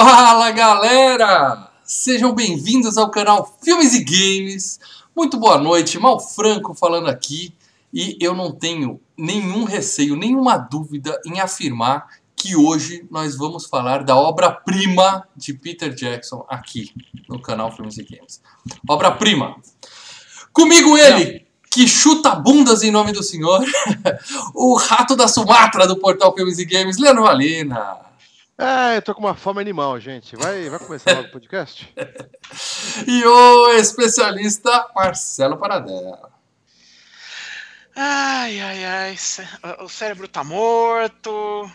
Fala galera! Sejam bem-vindos ao canal Filmes e Games. Muito boa noite, Mal Franco falando aqui. E eu não tenho nenhum receio, nenhuma dúvida em afirmar que hoje nós vamos falar da obra-prima de Peter Jackson aqui no canal Filmes e Games. Obra-prima! Comigo ele, que chuta bundas em nome do senhor, o rato da Sumatra do portal Filmes e Games, Leandro Valina. É, eu tô com uma fome animal, gente. Vai, vai começar logo o podcast? e o especialista Marcelo Paradela. Ai, ai, ai. O cérebro tá morto.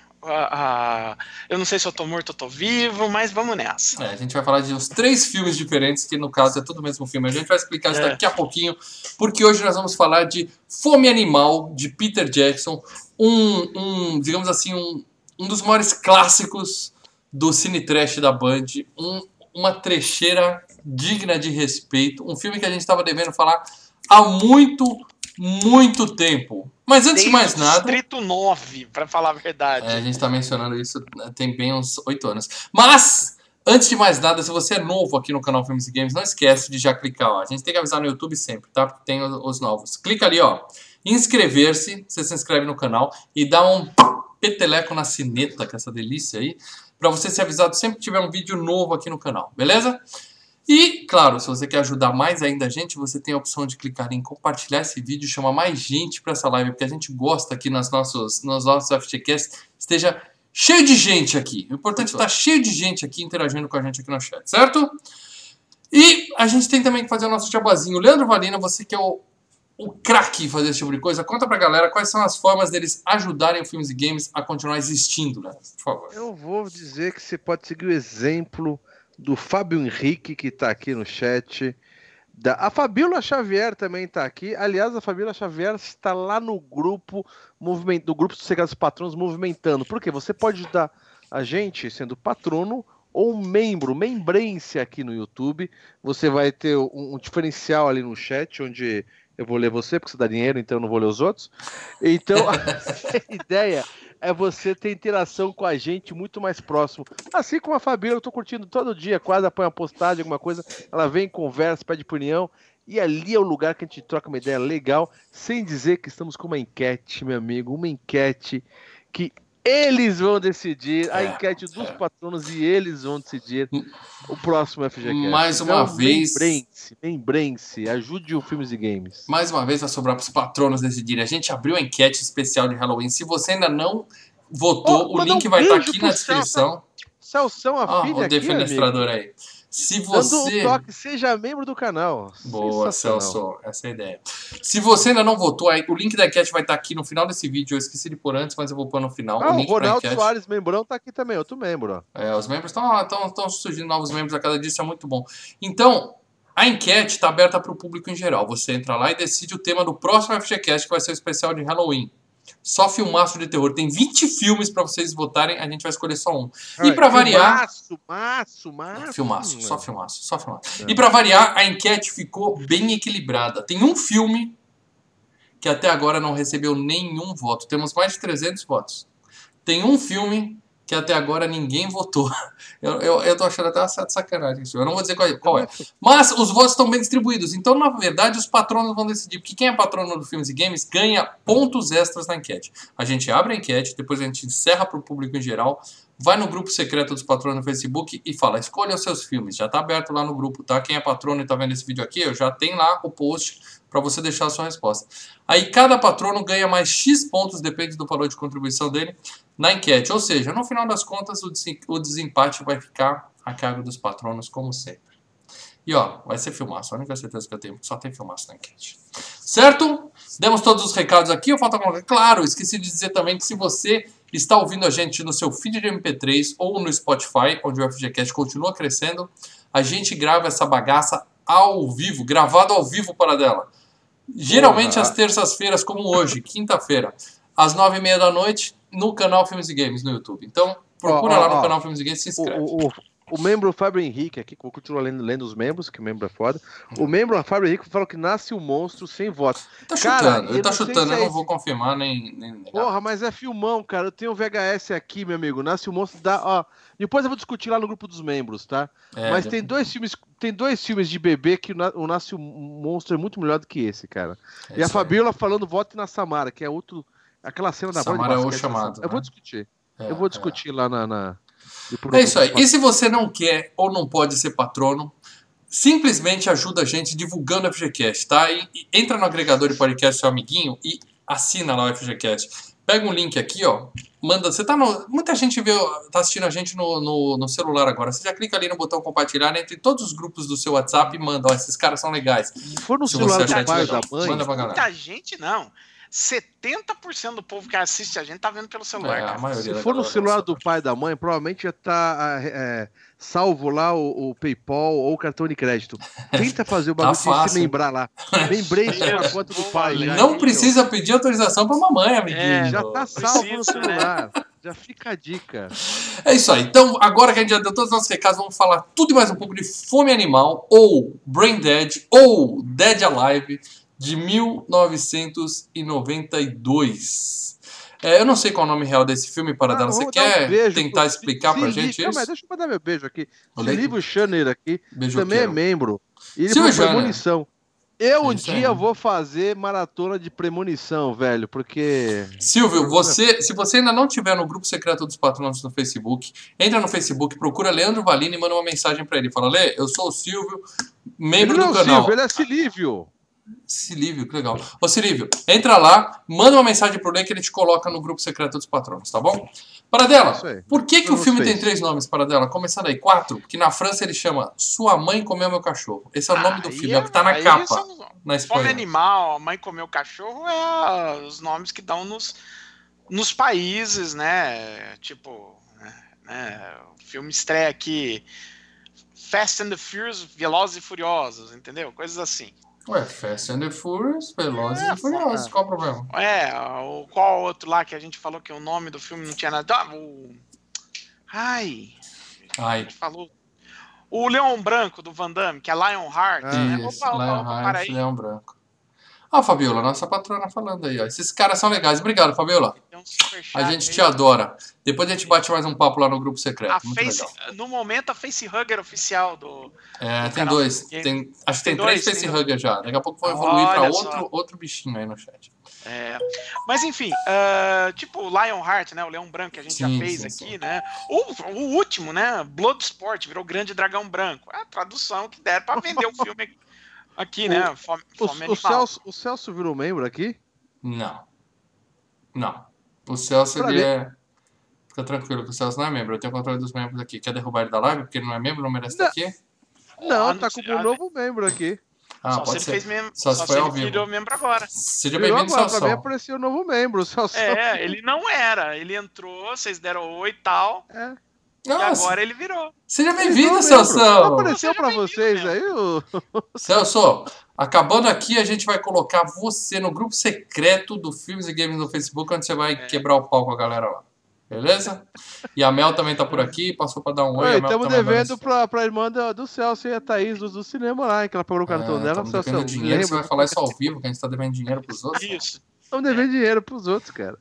eu não sei se eu tô morto ou tô vivo, mas vamos nessa. É, a gente vai falar de uns três filmes diferentes, que no caso é tudo o mesmo filme. A gente vai explicar isso é. daqui a pouquinho, porque hoje nós vamos falar de Fome Animal, de Peter Jackson. Um, um digamos assim, um, um dos maiores clássicos do cine trash da Band, um, uma trecheira digna de respeito, um filme que a gente estava devendo falar há muito, muito tempo. Mas antes Desde de mais nada. Distrito 9, para falar a verdade. É, a gente está mencionando isso né, tem bem uns oito anos. Mas. Antes de mais nada, se você é novo aqui no canal Filmes e Games, não esquece de já clicar. Ó. A gente tem que avisar no YouTube sempre, tá? Porque tem os novos. Clica ali, ó. Inscrever-se, você se inscreve no canal e dá um peteleco na sineta, que é essa delícia aí, para você ser avisado sempre que tiver um vídeo novo aqui no canal, beleza? E, claro, se você quer ajudar mais ainda a gente, você tem a opção de clicar em compartilhar esse vídeo, chamar mais gente para essa live, porque a gente gosta aqui nas nossos, nos nossos FGCast, esteja cheio de gente aqui. O importante é estar cheio de gente aqui interagindo com a gente aqui no chat, certo? E a gente tem também que fazer o nosso jabazinho. Leandro Valina, você que é o o craque fazer esse tipo de coisa. Conta pra galera quais são as formas deles ajudarem o Filmes e Games a continuar existindo, né? Por favor. Eu vou dizer que você pode seguir o exemplo do Fábio Henrique, que tá aqui no chat. Da... A Fabíola Xavier também está aqui. Aliás, a Fabíola Xavier está lá no grupo movimento, do grupo Sossegados Patronos movimentando. Por quê? Você pode ajudar a gente sendo patrono ou membro, membrense aqui no YouTube. Você vai ter um, um diferencial ali no chat, onde eu vou ler você porque você dá dinheiro, então eu não vou ler os outros. Então, a ideia é você ter interação com a gente muito mais próximo. Assim como a Fabíola, eu tô curtindo todo dia, quase uma postagem, alguma coisa, ela vem, conversa, pede opinião. E ali é o lugar que a gente troca uma ideia legal, sem dizer que estamos com uma enquete, meu amigo, uma enquete que eles vão decidir a é, enquete dos é. patronos e eles vão decidir o próximo FGCast. Mais uma então, vez. Lembrem-se, lembrem-se, ajude o Filmes e Games. Mais uma vez vai sobrar para os patronos decidirem. A gente abriu a enquete especial de Halloween. Se você ainda não votou, oh, o link um vai estar aqui na descrição. Celção, a oh, filha o defenestrador aí. Se você. Um toque, seja membro do canal. Boa, Celso. Essa é a ideia. Se você ainda não votou, o link da enquete vai estar aqui no final desse vídeo. Eu esqueci de pôr antes, mas eu vou pôr no final. Ah, o, link o Ronaldo Soares, membrão, tá aqui também, outro membro. É, os membros estão surgindo novos membros a cada dia, isso é muito bom. Então, a enquete está aberta para o público em geral. Você entra lá e decide o tema do próximo FGCast, que vai ser o especial de Halloween. Só filmaço de terror. Tem 20 filmes para vocês votarem, a gente vai escolher só um. e para variar. Filmaço, maço, maço. Filmaço, só filmaço, só filmaço. É. E para variar, a enquete ficou bem equilibrada. Tem um filme que até agora não recebeu nenhum voto. Temos mais de 300 votos. Tem um filme que até agora ninguém votou. Eu, eu, eu tô achando até uma certa sacanagem isso. Eu não vou dizer qual é, qual é. Mas os votos estão bem distribuídos. Então, na verdade, os patronos vão decidir. Porque quem é patrono do Filmes e Games ganha pontos extras na enquete. A gente abre a enquete, depois a gente encerra para o público em geral, vai no grupo secreto dos patronos no Facebook e fala: escolha os seus filmes. Já está aberto lá no grupo, tá? Quem é patrono e está vendo esse vídeo aqui, eu já tem lá o post para você deixar a sua resposta. Aí cada patrono ganha mais X pontos, depende do valor de contribuição dele, na enquete. Ou seja, no final das contas, o desempate vai ficar a cargo dos patronos, como sempre. E ó, vai ser filmaço. A única certeza que eu tenho, só tem filmaço na enquete. Certo? Demos todos os recados aqui. Eu falta colocar. Claro, esqueci de dizer também que se você está ouvindo a gente no seu feed de MP3 ou no Spotify, onde o FGCast continua crescendo, a gente grava essa bagaça ao vivo, gravado ao vivo para dela. Geralmente às terças-feiras, como hoje, quinta-feira, às nove e meia da noite, no canal Filmes e Games no YouTube. Então, procura oh, oh, lá no oh, canal Filmes e Games e se inscreve. O, o, o membro Fábio Henrique aqui, que eu vou continuar lendo, lendo os membros, que o membro é foda. O membro Fábio Henrique falou que nasce um monstro sem votos. Tá Cara, chutando, ele tá chutando, eu é não vou confirmar nem, nem. Porra, mas é filmão, cara. Eu tenho o VHS aqui, meu amigo. Nasce o monstro da. Ó, depois eu vou discutir lá no grupo dos membros, tá? É, mas já- tem dois filmes, tem dois filmes de bebê que o Na- o Nasce o Monstro é muito melhor do que esse, cara. é e a aí. Fabiola falando vote na Samara, que é outro. Aquela cena da bola de Samara é o basquete, chamado, Eu vou né? discutir. É, eu vou é. discutir lá na. na... É isso aí. E se você não quer ou não pode ser patrono, simplesmente ajuda a gente divulgando o FGCast, tá? E, e entra no agregador de podcast seu amiguinho e assina lá o FGCast. Pega um link aqui, ó. Manda. Você tá no. Muita gente vê, tá assistindo a gente no, no, no celular agora. Você já clica ali no botão compartilhar entre todos os grupos do seu WhatsApp e manda. Ó, esses caras são legais. Se for no Se celular legal, da mãe. manda pra galera. Muita gente não. 70% do povo que assiste a gente tá vendo pelo celular, É, Se for no celular do pai e da mãe, provavelmente já tá é, salvo lá o, o PayPal ou o cartão de crédito. Tenta fazer o bagulho de se Tá lembrar lá. Lembrei isso na conta do pai. já, Não precisa pedir autorização pra mamãe, amiguinho. É, Já tá salvo no né? celular. Já fica a dica. É isso aí. Então, agora que a gente já deu todos os nossos recados, vamos falar tudo e mais um pouco de Fome Animal, ou Brain Dead, ou Dead Alive, de 1992. É, eu não sei qual é o nome real desse filme, Paradela. Ah, Você dar um quer beijo tentar explicar se pra gente isso? Deixa eu mandar meu beijo aqui. Silvio Schanner aqui Beijo também é membro. E ele Silvio Schanner. premonição. Eu um É dia vou fazer maratona de premonição, velho, porque. Silvio, você, se você ainda não tiver no grupo secreto dos patronos no Facebook, entra no Facebook, procura Leandro Valini e manda uma mensagem pra ele. Fala, Lê, eu sou o Silvio, membro ele não do é o canal. Silvio, ele é Silívio. Silívio, que legal. Ô, Silívio, entra lá, manda uma mensagem pro Lê que ele te coloca no grupo secreto dos patronos, tá bom? Paradela, por que, que o filme tem três nomes, Paradela? Começando aí, quatro, porque na França ele chama Sua Mãe Comeu Meu Cachorro. Esse é o nome do Aí filme, é o que tá na aí capa, são- na Fome Espanha. animal, a mãe comeu cachorro é ah, os nomes que dão nos, nos países, né? Tipo, né, né, o filme estreia aqui Fast and the Furious, Velozes e Furiosos, entendeu? Coisas assim. Ué, Fast and the Furious, Velozes É, e Furiosos, qual o problema? É, o qual outro lá que a gente falou que o nome do filme não tinha nada. Ah, o... Ai, a Ai, gente falou. O Leão Branco do Van Damme, que é Lionheart. Ah, né? isso, Opa, opa, opa, para Lionheart, aí. Leão Branco. Ah, Fabiola, nossa patrona falando aí, ó. Esses caras são legais. Obrigado, Fabiola. Um A gente te adora. Depois a gente bate mais um papo lá no grupo secreto. Face, legal. no momento, a facehugger oficial do. É, do tem dois. do. Tem, acho que tem, Tem três facehugger já. Daqui a pouco vão evoluir só. outro, outro bichinho aí no chat. É, mas enfim, ah, tipo o Lionheart, né? O Leão Branco que a gente Sim, já fez sim, aqui, sim. né? O, o último, né? Bloodsport virou Grande Dragão Branco. É a tradução que deram pra vender o filme aqui, né? Fome, O, fome o animal. Celso, o Celso virou membro aqui? Não. Não. O Celso, Pra ele mim- é. Fica tranquilo que o Celso não é membro. Eu tenho controle dos membros aqui. Quer derrubar ele da live porque ele não é membro, não merece estar aqui? Não, Ah, tá ah, um novo membro aqui. Ah, só se pode ele ser. fez mesmo. Só Só, se foi se ao ele vivo. virou membro agora. Seja Virou bem-vindo, agora, pra mim Celso. apareceu um novo membro. O Celso. É, ele não era. Ele entrou, vocês deram oi e tal. É. E Nossa, agora ele virou. seja bem-vindo. Celso. Não apareceu bem-vindo vocês aí o. Celso, acabando aqui, a gente vai colocar você no grupo secreto do Filmes e Games no Facebook, onde você vai É. quebrar o pau com a galera lá. Beleza? E a Mel também tá por aqui, passou pra dar um oi. Estamos tá devendo pra, pra irmã do, do Celso e a Thaís do, do cinema lá, hein, que ela pegou o cartão É, dela. Celso, devendo dinheiro, você vai falar isso ao vivo, que a gente tá devendo dinheiro pros outros. Isso. Estamos devendo dinheiro pros outros, cara.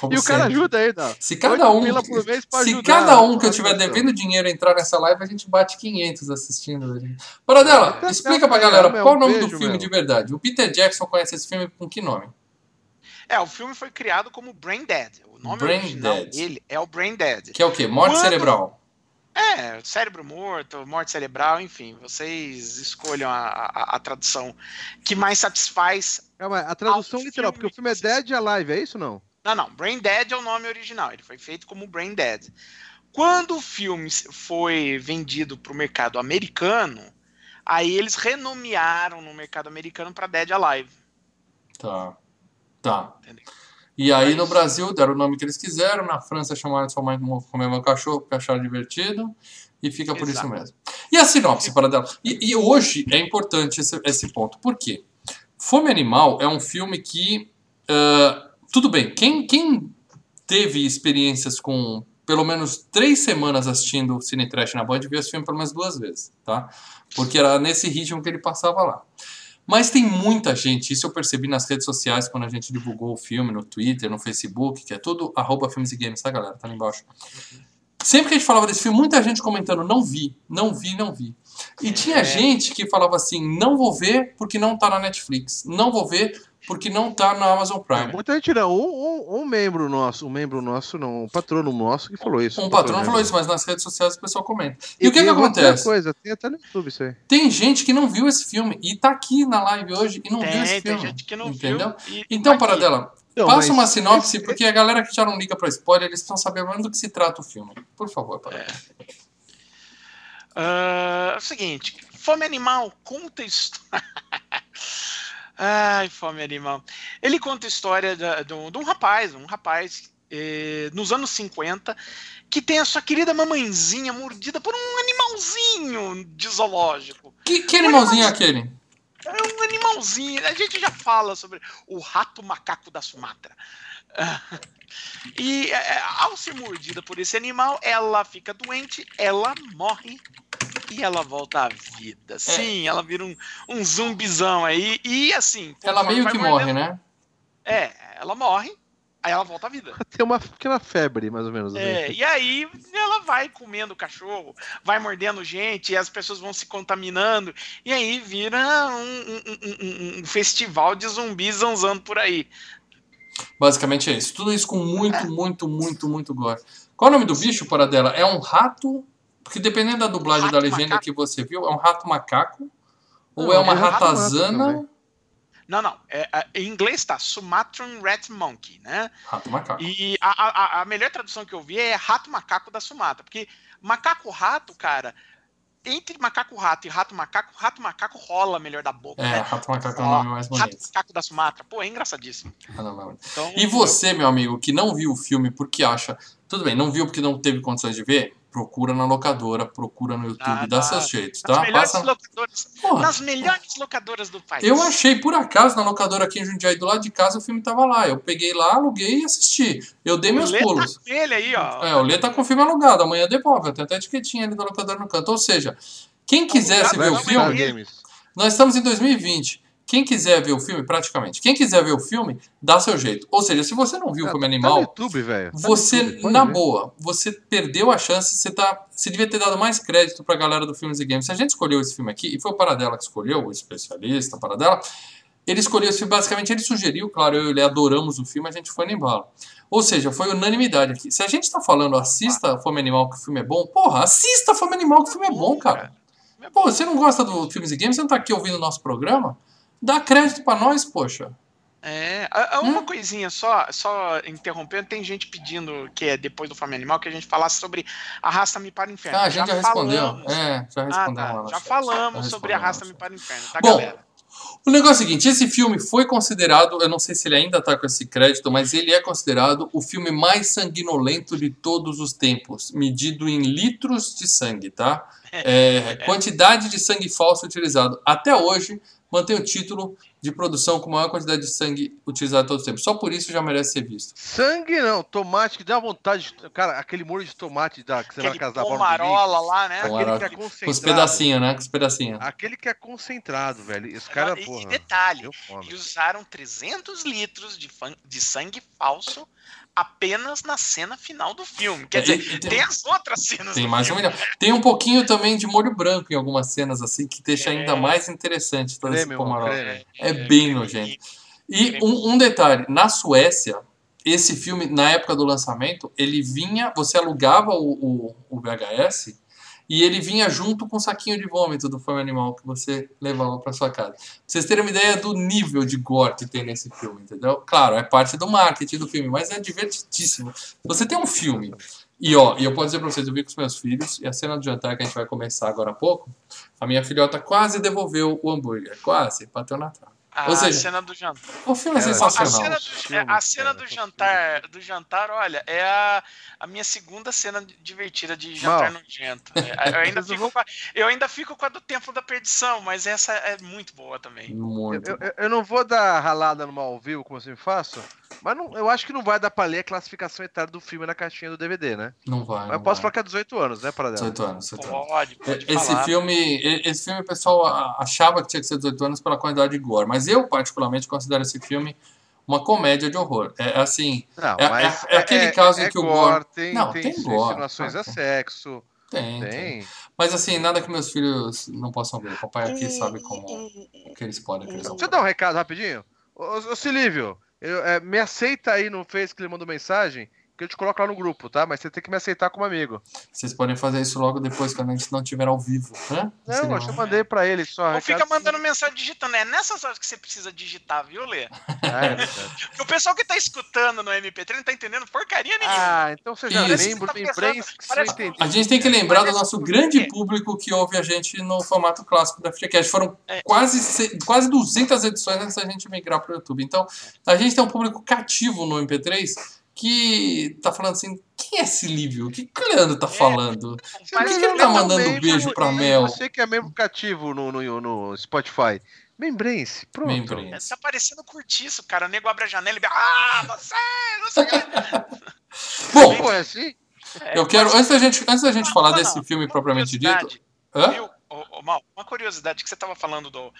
Como e o cara sempre. ajuda ainda. Se cada um, pila por mês pra se ajudar cada um que eu tiver devendo dinheiro entrar nessa live, a gente bate 500 assistindo. Paradela, Tá explica pra galera qual o nome do filme Mel. de verdade. O Peter Jackson conhece esse filme com que nome? É, o filme foi criado como Brain Dead. O nome Brain original Dead. dele é o Brain Dead. Que é o quê? Morte Quando- cerebral. É, cérebro morto, morte cerebral, enfim, vocês escolham a, a, a tradução que mais satisfaz. Calma a tradução literal, filme porque o filme é Dead Alive, é isso ou não? Não, não, Brain Dead é o nome original, ele foi feito como Brain Dead. Quando o filme foi vendido para o mercado americano, aí eles renomearam no mercado americano para Dead Alive. Tá. Tá. Entendeu? E aí no Brasil deram o nome que eles quiseram, na França chamaram de sua mãe como meu cachorro porque acharam divertido, e fica por Exato. isso mesmo. E a sinopse para dela? E, e hoje é importante esse, esse ponto. Por quê? Fome Animal é um filme que. ah, tudo bem, quem, quem teve experiências com pelo menos três semanas assistindo Cine Trash na Band, viu esse filme pelo menos duas vezes, tá? Porque era nesse ritmo que ele passava lá. Mas tem muita gente, isso eu percebi nas redes sociais quando a gente divulgou o filme, no Twitter, no Facebook, que é tudo arroba filmes e games, tá galera? Tá ali embaixo. Sempre que a gente falava desse filme, muita gente comentando, não vi, não vi, não vi. E tinha É. gente que falava assim, não vou ver porque não tá na Netflix. Não vou ver porque não tá na Amazon Prime. Muita gente não. Um, um- um membro nosso, um membro nosso, não, um patrono nosso que falou isso. Um patrão falou isso, mas nas redes sociais o pessoal comenta. E, E, o que que dizer uma acontece? coisa, tem até no YouTube isso aí. Tem gente que não viu esse filme e tá aqui na live hoje e não viu esse Tem, tem filme. gente que não entendeu? viu. e- Então, para aqui. dela, Não, Passa mas uma sinopse, esse- porque a galera que já não liga pra spoiler, eles precisam saber mais do que se trata o filme. Por favor, para. É. É o seguinte, Fome Animal conta história. Ai, Fome Animal. Ele conta a história de um um rapaz, um rapaz eh, nos anos 50, que tem a sua querida mamãezinha mordida por um animalzinho de zoológico. Que, que animalzinho é aquele? É um animalzinho. A gente já fala sobre o rato macaco da Sumatra. E é, ao ser mordida por esse animal, ela fica doente, ela morre e ela volta à vida. Sim, ela vira um, um zumbizão aí. E assim. Ela meio que morre, né? É, ela morre, aí ela volta à vida. Tem uma pequena febre, mais ou menos. É, assim. e aí ela vai comendo o cachorro, vai mordendo gente, e as pessoas vão se contaminando, e aí vira um, um- um- festival de zumbis zanzando por aí. Basicamente é isso. Tudo isso com muito, muito, muito, muito gore. Qual é o nome do bicho, para dela? É um rato. Porque dependendo da dublagem Rato da legenda macaco. que você viu, é um rato macaco. Ou Não, é uma é rato macaco ratazana. Não, não. é- é- em inglês tá Sumatran Rat Monkey, né? Rato macaco. E a, a- a- melhor tradução que eu vi é rato macaco da Sumatra. Porque macaco-rato, cara, entre macaco-rato e rato-macaco, rato-macaco rola melhor da boca. É, né? rato macaco é o nome mais bonito. Rato-macaco da Sumatra. Pô, é engraçadíssimo. Ah, não, não. Então, E você, meu amigo, que não viu o filme porque acha. Tudo bem, não viu porque não teve condições de ver? Procura na locadora, procura no YouTube, Ah, dá tá. seus jeitos, Nas tá? melhores Passa. locadoras. Porra, Nas melhores locadoras do país. eu achei por acaso na locadora aqui em Jundiaí, do lado de casa, o filme tava lá. Eu peguei lá, aluguei e assisti. Eu dei meus o Lê tá pulos. com ele aí, ó. É, o Lê tá com o filme alugado, amanhã devolve. Tem até a etiquetinha ali da locadora no canto. Ou seja, quem quisesse ver o filme. Games. Nós estamos em 2020. Quem quiser ver o filme, praticamente, quem quiser ver o filme, dá seu jeito. Ou seja, se você não viu o filme Tá no Animal, YouTube, velho. Tá você, YouTube, na ver. boa, você perdeu a chance, você, tá, você devia ter dado mais crédito pra galera do Filmes e Games. Se a gente escolheu esse filme aqui, e foi o Paradela que escolheu, o especialista, o Paradela, ele escolheu esse filme, basicamente ele sugeriu, claro, eu e ele adoramos o filme, a gente foi no embalo. Ou seja, foi unanimidade aqui. Se a gente tá falando assista Fome Animal que o filme é bom, porra, assista Fome Animal que o filme é bom, cara. Pô, você não gosta do Filmes e Games, você não tá aqui ouvindo o nosso programa? Dá crédito pra nós, poxa. É, uma Hum? coisinha só, só interrompendo, tem gente pedindo que é depois do Fome Animal que a gente falasse sobre Arrasta-me para o Inferno. Ah, a gente já, respondeu. falamos- É, já Ah, respondeu tá, lá no já falamos Já sobre respondeu Arrasta-me para o Inferno, tá, Bom, galera? O negócio é o seguinte, esse filme foi considerado, eu não sei se ele ainda tá com esse crédito, mas ele é considerado o filme mais sanguinolento de todos os tempos, medido em litros de sangue, tá? É, quantidade de sangue falso utilizado. Até hoje, mantém o título de produção com maior quantidade de sangue utilizado todos os tempos. Só por isso já merece ser visto. Sangue não, tomate que dá vontade. de- Cara, aquele molho de tomate da, que você vai casar pomarola lá, né? Aquele que é Com os concentrado. pedacinhos, né? Com os pedacinhos. Aquele que é concentrado, velho. Os caras, e, porra. e detalhe, eles usaram 300 litros de, de sangue falso apenas na cena final do filme. Quer É, dizer, tem- tem as outras cenas Tem do mais um filme. Tem um pouquinho também de molho branco em algumas cenas, assim, que deixa ainda É. mais interessante todo esse Creme, pomarola. creme. É bem nojento. E um, um detalhe, na Suécia, esse filme, na época do lançamento, ele vinha, você alugava o, o, o VHS e ele vinha junto com o saquinho de vômito do Fome Animal que você levava para sua casa. Pra vocês terem uma ideia do nível de gore que tem nesse filme, entendeu? Claro, é parte do marketing do filme, mas é divertidíssimo. Você tem um filme, e ó, e eu posso dizer pra vocês, eu vi com os meus filhos, e a cena do jantar que a gente vai começar agora há pouco, a minha filhota quase devolveu o hambúrguer, quase, bateu na trave. A Ou seja, cena do jantar. O filme é A sensacional. cena, Filme, do, é, a cena cara, do jantar, do jantar, olha, é a, a minha segunda cena divertida de jantar Mal. nojento. É, eu, ainda fico com a, eu ainda fico com a do Templo da Perdição, mas essa é muito boa também. Muito. Eu, eu- eu não vou dar ralada no ao vivo, como eu sempre faço, mas não- eu acho que não vai dar pra ler a classificação etária do filme na caixinha do DVD, né? Não vai. Mas não eu posso vai. falar que é 18 anos, né, para 18 anos, 18 anos. Pode, pode Esse falar. filme, esse filme o pessoal a- achava que tinha que ser 18 anos pela quantidade de gore, mas eu particularmente considero esse filme uma comédia de horror. É assim, Não, É- mas é- é aquele caso em que o gore- tem, Não, tem, tem gore, insinuações a sexo, tem, tem. tem. Mas assim, nada que meus filhos não possam ver. O papai aqui sabe como o que eles podem, que eles não Deixa eu dar um recado rapidinho. Ô, ô, ô Silívio, eu- é, me aceita aí no Face que ele mandou mensagem, que eu te coloco lá no grupo, tá? Mas você tem que me aceitar como amigo. Vocês podem fazer isso logo depois, quando a gente não estiver ao vivo, né? Não, eu já mandei pra ele só. Ou fica recado- mandando mensagem digitando. É nessas horas que você precisa digitar, viu, Lê? É verdade. Porque o pessoal que tá escutando no MP3 não tá entendendo porcaria nenhuma. Ah, então seja Isso. membro, Tá pensando- lembrem-se que você parece- entendeu. A gente tem que lembrar do nosso grande público que ouve a gente no formato clássico da FreeCast. Foram É. quase, quase 200 edições antes da gente migrar para o YouTube. Então, a gente tem um público cativo no MP3 que tá falando assim: quem é esse Lívio? O que que o Leandro tá falando? Você Por que que ele é tá um mandando membro beijo pra e Mel? Você que é membro cativo no, no, no Spotify. Membrem-se, pronto. Membrem-se. Tá parecendo curtiço, cara. O nego abre a janela e Ah, você! Não sei o que. Bom, Pô, é assim? É, eu quero, antes da gente, antes da gente Não, falar não, desse não. filme propriamente dito. Hã? Uma curiosidade que você estava falando do,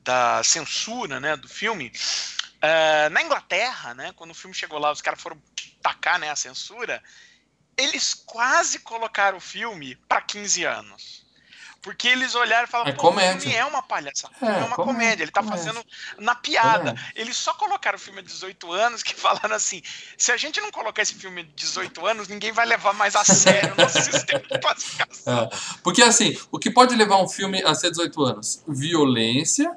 da censura, né, do filme. É, na Inglaterra, né, quando o filme chegou lá, os caras foram tacar, né, a censura. Eles quase colocaram o filme para 15 anos. Porque eles olharam e falaram, É pô, o comédia. filme é uma palhaçada, É, é, uma comédia, comédia, ele tá comédia. fazendo na piada. Comédia. Eles só colocaram o filme a 18 anos que falaram assim: se a gente não colocar esse filme de 18 anos, ninguém vai levar mais a sério o nosso sistema de classificação. É, porque assim, o que pode levar um filme a ser 18 anos? Violência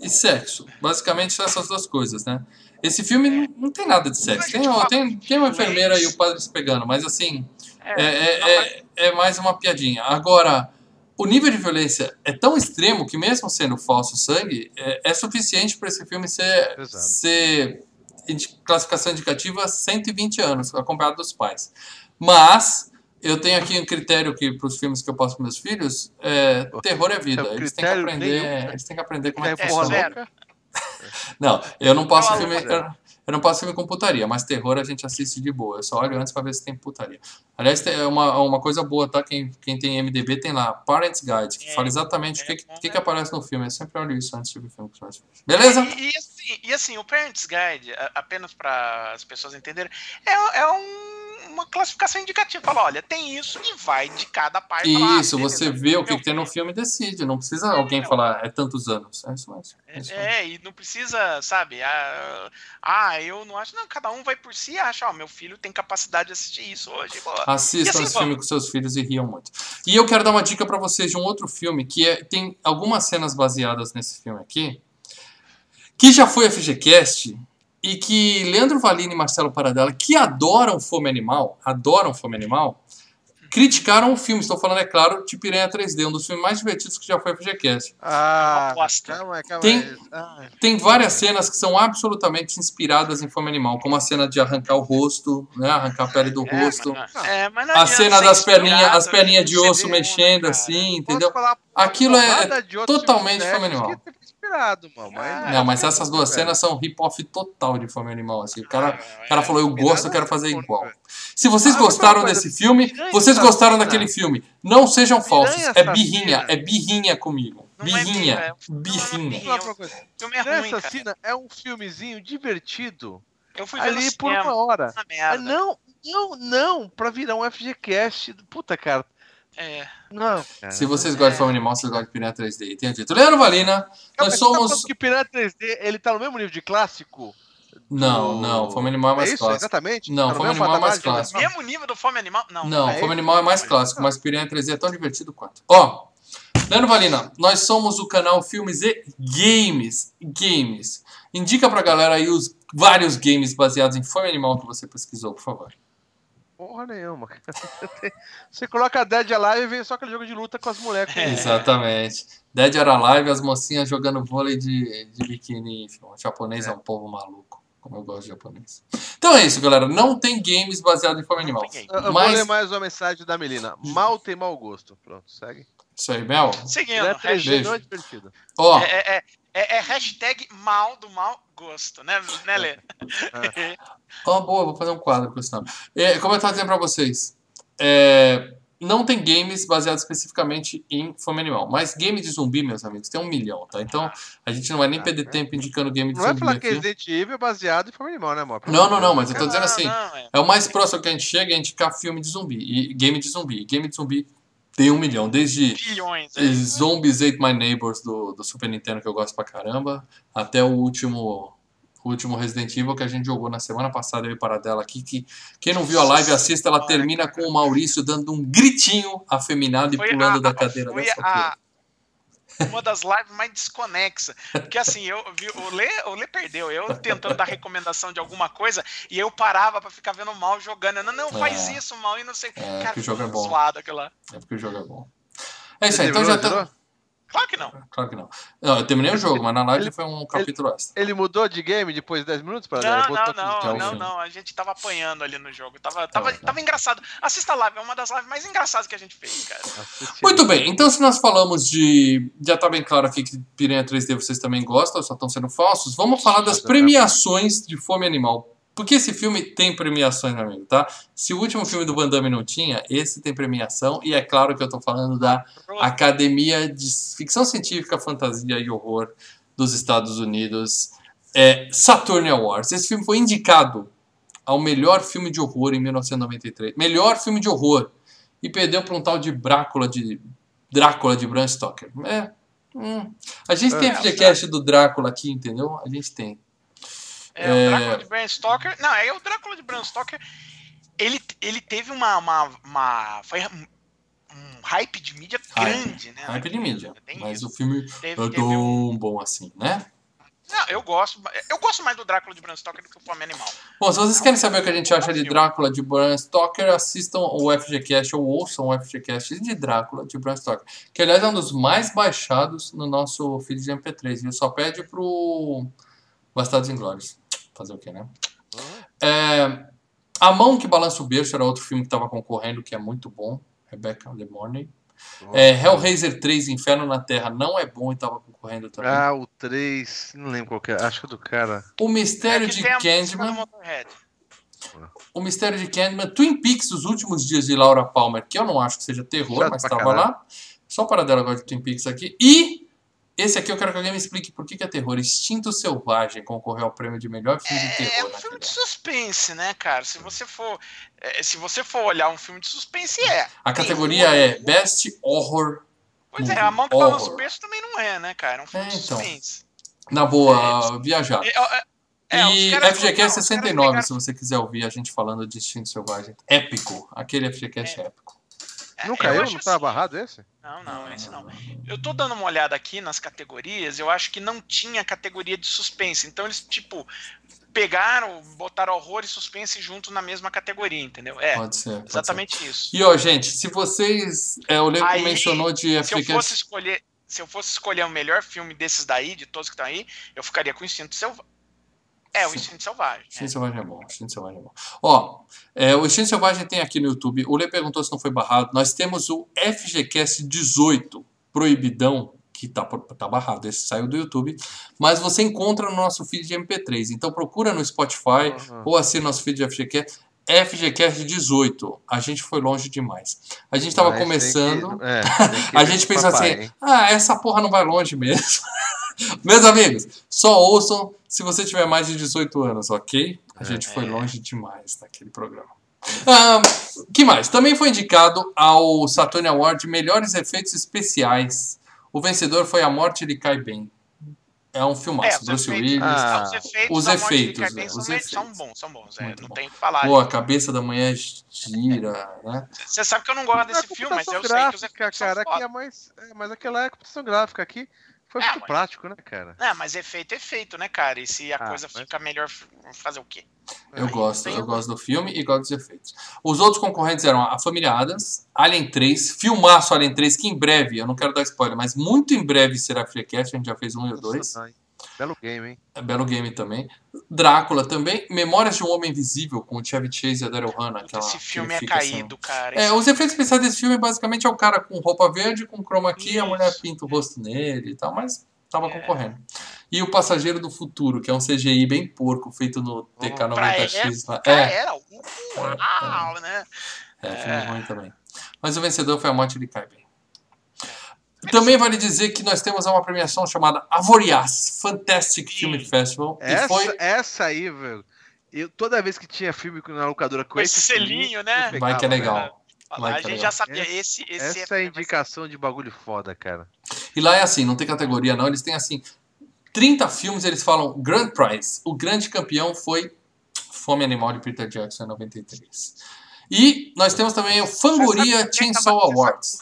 e sexo. Basicamente são essas duas coisas, né? Esse filme não, não tem nada de sexo. Tem, tem, tem uma enfermeira e o padre se pegando, mas assim, é, é, é, é mais uma piadinha. Agora, o nível de violência é tão extremo que, mesmo sendo falso sangue, é, é suficiente para esse filme ser, Exato. ser classificação indicativa 120 anos, acompanhado dos pais. Mas eu tenho aqui um critério que para os filmes que eu passo para meus filhos, é, terror é vida. É Eles têm que aprender, nenhum. eles têm que aprender como é que É, É, funciona. louca? Não, eu não passo Eu filme, eu, eu não passo filme com putaria, mas terror a gente assiste de boa. Eu só olho antes para ver se tem putaria. Aliás, tem uma, uma coisa boa, tá? Quem, quem tem MDB tem lá, Parents Guide, que É, fala exatamente o é que, que, que né? aparece no filme. Eu sempre olho isso antes de ver o filme. com os meus filhos. Beleza? E, e assim, e assim, o Parents Guide, apenas para as pessoas entenderem, é, é um- uma classificação indicativa. Fala, olha, tem isso e vai de cada parte. Ah, Isso, beleza, você vê o que, que tem no filme e decide. Não precisa alguém não. falar, é tantos anos. É isso mesmo. É isso mesmo. É, e não precisa, sabe? Ah, ah, eu não acho. Não, cada um vai por si e acha, ó, meu filho tem capacidade de assistir isso hoje. Assistam assim esse vamos. filme com seus filhos e riam muito. E eu quero dar uma dica pra vocês de um outro filme que é- tem algumas cenas baseadas nesse filme aqui, que já foi FGCast e que Leandro Valini e Marcelo Paradela, que adoram Fome Animal, adoram Fome Animal, criticaram o filme. Estou falando, é claro, de Piranha 3D, um dos filmes mais divertidos que já foi FGCast. Ah, Aposta. calma calma Tem- aí. Ah, Tem várias cenas que são absolutamente inspiradas em Fome Animal, como a cena de arrancar o rosto, né, arrancar a pele do É, rosto. mas não- é, mas A cena das perninhas, as perninhas de em osso mexendo assim, entendeu? falar Aquilo é totalmente filmes Fome Animal. que mano. Mas Não, mas essas duas cenas são rip-off total de Fome Animal, assim. O cara, Ah, o cara é. falou, eu gosto, eu quero fazer igual. Se vocês Ah, gostaram desse filme, vocês gostaram assassina. daquele filme. Não sejam falsos, é birrinha, é birrinha comigo. Não Birrinha, é- não é birrinha. Filme é. Assassina é um filmezinho divertido Eu fui ali por uma hora. Ah, não, não, não, pra virar um FGCast. Puta, cara. É. Não. Se vocês gostam de Fome Animal, vocês gostam de Piranha 3D. Tenho dito. Leandro Valina, Calma, nós tá somos... falando que Piranha 3D, ele tá no mesmo nível de clássico? Não, do- não, Fome Animal é mais é isso, clássico. exatamente? Não, Tá Fome Animal é mais de clássico. Mesmo nível do Fome Animal? Não. Não, é Fome? Animal é mais clássico, mas Piranha 3D é tão divertido quanto. Ó, Leandro Valina, nós somos o canal Filmes e Games. Games. Indica pra galera aí os vários games baseados em Fome Animal que você pesquisou, por favor. Porra nenhuma. Você coloca Dead Alive e vem só aquele jogo de luta com as moleques. É. Exatamente. Dead or Alive, as mocinhas jogando vôlei de, de biquíni. Enfim, o japonês é. é um povo maluco. Como eu gosto de japonês. Então é isso, galera. Não tem games baseados em forma animal. Eu, eu Mas... vou ler mais uma mensagem da Melina. Mal tem mau gosto. Pronto, segue. Isso aí, Mel. Seguindo. É, 3G, não é divertido. Ó. É, é, é, é, hashtag mal do mau gosto, né, né Lê? É. Oh, boa, vou fazer um quadro com esse nome. É, como eu estava dizendo para vocês, é, não tem games baseados especificamente em fome animal. Mas game de zumbi, meus amigos, tem um milhão, tá? Então a gente não vai nem perder tempo indicando game de não zumbi. Não vai falar que Resident Evil é baseado em fome animal, né, amor? Não, não, não, mas eu tô dizendo assim: não, é. é o mais próximo que a gente chega é indicar filme de zumbi. E game de zumbi. Game de zumbi tem um milhão, desde Bilhões, é. Zombies Ate My Neighbors do, do Super Nintendo, que eu gosto pra caramba, até o último o último Resident Evil que a gente jogou na semana passada, eu e Paradela aqui, que quem não viu a live, assista, ela termina com o Maurício dando um gritinho afeminado e pulando a, da cadeira foi a, uma das lives mais desconexa. Porque assim, eu vi, o Lê, o Lê perdeu, eu tentando dar recomendação de alguma coisa, e eu parava pra ficar vendo mal jogando. Não, não, faz é. isso mal e não sei. É, Cara, o jogo é bom. Zoado aquilo lá. É porque o jogo é bom. É isso aí, então já tá. Claro que não. Claro que não. Não, eu terminei o jogo, mas na live ele, foi um capítulo ele, extra. Ele mudou de game depois de 10 minutos para Não, não, não, não, não, A gente tava apanhando ali no jogo. Tava, tava, tá, tava engraçado. Assista a live, é uma das lives mais engraçadas que a gente fez, cara. Muito bem, então se nós falamos de. Já tá bem claro aqui que Piranha 3D vocês também gostam, só estão sendo falsos. Vamos falar das premiações de Fome Animal. Porque esse filme tem premiações, meu amigo, tá? Se o último filme do Van Damme não tinha, esse tem premiação. E é claro que eu tô falando da Academia de Ficção Científica, Fantasia e Horror dos Estados Unidos, é Saturn Awards. Esse filme foi indicado ao melhor filme de horror em 1993. Melhor filme de horror. E perdeu para um tal de Drácula de Drácula de Bram Stoker. É. Hum. A gente é, tem FGCast do Drácula aqui, entendeu? A gente tem. É, o Drácula é. de Bram Stoker. Não, é o Drácula de Bram Stoker. Ele, ele teve uma, uma, uma foi um hype de mídia grande, né? Hype de mídia. Mas isso. o filme teve, é tão um... bom assim, né? Não, eu gosto. Eu gosto mais do Drácula de Bram Stoker do que o Fome Animal. Bom, se vocês querem saber o que a gente acha de Drácula de Bram Stoker, assistam o FGCast ou ouçam o FGCast de Drácula de Bram Stoker. Que aliás é um dos mais baixados no nosso feed de MP3, viu? Só pede pro Bastardos Inglórios. Fazer o quê, né? É, a Mão que Balança o Berço era outro filme que estava concorrendo, que é muito bom. Rebecca The Morning. É, Hellraiser 3, Inferno na Terra, não é bom e estava concorrendo também. Ah, o 3, não lembro qual que é, acho que é do cara. O Mistério é de Candyman. O Mistério de Candyman. Twin Peaks, Os Últimos Dias de Laura Palmer, que eu não acho que seja terror, Chato mas estava lá. Só para dela agora de Twin Peaks aqui. E esse aqui eu quero que alguém me explique por que, que é terror. Instinto Selvagem concorreu ao prêmio de melhor filme é, de terror. É um filme de suspense, né, cara? Se você for, é, se você for olhar um filme de suspense, é. A categoria é Best Horror. Pois é, a mão que horror. balança o berço também não é, né, cara? É um filme é, de então. suspense. Na boa, é, viajar. É, é, e FGQ 69, se você quiser ouvir a gente falando de Instinto Selvagem. Épico. Aquele FGCast é épico. Não caiu? Não tá assim. barrado esse? Não, não, esse não. Eu tô dando uma olhada aqui nas categorias, eu acho que não tinha categoria de suspense. Então eles, tipo, pegaram, botaram horror e suspense junto na mesma categoria, entendeu? É. Pode ser. Pode exatamente ser. isso. E ó, gente, se vocês. É, o Leco mencionou de Se eu fosse escolher. Se eu fosse escolher o melhor filme desses daí, de todos que estão aí, eu ficaria com o Instinto Selvagem. É, o Instinto Selvagem. Instinto é. Selvagem é bom. Instinto Selvagem é bom. Ó, é, o Instinto Selvagem tem aqui no YouTube. O Lê perguntou se não foi barrado. Nós temos o FGCast 18, Proibidão, que tá, tá barrado. Esse saiu do YouTube. Mas você encontra no nosso feed de MP3. Então procura no Spotify uhum. ou assina nosso feed de FGCast. FGCast 18. A gente foi longe demais. A gente estava começando. Que, é, a gente pensa assim: hein? ah, essa porra não vai longe mesmo. Meus amigos, só ouçam se você tiver mais de 18 anos, ok? A gente foi é. longe demais naquele programa. Ah, que mais? Também foi indicado ao Saturn Award Melhores Efeitos Especiais. O vencedor foi A Morte Lhe Cai Bem. É um filmaço. É, Bruce efeitos, Willis. Ah, os efeitos, os efeitos, né? os efeitos. são bons, são bons. É, não tem o que falar. Pô, a cabeça da manhã gira, né? Você sabe que eu não gosto desse filme, mas eu sei que os efeitos cara, são aqui é mais, é, mas aquela é a computação gráfica aqui Foi É, muito mas- prático, né, cara? É, mas efeito é feito, né, cara? E se a Ah, coisa mas- fica melhor, fazer o quê? Eu Aí gosto, tem eu gosto do filme e gosto dos efeitos. Os outros concorrentes eram a Família Adams, Alien 3, filmaço Alien 3, que em breve, eu não quero dar spoiler, mas muito em breve será FreeCast, a gente já fez um e o dois. Nossa, Belo game, hein? É belo game também. Drácula também. Memórias de um Homem Invisível, com o Chevy Chase e a Daryl Hannah. aquela- Esse filme é caído, cara. É, os efeitos especiais desse filme basicamente é o cara com roupa verde, com chroma key, a Isso. mulher pinta o rosto nele e tal, mas tava É. concorrendo. E o Passageiro do Futuro, que é um CGI bem porco, feito no pra TK90X lá. Cara, É, era uau, né? é, filme É. ruim também. Mas o vencedor foi a morte de Caiben. Também vale dizer que nós temos uma premiação chamada Avoriaz Fantastic Film. Festival. Essa, foi essa aí, velho. Eu, toda vez que tinha filme na locadora com, Com esse selinho, né? Vai que é pegava, legal. Vai a que é gente legal. já sabia, Essa- esse, esse Essa é a indicação de bagulho foda, cara. E lá é assim, não tem categoria não, eles têm assim, 30 filmes, eles falam Grand Prize. O grande campeão foi Fome Animal de Peter Jackson em 93. E nós temos também o Fangoria quem Chainsaw Awards.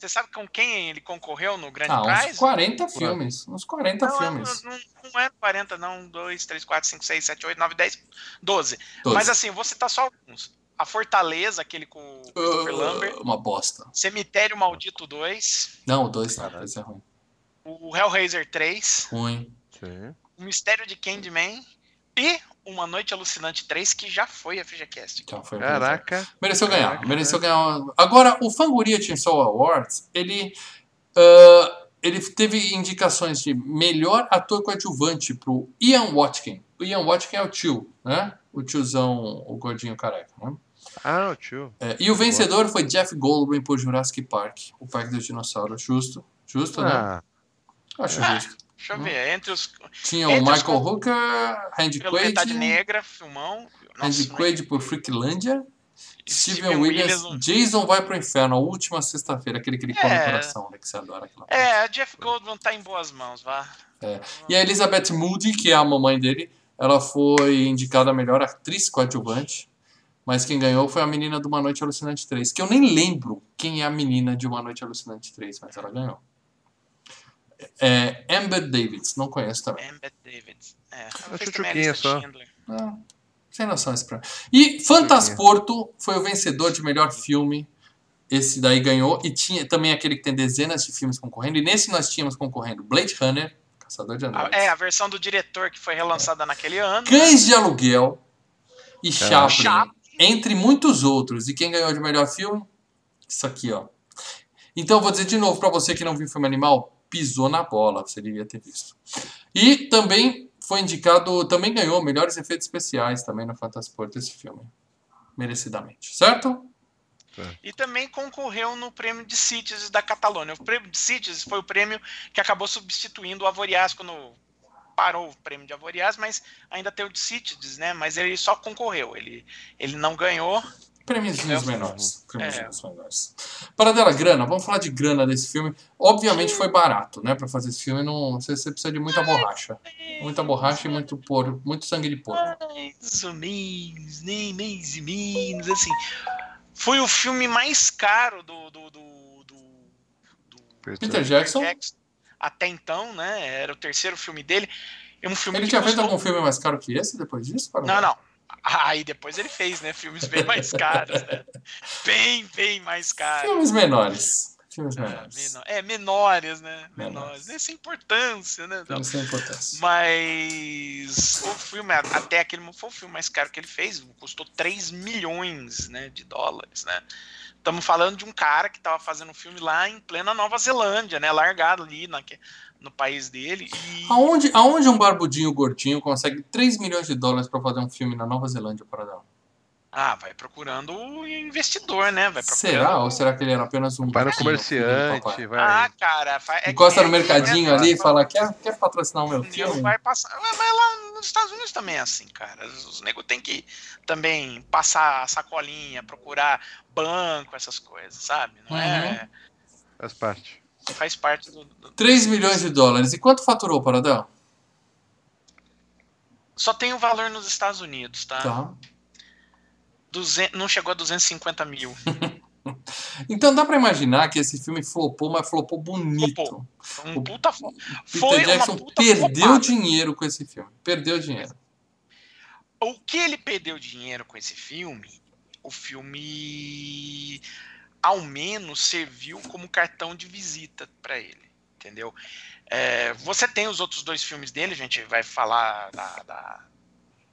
Você sabe com quem ele concorreu no Grande Ah, uns Prize? 40 filmes. Uns 40 Não, filmes. Não, não é 40, não. 2, 3, 4, 5, 6, 7, 8, 9, 10, 12. Todos. Mas assim, vou citar só alguns. A Fortaleza, aquele com o Christopher Lambert. Uh, uma bosta. Cemitério Maldito 2. Não, o 2 tá, esse é ruim. O Hellraiser 3. Ruim. Sim. O Mistério de Candyman. E Uma Noite Alucinante 3, que já foi a FGCast. Então, foi Caraca. Mereceu ganhar, Caraca, mereceu ganhar. Agora, o Fangoria Chainsaw Awards, ele, ah, ele teve indicações de melhor ator coadjuvante pro Ian Watkin. O Ian Watkin é o tio, né? O tiozão, o gordinho careca, né? Ah, o tio. É, e o vencedor foi Jeff Goldblum por Jurassic Park, o Parque dos Dinossauros. Justo, justo, né? Ah, Acho Ah, justo. Deixa eu ver. Entre os. Tinha o entre os Michael con- Hooker, Randy Pelo Metade Quaid, Negra, filmão. Andy Nossa, Quaid por Freaklândia, Steven Williams, Williams, Jason vai pro inferno, a última sexta-feira, aquele que ele come É. no coração, né, que você adora aquela É, a Jeff Goldblum tá em boas mãos, vá. E a Elizabeth Moody, que é a mamãe dele, ela foi indicada a melhor atriz coadjuvante, mas quem ganhou foi a menina de Uma Noite Alucinante 3, que eu nem lembro quem é a menina de Uma Noite Alucinante 3, mas ela ganhou. É Amber Davids, não conheço também. Amber Davids. É, Chuquinha lista só. Ah, sem noção esse programa. E Fantasporto foi o vencedor de melhor filme. Esse daí ganhou. E tinha também aquele que tem dezenas de filmes concorrendo. E nesse nós tínhamos concorrendo Blade Runner, Caçador de Androides. É, a versão do diretor que foi relançada naquele ano. Cães de Aluguel e Chaplin, Chaplin. entre muitos outros. E quem ganhou de melhor filme? Isso aqui, ó. Então, eu vou dizer de novo pra você que não viu filme animal, pisou na bola, você devia ter visto. E também foi indicado, também ganhou melhores efeitos especiais também no Fantasport esse filme. Merecidamente, certo? E também concorreu no prêmio de Cities da Catalônia. O prêmio de Cities foi o prêmio que acabou substituindo o Avoriaz quando parou o prêmio de Avoriaz, mas ainda tem o de Cities, né? Mas ele só concorreu, ele, ele não ganhou. Prêmiozinhos É. menores. Prêmiozinhos menores. Para dela, grana. Vamos falar de grana desse filme. Obviamente foi barato, né? Pra fazer esse filme, não, você, você precisa de muita borracha. Muita borracha e muito porco, muito sangue de porco. Mais ou menos, nem mais ou menos, assim. Foi o filme mais caro do, do, do, do- do Peter Jackson. até então, né? Era o terceiro filme dele. É um filme Ele tinha feito custou- algum filme mais caro que esse depois disso? Para Não, não. Aí depois ele fez, né? Filmes bem mais caros, né? Bem, bem mais caros. Filmes menores. Filmes É, menores. menor- É, menores, né? Menores. Menores. Essa importância, né? Filmes sem importância. Mas o filme, até aquele foi o filme mais caro que ele fez, custou 3 milhões né, de dólares, né? Estamos falando de um cara que estava fazendo um filme lá em plena Nova Zelândia, né? Largado ali na, no país dele. E Aonde, aonde um barbudinho gordinho consegue 3 milhões de dólares pra fazer um filme na Nova Zelândia, Paradão? ah, vai procurando o investidor, né? Vai procurando. Será? Ou será que ele era apenas um Vai no comerciante, vai. Ah, cara, fa- é Encosta no mercadinho é, ali e vai- fala, quer, quer patrocinar o meu filme? vai passar. Mas lá nos Estados Unidos também é assim, cara. Os negros têm que também passar a sacolinha, procurar banco, essas coisas, sabe? Não é. Faz parte. Faz parte do. do- 3 milhões de dólares. E quanto faturou, Paradão? Só tem o valor nos Estados Unidos, tá? Tá. Duzen- Não chegou a 250 mil. Então dá pra imaginar que esse filme flopou, mas flopou bonito. Flopou. Um puta, Peter foi Jackson perdeu flopada. dinheiro com esse filme. Perdeu dinheiro. O que ele perdeu dinheiro com esse filme, o filme ao menos serviu como cartão de visita pra ele, entendeu? É, você tem os outros dois filmes dele, a gente vai falar da, da,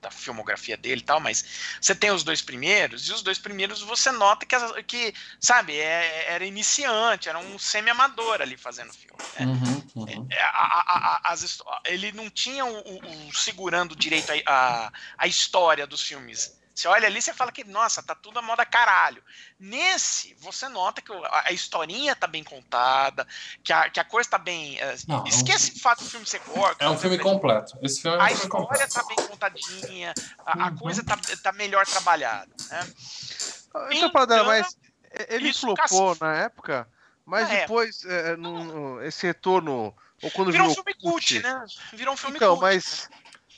da filmografia dele e tal, mas você tem os dois primeiros, e os dois primeiros você nota que, que sabe, é- era iniciante, era um semi-amador ali fazendo filme. né? Uhum, uhum. É, a- a- a- as ele não tinha o, o- o segurando direito a, a história dos filmes. Você olha ali e você fala que, nossa, tá tudo a moda caralho. Nesse, você nota que a, historinha tá bem contada, que a, que a coisa tá bem. eh, Não, é um- esquece o fato do filme ser gore. É um filme completo. Esse filme é um A filme história completo. tá bem contadinha, a, a Uhum. coisa tá, tá melhor trabalhada. Né? Então, Então, mas ele isso flopou na época, mas Na depois, é, no- no- esse retorno, ou quando Virou um virou filme cult, né? Virou um filme Então, cult. mas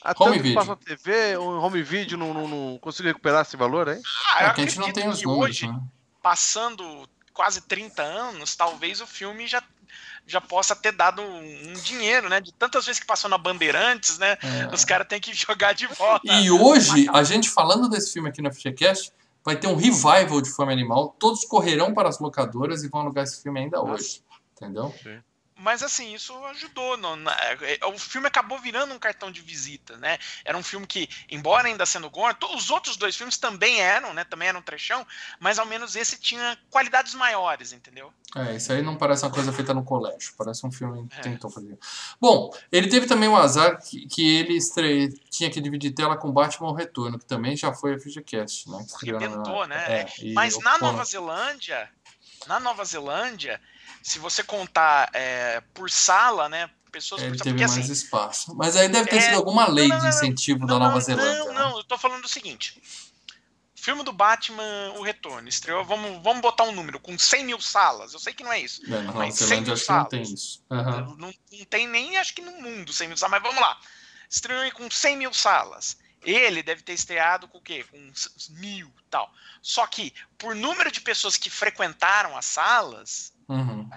a Home tanto passou na TV, o home video não, não, não conseguiu recuperar esse valor, hein? Ah, eu É que a gente não acredito tem os que números, hoje, né? passando quase 30 anos, talvez o filme já, já possa ter dado um, um dinheiro, né? De tantas vezes que passou na Bandeirantes, né? É. Os caras têm que jogar de volta. E hoje, a gente falando desse filme aqui no FGCast, vai ter um revival de Fome Animal. Todos correrão para as locadoras e vão alugar esse filme ainda hoje. Entendeu? Mas assim, isso ajudou. no- na- é, o filme acabou virando um cartão de visita, né? Era um filme que, embora ainda sendo gore, os outros dois filmes também eram, né? Também eram trechão, mas ao menos esse tinha qualidades maiores, entendeu? É, isso aí não parece uma coisa feita no colégio. Parece um filme que É. tentou fazer. Bom, ele teve também o azar que, que ele estre... tinha que dividir tela com Batman Retorno, que também já foi a FGCast, né? Que estreou na- Arrebentou, né? É, Mas na Nova Zelândia, na Nova Zelândia, se você contar é, por sala, né? Pessoas Ele por teve porque mais assim. espaço. Mas aí deve ter É, sido alguma lei não, não, de não, incentivo da Não, Nova não, Zelândia. Não, né? não, eu tô falando o seguinte. Filme do Batman, O Retorno, estreou, vamos, vamos botar um número, com 100 mil salas. Eu sei que não é isso. É, na Nova Zelândia acho que não tem salas. isso. Aham. Não, não tem nem, acho que no mundo 100 mil salas, mas vamos lá. Estreou aí com 100 mil salas. Ele deve ter estreado com o quê? Com mil e tal. Só que, por número de pessoas que frequentaram as salas, Uhum.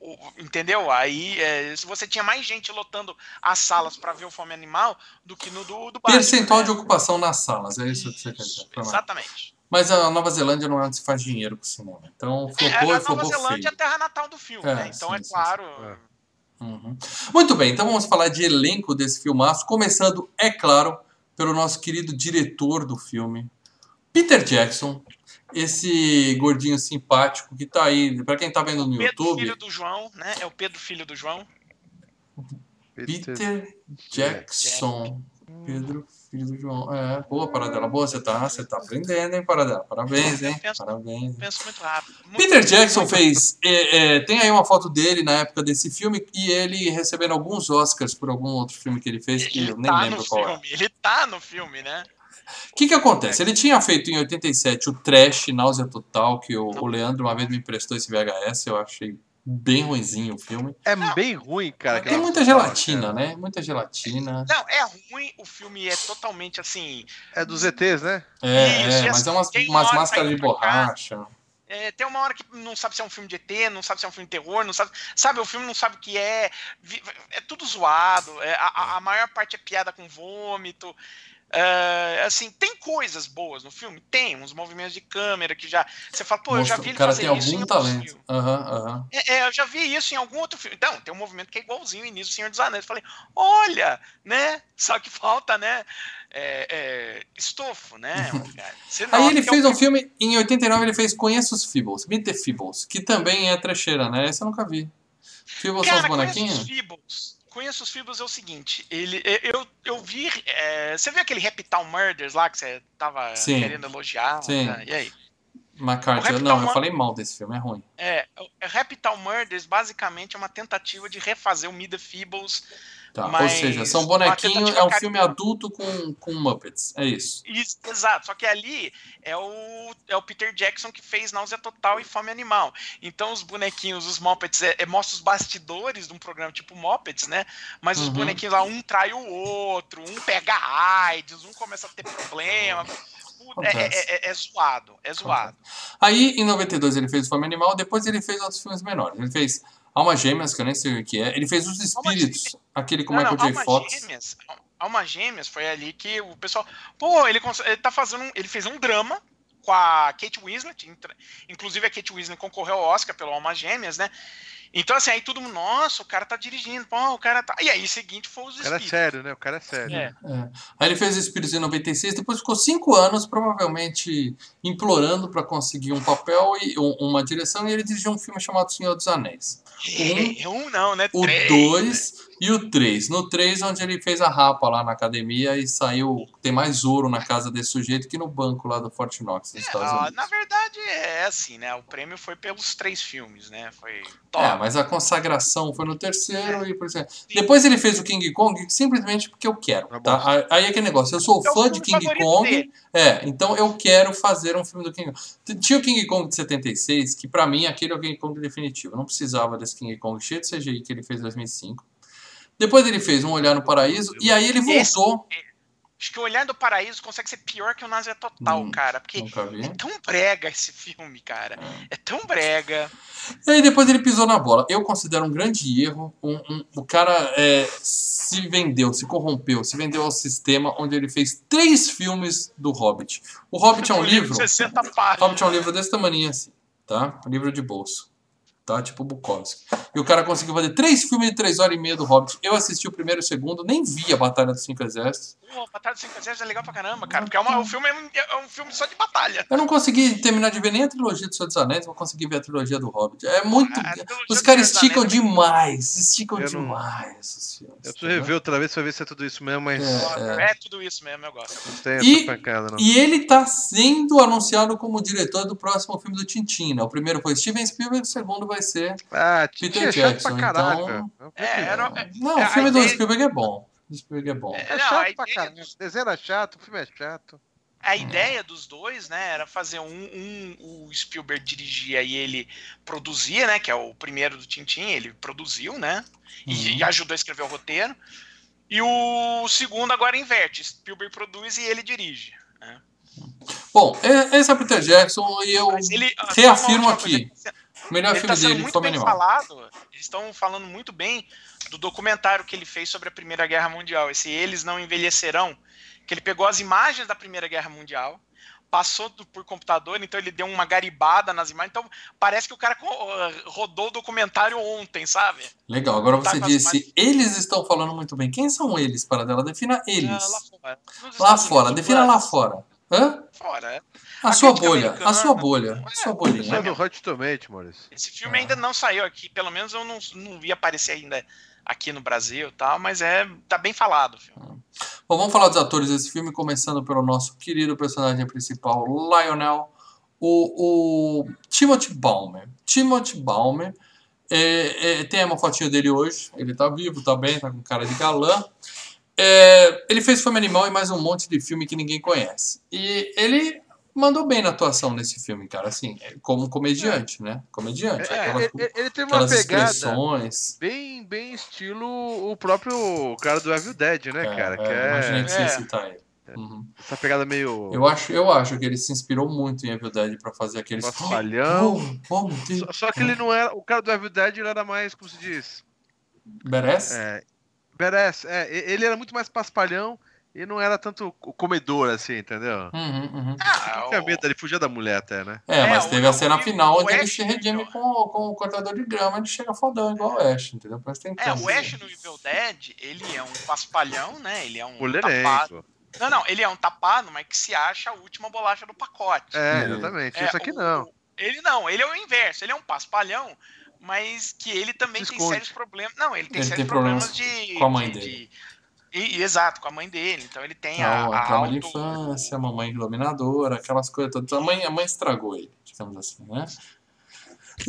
o- entendeu? Aí, é, você tinha mais gente lotando as salas para ver o Fome Animal do que no do, do Batman, Percentual né? de ocupação nas salas, é isso que você quer Isso, dizer. Exatamente. Mas a Nova Zelândia não é onde se faz dinheiro com cinema. Então É, flopou a Nova flopou Zelândia é feio. a terra natal do filme, É, né? Então sim, é sim, claro. sim. Uhum. Muito bem, então vamos falar de elenco desse filmaço, começando, é claro, pelo nosso querido diretor do filme, Peter Jackson, esse gordinho simpático que tá aí, pra quem tá vendo no Pedro, YouTube, filho do João, né? É o Pedro, filho do João. Peter Jackson. Pedro, filho do João. É, boa, Paradela. Boa, você tá, você tá aprendendo, hein, Paradela? Parabéns, hein? Penso- Parabéns. Penso muito rápido. Muito- Peter Jackson muito- fez. é, é, tem aí uma foto dele na época desse filme e ele recebendo alguns Oscars por algum outro filme que ele fez, que Ele eu nem tá lembro no qual é. filme. Ele tá no filme, né? O que, que acontece? Ele tinha feito em 87 o Trash, Náusea Total, que o, o Leandro uma vez me emprestou esse VHS, eu achei bem ruinzinho o filme. É bem ruim, cara. Tem muita gelatina, cara. né? Muita gelatina. Não, é ruim. O filme é totalmente assim. É dos ETs, né? É, Isso, é, mas é umas, tem uma umas hora máscaras de borracha. é, tem uma hora que não sabe se é um filme de ET, não sabe se é um filme de terror, não sabe. Sabe, o filme não sabe o que é. É tudo zoado. é, a, a- a maior parte é piada com vômito. É, assim, tem coisas boas no filme? Tem, uns movimentos de câmera que já. Você fala, pô, eu já Mostra- vi ele cara fazer tem isso em talento. Aham, aham. É, é, eu já vi isso em algum outro filme. Então, tem um movimento que é igualzinho o início do Senhor dos Anéis. Eu falei, olha, né? Só que falta, né? É, é, estofo, né? cara? Aí nota ele é fez um um filme, em 89 ele fez Conheça os Feebles, Meet the Feebles, que também é trecheira, né? Esse eu nunca vi. Feebles são os Cara, bonequinhos? os Feebles. Conheço os Feebles é o seguinte, ele, eu, eu vi. é, você viu aquele Reptile Murders lá que você tava Sim. querendo elogiar? Sim. né? E aí? McCarthy, não, eu Man- falei mal desse filme, é ruim. É, Reptile Murders basicamente é uma tentativa de refazer o the Feebles. Tá, Ou Mas seja, são bonequinhos, é um filme adulto com, com Muppets, é isso. Isso, exato, só que ali é o, é o Peter Jackson que fez Náusea Total e Fome Animal. Então os bonequinhos, os Muppets, é, é, mostra os bastidores de um programa tipo Muppets, né? Mas os Uhum. bonequinhos lá, um trai o outro, um pega AIDS, um começa a ter problema. é, é- é- é zoado, é zoado. Aí, em 92, ele fez Fome Animal, depois ele fez outros filmes menores. Ele fez Alma Gêmeas, que eu nem sei o que é. Ele fez Os Espíritos, aquele com Não, Michael não, J. Fox. Gêmeas, Alma Gêmeas foi ali que o pessoal. Pô, ele, ele tá fazendo. um- Ele fez um drama com a Kate Winslet. Inclusive a Kate Winslet concorreu ao Oscar pelo Alma Gêmeas, né? Então, assim, aí todo mundo, nossa, o cara tá dirigindo, pô, o cara tá. E aí, seguinte, foi os O cara é Espíritos. sério, né? O cara é sério. É. É. Aí ele fez Os Espíritos em 96, depois ficou cinco anos, provavelmente implorando para conseguir um papel e um- uma direção, e ele dirigiu um filme chamado Senhor dos Anéis. Um não, né? O Três, 2 e o 3. No 3, onde ele fez a rapa lá na academia e saiu. Tem mais ouro na casa desse sujeito que no banco lá do Fort Knox, nos É, Estados Unidos. na verdade é assim, né? O prêmio foi pelos três filmes, né? Foi top. É, mas a consagração foi no terceiro e por exemplo. Depois ele fez o King Kong simplesmente porque eu quero. Tá? bosta. Aí é aquele negócio, eu sou É fã de King Kong. dele. É, então eu quero fazer um filme do King Kong. Tinha o King Kong de 76, que pra mim aquele é o King Kong definitivo. Eu não precisava desse King Kong cheio de CGI que ele fez em 2005. Depois ele fez Um Olhar no Paraíso e aí ele Esse- voltou. Acho que o Olhar do Paraíso consegue ser pior que o Nazia Total, Hum, cara. Porque é tão brega esse filme, cara. É tão brega. E aí depois ele pisou na bola. Eu considero um grande erro. Um, um- o cara é, se vendeu, se corrompeu, se vendeu ao sistema onde ele fez três filmes do Hobbit. O Hobbit é um livro. 60 O páginas. Hobbit é um livro desse tamanho assim, tá? Um livro de bolso. Tá? Tipo Bukowski. E o cara conseguiu fazer três filmes de três horas e meia do Hobbit. Eu assisti o primeiro e o segundo, nem vi a Batalha dos Cinco Exércitos. Pô, Batalha dos Cinco Exércitos é legal pra caramba, cara. Porque é uma- o filme é um, é um filme só de batalha. Eu não consegui terminar de ver nem a trilogia do Senhor dos Anéis, vou conseguir ver a trilogia do Hobbit. É muito. A trilogia Os caras esticam Anéis- demais, esticam Eu não- demais esses filmes. Eu preciso entendeu? rever outra vez pra ver se é tudo isso mesmo, mas É. É. tudo isso mesmo, eu gosto. não tem E- essa pancada, não. E ele tá sendo anunciado como diretor do próximo filme do Tintin, né? O primeiro foi Steven Spielberg, o segundo vai ser Ah, Peter Peter é Jackson, pra caralho. então-. É, era- é- Não, É, o filme do ideia- Spielberg é bom. O Spielberg é bom. É, É não, a chato pra ideia caralho. dos- O desenho era chato, o filme é chato. A ideia dos dois, né, era fazer um, um o Spielberg dirigia e ele produzia, né, que é o primeiro do Tintin, ele produziu, né, e, Uhum. e ajudou a escrever o roteiro. E o segundo agora inverte, Spielberg produz e ele dirige. né. Bom, é- esse é o Peter Jackson e eu Mas ele ah, reafirmo aqui. coisa, melhor Ele filme está sendo dele, muito bem Animal. falado. Eles estão falando muito bem do documentário que ele fez sobre a Primeira Guerra Mundial. Esse Eles Não Envelhecerão. Que ele pegou as imagens da Primeira Guerra Mundial, passou por computador, então ele deu uma garibada nas imagens. Então parece que o cara co- rodou o documentário ontem, sabe? Legal, agora Tá você disse, eles estão falando muito bem. Quem são eles, para dela? Defina eles. Ah, lá fora. Lá fora, defina lá lá fora. Hã? fora. A A sua bolha, a sua bolha, a É, sua Isso bolinha. é do Hot Tomate, Maurício. Esse filme Ah. ainda não saiu aqui, pelo menos eu não, não vi aparecer ainda aqui no Brasil e tal, mas é tá bem falado o filme. Bom, vamos falar dos atores desse filme, começando pelo nosso querido personagem principal, Lionel, o, o Timothy Baumer. Timothy Baumer, é, é, tem uma fotinha dele hoje, ele tá vivo, tá bem, tá com cara de galã. É, ele fez Fome Animal e mais um monte de filme que ninguém conhece. E ele mandou bem na atuação nesse filme, cara, assim, como comediante, né? Comediante. É, aquelas, Ele, ele- tem uma pegada expressões. bem, bem estilo o próprio cara do Evil Dead, né, cara? que é, Imaginei que você É. citar ele. Uhum. essa pegada meio Eu acho, eu acho que ele se inspirou muito em Evil Dead pra fazer aqueles. paspalhão. Oh, oh, Deus. Só, só que ele não era. O cara do Evil Dead ele era mais, como se diz? Merece? É, Beres, é, ele era muito mais paspalhão e não era tanto o comedor assim, entendeu? Uhum, uhum. Ah, Tinha o- medo, ele fugia da mulher até, né? É, mas o- teve a o- cena o- final o onde ele se redime com, o- com o cortador de grama, ele chega fodão igual o Ash, entendeu? Parece que tem É, o Ash no Evil Dead, ele é um paspalhão, né? Ele é um tapado. Não, não, ele é um tapado, mas que se acha a última bolacha do pacote. É, exatamente. É, Isso aqui o- não. Ele não, ele é o inverso, ele é um paspalhão, mas que ele também tem sérios problemas. Não, ele tem Ele sérios tem problemas problemas, de. com a mãe de- dele. de- e- e- exato, com a mãe dele. Então ele tem a, Trauma, a trauma de auto- infância, a mamãe dominadora, aquelas coisas todas. A mãe, a mãe estragou ele, digamos assim, né?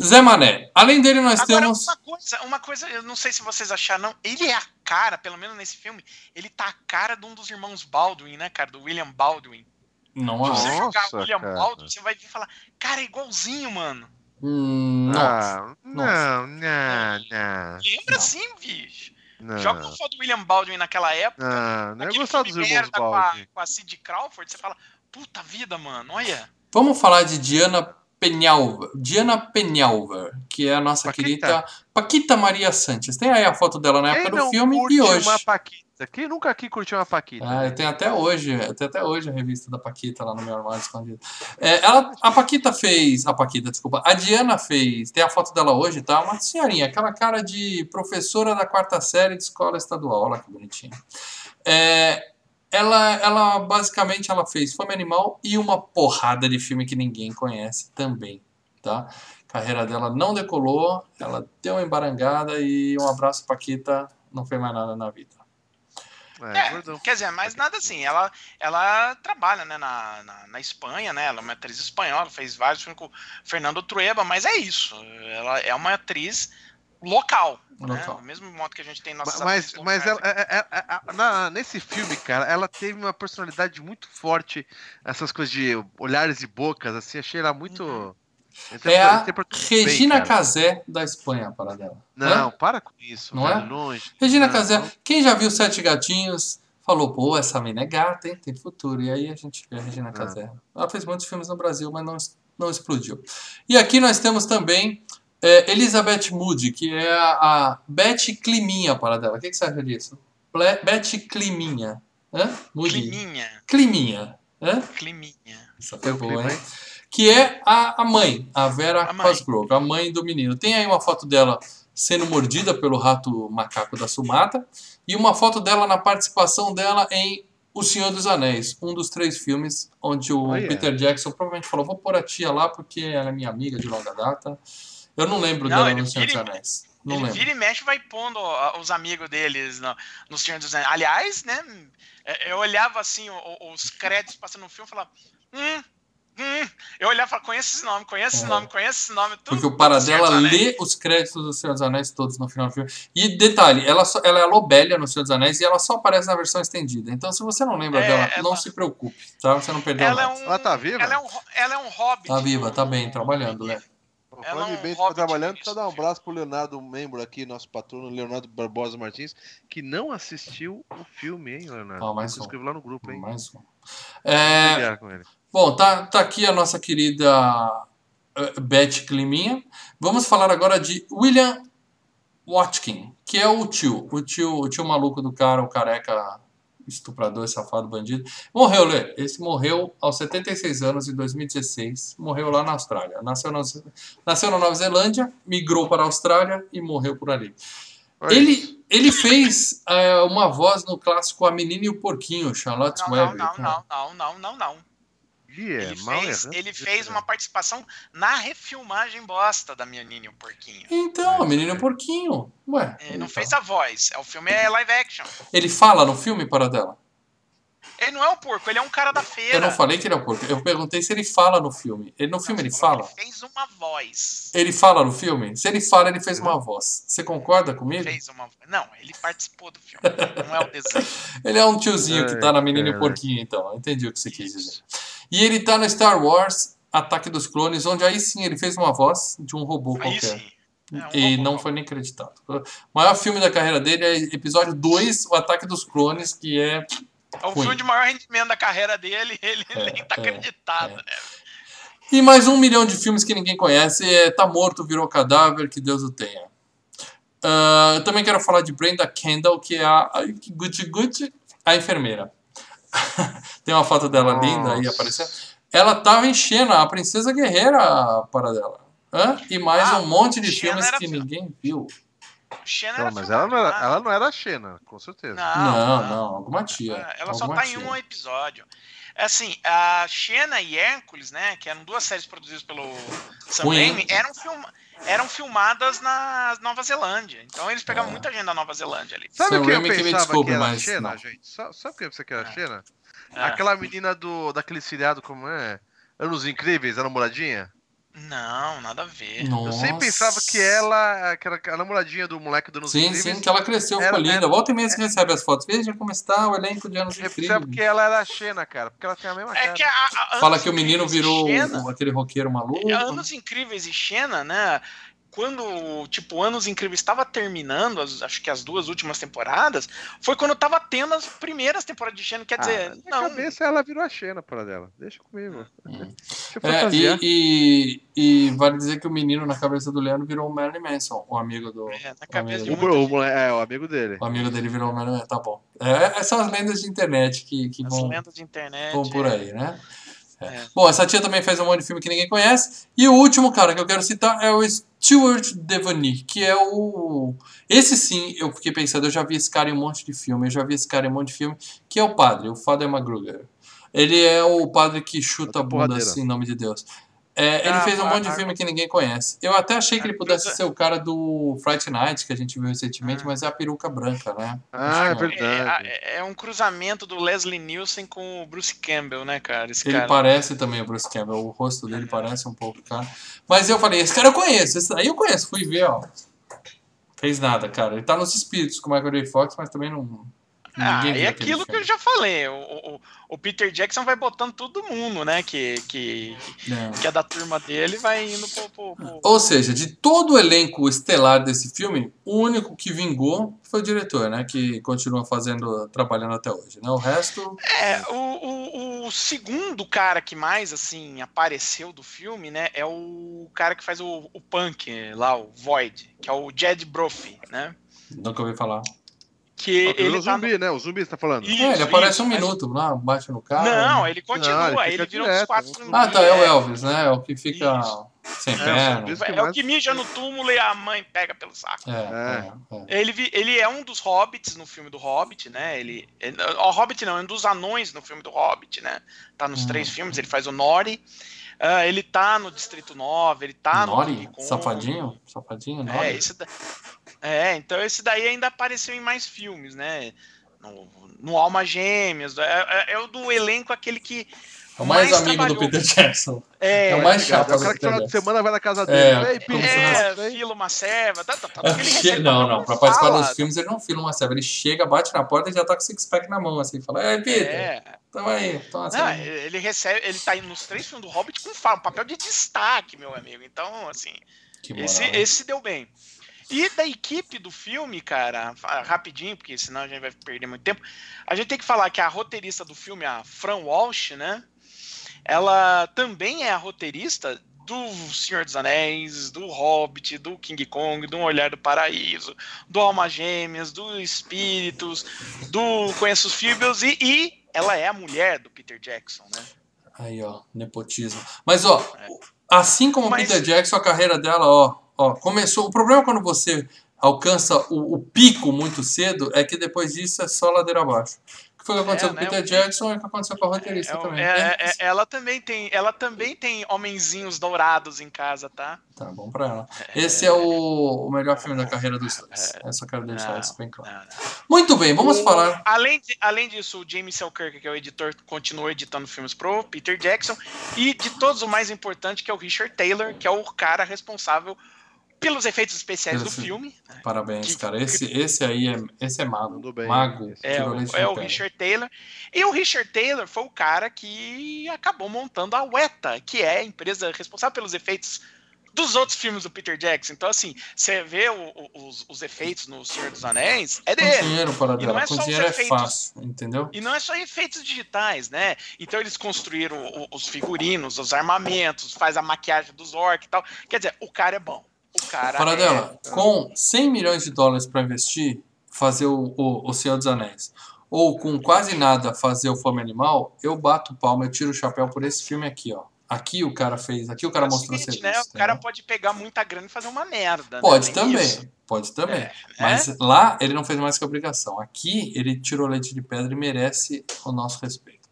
Zé Mané. Além dele, nós Agora, temos. uma coisa, uma coisa, eu não sei se vocês acharam, não. Ele é a cara, pelo menos nesse filme, ele tá a cara de um dos irmãos Baldwin, né, cara? Do William Baldwin. Não Se você jogar Nossa, William cara. Baldwin, você vai vir falar, cara, é igualzinho, mano. Hum, não. Nossa. não, não, não. Lembra sim, bicho. Não. Joga uma foto do William Baldwin naquela época. Não, não é aquele gostar dos irmãos merda com a, Baldwin. com a Cindy Crawford, você fala, Puta vida, mano, olha. Vamos falar de Diana Penhalver, Diana Penhalver, que é a nossa Paquita. querida Paquita Maria Santos. Tem aí a foto dela na Quem época do filme e hoje. uma Paquita? Quem nunca aqui curtiu uma Paquita? Ah, eu tenho até hoje, eu tenho até hoje a revista da Paquita lá no meu armário escondido. É, ela, a Paquita fez, a Paquita, desculpa, a Diana fez, tem a foto dela hoje, tá? Uma senhorinha, aquela cara de professora da quarta série de escola estadual, olha que bonitinha. É, ela, ela basicamente ela fez Fome Animal e uma porrada de filme que ninguém conhece também, tá? A carreira dela não decolou, ela deu uma embarangada e um abraço Paquita, não fez mais nada na vida. É, gordão. quer dizer, mas nada assim, ela, ela trabalha né, na, na, na Espanha, né? Ela é uma atriz espanhola, fez vários filmes com o Fernando Trueba, mas é isso. Ela é uma atriz local. Né? Local. Do mesmo modo que a gente tem nossas Mas, mas ela, locais é- é- é- na- nesse filme, cara, ela teve uma personalidade muito forte, essas coisas de olhares e bocas, assim, achei ela muito. Uhum. É a bem, Regina cara. Casé da Espanha, para dela. Não, Hã? para com isso, Não velho, é? longe. Regina Não, Casé, não. quem já viu Sete Gatinhos, falou, pô, essa mina é gata, hein? Tem futuro. E aí a gente vê a Regina Ah. Casé. Ela fez muitos filmes no Brasil, mas não, não explodiu. E aqui nós temos também é, Elizabeth Moody, que é a, a Beth Climinha para dela. O que, que você acha disso? Ble- Beth Climinha. Hã? Moody. Climinha, Climinha. Hã? climinha. Essa foi boa, hein? Que é a, a mãe, a Vera A mãe. Cosgrove, a mãe do menino. Tem aí uma foto dela sendo mordida pelo rato macaco da Sumatra e uma foto dela na participação dela em O Senhor dos Anéis, um dos três filmes onde o Olha. Peter Jackson provavelmente falou: vou pôr a tia lá porque ela é minha amiga de longa data. Eu não lembro Não, dela no Senhor dos Anéis. Não ele lembro. vira e mexe e vai pondo os amigos deles no, no Senhor dos Anéis. Aliás, né? é, Eu olhava assim, os créditos passando no filme e falava. Hum, hum. Eu olhava e falava, conheço esse nome, conheço esse É. nome, conheço esse nome. Tudo, Porque o Paradela lê os créditos do Senhor dos Anéis todos no final do filme. E detalhe, ela, só- ela é a Lobélia no Senhor dos Anéis e ela só aparece na versão estendida. Então, se você não lembra É, dela, não ela- se preocupe, tá? Você não perdeu Ela é nada. um, Ela tá viva? Ela é um, ela é um hobbit. Tá viva, tá bem, do- trabalhando, né? Ela Falando é um bem, tá trabalhando, só dar um abraço pro Leonardo, um membro aqui, nosso patrono, Leonardo Barbosa Martins, que não assistiu o filme, hein, Leonardo? Ah, mais Se inscreveu lá no grupo, hein? Mais um. É, bom, tá, tá aqui a nossa querida eh, Beth Climinha. Vamos falar agora de William Watkin, que é o tio, o tio, o tio maluco do cara, o careca estuprador, safado, bandido. Morreu, Lê. Esse morreu aos 76 anos, em 2016. Morreu lá na Austrália. Nasceu na, nasceu na Nova Zelândia, migrou para a Austrália e morreu por ali. Ele, ele fez eh, uma voz no clássico A Menina e o Porquinho, Charlotte Não, não, Webb. não, não, não, não, não, não. É Ele mal fez, ele fez uma participação na refilmagem bosta da Nini e o Porquinho. Então, A Menina e o Porquinho. Ué. Ele não fez a voz. O filme é live action. Ele fala no filme para dela. Ele não é o porco, ele é um cara da feira. Eu não falei que ele é o porco. Eu perguntei se ele fala no filme. Ele no Não, filme ele fala? Ele fez uma voz. Ele fala no filme? Se ele fala, ele fez uma voz. Você concorda comigo? Fez uma Não, ele participou do filme. Não é o desenho. Ele é um tiozinho que tá na Menina e. Porquinho, então. Eu entendi o que você quis dizer. E ele tá no Star Wars Ataque dos Clones, onde aí sim ele fez uma voz de um robô Aí qualquer. sim. É um E robô. não foi nem acreditado. O maior filme da carreira dele é episódio 2, O Ataque dos Clones, que é. É o ruim. filme de maior rendimento da carreira dele, ele É, nem tá é, acreditado, é. né? E mais um milhão de filmes que ninguém conhece. É Tá Morto, Virou Cadáver, que Deus o tenha. Ah, eu também quero falar de Brenda Kendall, que é a que Gucci Gucci, a enfermeira. Tem uma foto dela linda aí Nossa. aparecendo. Ela tava em Xena, a princesa guerreira para dela. Hã? E mais Ah, um monte de Xena filmes que filme. ninguém viu. Xena Não, mas ela não, era, ela não era a Xena, com certeza. Não, não, alguma tia. Ela só alguma tá em tia. um episódio. Assim, a Xena e Hércules, né, que eram duas séries produzidas pelo Sam. Raimi, eram, filma eram filmadas na Nova Zelândia. Então eles pegavam É. muita gente da Nova Zelândia ali. Sabe Sam o que eu Raimi que me pensava desculpe, que era a Xena, não. gente? Sa- Sabe o que eu pensava que era a. Xena? Ah, Aquela menina do, daquele seriado, como é? Anos Incríveis, a namoradinha? Não, nada a ver. Nossa. Eu sempre pensava que ela, que era a namoradinha do moleque do Anos Sim, Incríveis. sim, que ela cresceu, ficou Era- linda. era- Volta e meia você recebe as fotos. Veja como está o elenco de Anos Eu Incríveis. pensava que ela era a Xena, cara, porque ela tem a mesma É cara. que a, a- Fala que o menino virou Xena- aquele roqueiro maluco. Anos Incríveis e Xena, né? Quando, tipo, Anos Incríveis estava terminando, as, acho que as duas últimas temporadas, foi quando tava tendo as primeiras temporadas de Xena. Quer dizer, ah, na não. cabeça ela virou a Xena para dela. Deixa comigo. Hum. Deixa eu É, e, e, e vale dizer que o menino na cabeça do Leandro virou o Marilyn Manson, o amigo do. É, na cabeça O, o, é, o amigo dele. o amigo dele virou o Marilyn Manson, tá bom. É, essas as lendas de internet que, que As vão, lendas de internet. vão por é. aí, né? É. Bom, essa tia também fez um monte de filme que ninguém conhece. E o último cara que eu quero citar é o Stuart Devony, que é o. Esse sim, eu fiquei pensando, eu já vi esse cara em um monte de filme, eu já vi esse cara em um monte de filme, que é o padre, o Father McGruger. Ele é o padre que chuta a bunda assim, em nome de Deus. É, ele Ah, fez um monte de filme que ninguém conhece. Eu até achei que a ele pudesse coisa- ser o cara do Fright Night, que a gente viu recentemente, Ah. mas é a peruca branca, né? Ah, é verdade. É, é um cruzamento do Leslie Nielsen com o Bruce Campbell, né, cara? Esse Ele cara. parece também o Bruce Campbell, o rosto dele parece um pouco, cara. Mas eu falei, esse cara eu conheço, esse daí eu conheço, fui ver, ó. Fez nada, cara. Ele tá nos espíritos com o Michael J. Fox, mas também não. Ah, é aquilo que eu já falei. O, o, o Peter Jackson vai botando todo mundo, né? Que, que, É. que é da turma dele vai indo pro. pro- pro- Ou seja, de todo o elenco estelar desse filme, o único que vingou foi o diretor, né? Que continua fazendo, trabalhando até hoje, né? O resto. É, o, o, o segundo cara que mais, assim, apareceu do filme, né? É o cara que faz o, o Punk lá, o Void, que é o Jed Brophy, né? Nunca ouvi falar. Que Ó, ele o tá zumbi, né? O zumbi você tá falando. Isso, é, ele aparece isso, um mas- minuto lá, bate no carro. Não, ele Não, continua, ele ele, virou direto, uns quatro é um zumbis. Ah, tá, é o Elvis, né? É o que fica Isso. sem É, o perna. zumbi- É o que mija no túmulo e a mãe pega pelo saco. É, é, é. Ele, ele é um dos hobbits no filme do Hobbit, né? Ele, ele- o Hobbit não, é um dos anões no filme do Hobbit, né? Tá nos Hum. três filmes, ele faz o Nori. Ah, ele tá no Distrito 9, ele tá no Nori? King Kong. Safadinho? Safadinho? Nori? É, esse é, então esse daí ainda apareceu em mais filmes, né? No, no Alma Gêmeas, é, é- é o do elenco aquele que É o mais, amigo trabalhou. do Peter Jackson. É, É o mais chato É o cara que final Peter de semana vai na casa É, dele. Ei, como Peter, se é, fila uma serva, tá, tá, tá, É, Não, não. Pra participar fala. dos filmes, ele não filma uma serva. Ele chega, bate na porta e já tá com six-pack na mão, assim. Fala, é, Peter, É, tamo aí. Toma assim. Não, ele recebe, ele tá indo nos três filmes do Hobbit com um papel de destaque, meu amigo. Então, assim, Que moral. esse, esse deu bem. E da equipe do filme, cara, rapidinho, porque senão a gente vai perder muito tempo. A gente tem que falar que a roteirista do filme, a Fran Walsh, né? Ela também é a roteirista do Senhor dos Anéis, do Hobbit, do King Kong, do Um Olhar do Paraíso, do Alma Gêmeas, do Espíritos, do Conheço os Feebles e, e ela é a mulher do Peter Jackson, né? Aí, ó, nepotismo. Mas, ó, assim como o Mas- Peter Jackson, a carreira dela, ó, ó, começou. O problema é quando você alcança o, o pico muito cedo é que depois disso é só ladeira abaixo. O que foi que aconteceu É, com o né, Peter Jackson e o que aconteceu com a roteirista É, também. é, É, é, ela também tem, ela também tem homenzinhos dourados em casa, tá? Tá bom pra ela. Esse é o, o melhor filme da carreira dos dois. É. Só quero deixar Não, isso bem claro. não, não. Muito bem, vamos O- falar. Além, de- além disso, o James Selkirk, que é o editor, continua editando filmes pro Peter Jackson. E de todos, o mais importante, que é o Richard Taylor, que é o cara responsável pelos efeitos especiais Pelos- do filme. Parabéns, que- cara. Esse, esse aí é, esse é mago. Bem. Mago. É, o, é o. Richard Taylor. E o Richard Taylor foi o cara que acabou montando a Weta, que é a empresa responsável pelos efeitos dos outros filmes do Peter Jackson. Então, assim, você vê o- o- os, os efeitos no Senhor dos Anéis, é Com dele. dinheiro para E não dela. é Com só os dinheiro é efeitos. fácil, entendeu? E não é só efeitos digitais, né? Então eles construíram o- os figurinos, os armamentos, faz a maquiagem dos orcs e tal. Quer dizer, o cara é bom. O cara é... dela, com 100 milhões de dólares para investir, fazer o, o, o Senhor dos Anéis, ou com quase nada fazer o Fome Animal, eu bato palma, eu tiro o chapéu por esse filme aqui, ó. Aqui o cara fez, aqui o cara É o mostrou seguinte, serviço. né? O cara entendeu? pode pegar muita grana e fazer uma merda. né? Pode Tem também, isso. pode também. É, Mas lá ele não fez mais que obrigação. Aqui ele tirou leite de pedra e merece o nosso respeito.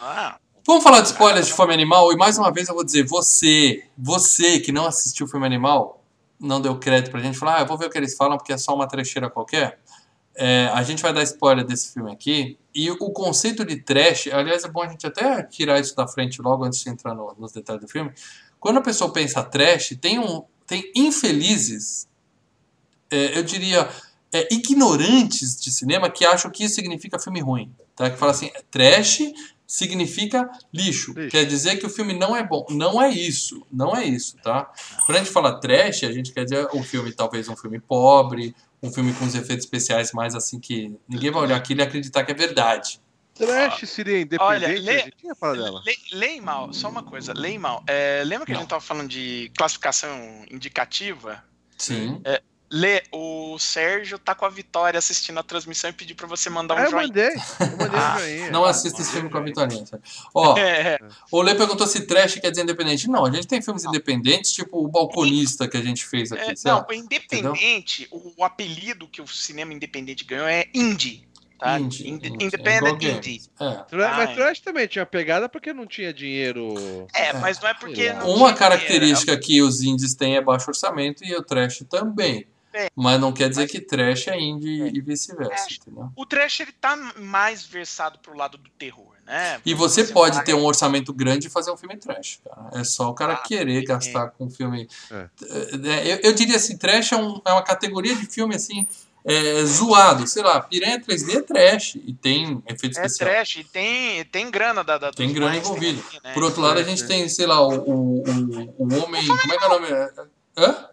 Ah, Vamos falar de spoilers de Fome Animal e mais uma vez eu vou dizer, você, você que não assistiu Fome Animal, não deu crédito pra gente, falar, ah, eu vou ver o que eles falam porque é só uma trecheira qualquer. É, a gente vai dar spoiler desse filme aqui e o conceito de trash, aliás é bom a gente até tirar isso da frente logo antes de entrar no- nos detalhes do filme. Quando a pessoa pensa trash, tem um, tem infelizes, é, eu diria é, ignorantes de cinema que acham que isso significa filme ruim, tá? Que fala assim, trash significa lixo. Lixo. Quer dizer que o filme não é bom. Não é isso. Não é isso, tá? Quando a gente fala trash, a gente quer dizer um filme, talvez um filme pobre, um filme com os efeitos especiais mais assim que ninguém vai olhar aquilo e acreditar que é verdade. Trash seria independente? Olha, lê- a gente tinha falado dela. Lei mal, só uma coisa, lei mal. É, lembra que a Não. gente tava falando de classificação indicativa? Sim. Lê, o Sérgio tá com a Vitória assistindo a transmissão e pediu pra você mandar Ah, um eu joinha. mandei. Eu mandei Ah, joinha. Não assista esse filme com a Vitorinha. sabe? Ó, É, o Lê perguntou se trash quer dizer independente. Não, a gente tem filmes independentes, tipo o Balconista que a gente fez aqui. é, sei não, lá. independente, o, o apelido que o cinema independente ganhou é indie. Tá? Indie, Inde- indie, Independent igual indie. É. Tra- Ah, Mas é. Trash também tinha pegada porque não tinha dinheiro. É, mas não é porque. Não Uma tinha característica que os indies têm é baixo orçamento e o trash também. É. Mas não quer dizer Mas- que trash é indie É. e vice-versa, É. entendeu? O trash ele tá mais versado pro lado do terror, né? E você pode vai- ter um orçamento grande e fazer um filme trash, cara. É só o cara Ah, querer é. gastar com um filme. É. É, Eu, eu diria assim, trash é, um- é uma categoria de filme assim. é, zoado, sei lá, Piranha 3D é trash e tem efeito É especial. trash, e tem, tem grana da, da Tem dos grana envolvida. né? Por outro lado, a gente tem, sei lá, o, o, o, o homem. Como é que é o nome? Hã?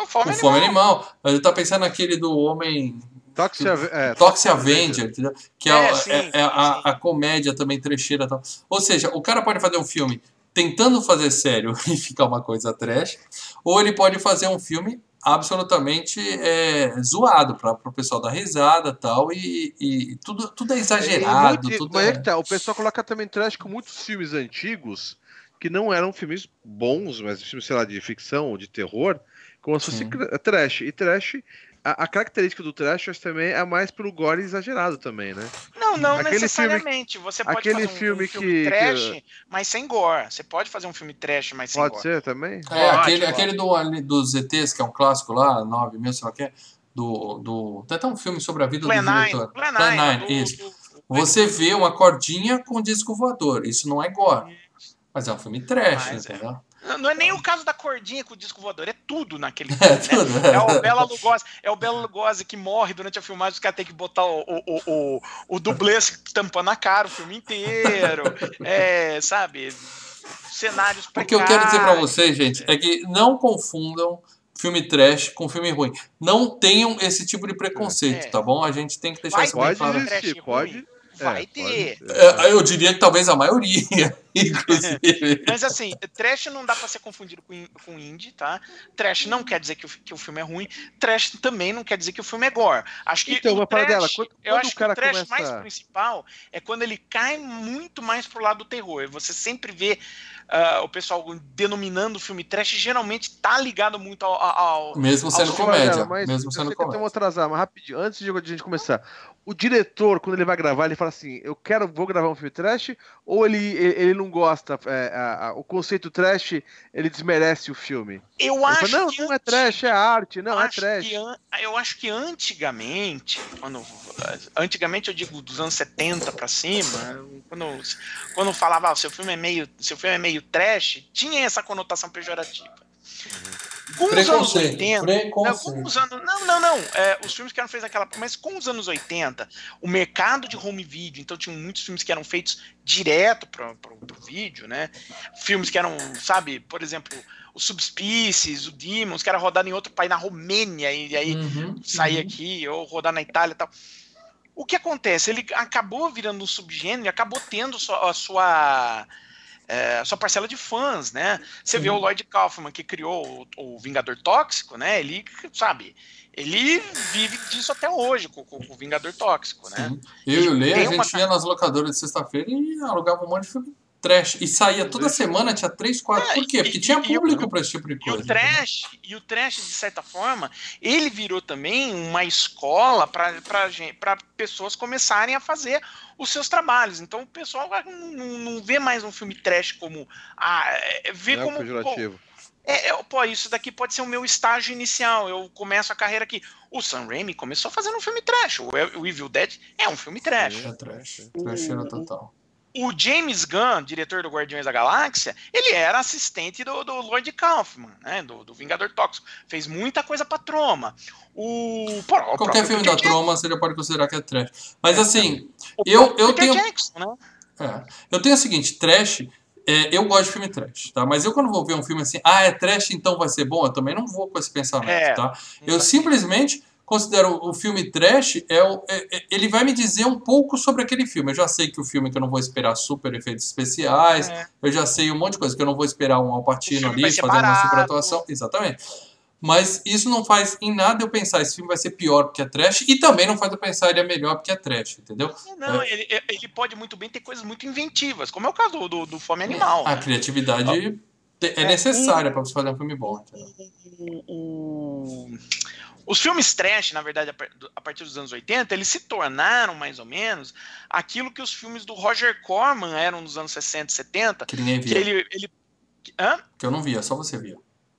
O Fome O Fome Animal. Mas eu tava pensando naquele do homem Toxic, Ave- é, Toxic Avenger, entendeu? Que é, É, a- sim, é- é a, a comédia também trecheira tal. Ou seja, o cara pode fazer um filme tentando fazer sério e ficar uma coisa trash, ou ele pode fazer um filme absolutamente é, zoado para o pessoal dar risada tal, e, e tudo, tudo é E exagerado. muito- tudo mas é é... que tá, o pessoal coloca também trash com muitos filmes antigos que não eram filmes bons, mas filmes, sei lá, de ficção ou de terror, como se fosse trash. E trash, a, a característica do trash acho, também é mais pelo gore exagerado também, né? Não, não Aquele necessariamente. Você pode aquele fazer um, filme um filme que- trash, mas sem gore. Você pode fazer um filme trash, mas sem Pode gore. ser também? É, Pode, aquele, pode. aquele do, dos ETs, que é um clássico lá, 9 mil, sei lá o que é, do, do... Tem até um filme sobre a vida Plan do 9, diretor. Plan Plan 9, Nine, do- isso. do- Você vê uma cordinha com disco voador. Isso não é gore. Mas é um filme trash, Mas é. Não- Não é nem o caso da cordinha com o disco voador, é tudo naquele É filme, né? tudo. É o Bela Lugosi, é o Bela Lugosi que morre durante a filmagem, os caras têm que botar o, o, o, o, o dublê se tampando a cara o filme inteiro. É, sabe? Cenários O que eu quero dizer pra precários. vocês, gente, é que não confundam filme trash com filme ruim. Não tenham esse tipo de preconceito, É. tá bom? A gente tem que deixar Vai isso bem Pode claro. existir, ruim? pode. Vai é, ter. É, eu diria que talvez a maioria, inclusive. Mas assim, trash não dá pra ser confundido com, com indie, tá? Trash não quer dizer que o, que o filme é ruim. Trash também não quer dizer que o filme é gore. Acho que Então, o para trash, dela, quando- eu quando acho o cara que o trash começa- mais principal é quando ele cai muito mais pro lado do terror. Você sempre vê ah, o pessoal denominando o filme trash, geralmente tá ligado muito ao. ao- ao- Mesmo sendo Ao comédia. Dela, mas Mesmo eu sendo sei que eu comédia. vou atrasar, mas rapidinho, antes de a gente começar. O diretor, quando ele vai gravar, ele fala assim: Eu quero, vou gravar um filme trash, ou ele, ele, ele não gosta, é, a- a- o conceito trash, ele desmerece o filme? Eu Ele acho fala, não, que não é trash, é arte, não, é trash. eu acho que antigamente, quando antigamente eu digo dos anos 70 pra cima, quando quando falava, ah, seu filme é meio, seu filme é meio trash, tinha essa conotação pejorativa. Com os anos Preconceito. 80, Preconceito. com os anos, não, não, não. é, os filmes que eram feitos naquela época, mas com os anos 80, o mercado de home video, então tinham muitos filmes que eram feitos direto para o vídeo, né? Filmes que eram, sabe, por exemplo, o Subspecies, o Demons, que era rodado em outro país, na Romênia, e aí Uhum, sair uhum. aqui, ou rodar na Itália e tal. O que acontece? Ele acabou virando um subgênero acabou tendo a sua, é, sua parcela de fãs, né? Você Sim. vê o Lloyd Kaufman, que criou o, o Vingador Tóxico, né? Ele, sabe, ele vive disso até hoje, com, com- o Vingador Tóxico, né? Sim. Eu e o Lê, a Tem uma gente ia nas locadoras de sexta-feira e alugava um monte de filme trash. E saía toda semana, tinha três, quatro. É, Por quê? e- Porque tinha e- e o- público pra esse tipo de E coisa. o trash, e o trash, de certa forma, ele virou também uma escola para pessoas começarem a fazer os seus trabalhos. Então o pessoal não, não- vê mais um filme trash como. Ah, é, vê Não é como. Pô, pejorativo. é, é, pô, isso daqui pode ser o meu estágio inicial. Eu começo a carreira aqui. O Sam Raimi começou fazendo um filme trash. O, o Evil Dead é um filme trash. É trash. Trasheira total. O James Gunn, diretor do Guardiões da Galáxia, ele era assistente do, do Lloyd Kaufman, né? Do, do Vingador Tóxico. Fez muita coisa pra Troma. O, pô, o Qualquer filme da Peter Troma você já pode considerar que é trash. Mas É, assim, O eu, eu Peter tenho. Jackson, né? É. Eu tenho o seguinte, trash, é, eu gosto de filme trash, tá? Mas eu quando vou ver um filme assim, ah, é trash, então vai ser bom, eu também não vou com esse pensamento, É. tá? Eu simplesmente considero o filme trash, é, o- é- é- ele vai me dizer um pouco sobre aquele filme. Eu já sei que o filme que eu não vou esperar super efeitos especiais, É. eu já sei um monte de coisa, que eu não vou esperar um Alpatino ali fazendo uma super atuação. Exatamente. Mas isso não faz em nada eu pensar esse filme vai ser pior porque é trash e também não faz eu pensar ele é melhor porque é trash, entendeu? Não, ele, ele pode muito bem ter coisas muito inventivas, como é o caso do, do, do Fome Animal. A né? criatividade é necessária para você fazer um filme bom, entendeu? o- o- os filmes trash, na verdade, a partir dos anos 80, eles se tornaram mais ou menos aquilo que os filmes do Roger Corman eram nos anos 60 e 70, Que ninguém que via. ele, ele Hã? Que eu não via, só você via.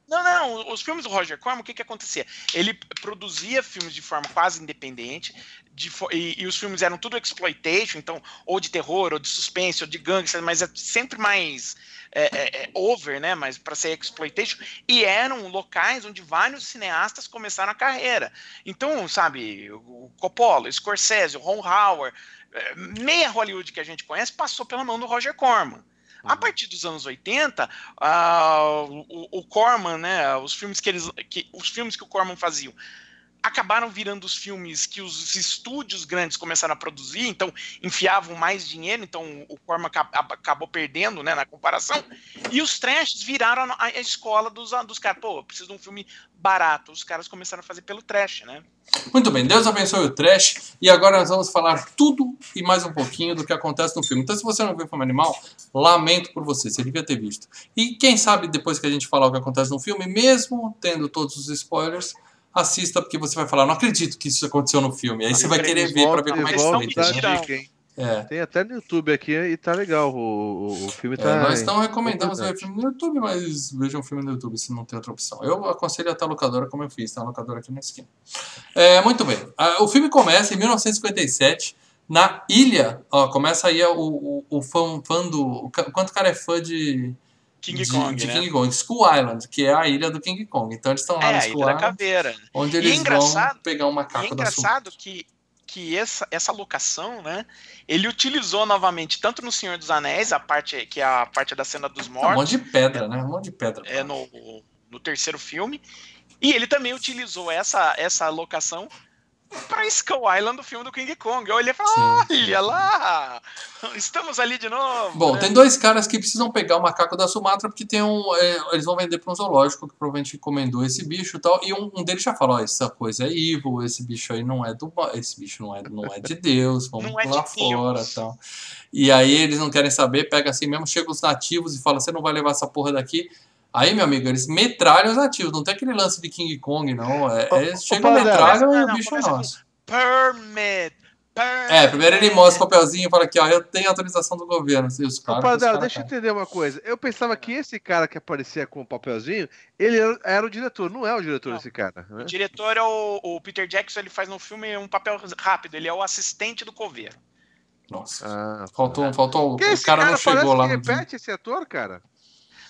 Não, não, os filmes do Roger Corman, o que que acontecia? Ele produzia filmes de forma quase independente, de e, e os filmes eram tudo exploitation, então, ou de terror, ou de suspense, ou de gangster, mas é sempre mais é, é, é, over, né? Mas para ser exploitation, e eram locais onde vários cineastas começaram a carreira. Então, sabe, o Coppola, o Scorsese, o Ron Howard, é, meia Hollywood que a gente conhece passou pela mão do Roger Corman. A partir dos anos 80, ah, o, o Corman, né, os filmes que eles, que, os filmes que o Corman fazia acabaram virando os filmes que os estúdios grandes começaram a produzir, então enfiavam mais dinheiro, então o Corman aca- acabou perdendo, né, na comparação. E os trashes viraram a, escola dos, dos caras. Pô, preciso de um filme barato. Os caras começaram a fazer pelo trash, né? Muito bem, Deus abençoe o trash. E agora nós vamos falar tudo e mais um pouquinho do que acontece no filme. Então, se você não viu o filme Animal, lamento por você, você devia ter visto. E quem sabe depois que a gente falar o que acontece no filme, mesmo tendo todos os spoilers, assista porque você vai falar, não acredito que isso aconteceu no filme. Aí você vai querer ver para ver como é que foi. dica, hein? É. Tem até no YouTube aqui e tá legal. O, o, filme É, tá. nós não recomendamos ver importante. filme no YouTube, mas vejam um filme no YouTube se não tem outra opção. Eu aconselho até a locadora, como eu fiz, tem uma locadora aqui na esquina. É, muito bem. O filme começa em 1957, na ilha. Ó, começa aí o, o, o fã, fã do. o Quanto o cara é fã de. King de, Kong, de né? King Kong, Skull Island, que é a ilha do King Kong. Então eles estão lá É, no a Skull Ilha da Island, Caveira. onde E é eles vão pegar um E é macaco da sua. engraçado que, que essa, essa locação, né? Ele utilizou novamente, tanto no Senhor dos Anéis, a parte que é a parte da cena dos Um mortos, monte de pedra, né? Um monte de pedra. é, no, no terceiro filme. E ele também utilizou essa, essa locação para Skull Island do filme do King Kong. Eu olhei e falei, Sim, olha lá! Estamos ali de novo. Bom, né? tem dois caras que precisam pegar o macaco da Sumatra porque tem um. é, eles vão vender para um zoológico que provavelmente encomendou esse bicho e tal. E um, um deles já falou: ó, essa coisa é evil, esse bicho aí não é do. Esse bicho não é, não é de Deus, vamos é lá de fora e tal. E aí eles não querem saber, pega assim mesmo, chega os nativos e fala: você não vai levar essa porra daqui. Aí, meu amigo, eles metralham os nativos, não tem aquele lance de King Kong, não. É, é, chega, Padre, metralham e o bicho é nosso. Permit. É, primeiro ele mostra o papelzinho e fala aqui, ó, eu tenho autorização do governo. E os caras, os Padre, caras deixa eu entender uma coisa. Eu pensava que esse cara que aparecia com o papelzinho, ele era, o diretor, não é o diretor Não. esse cara. né? O diretor é o, o Peter Jackson, ele faz no filme um papel rápido, ele é o assistente do coveiro. Nossa. Ah, Faltou, faltou. que O cara cara, não chegou lá que no repete esse ator, cara?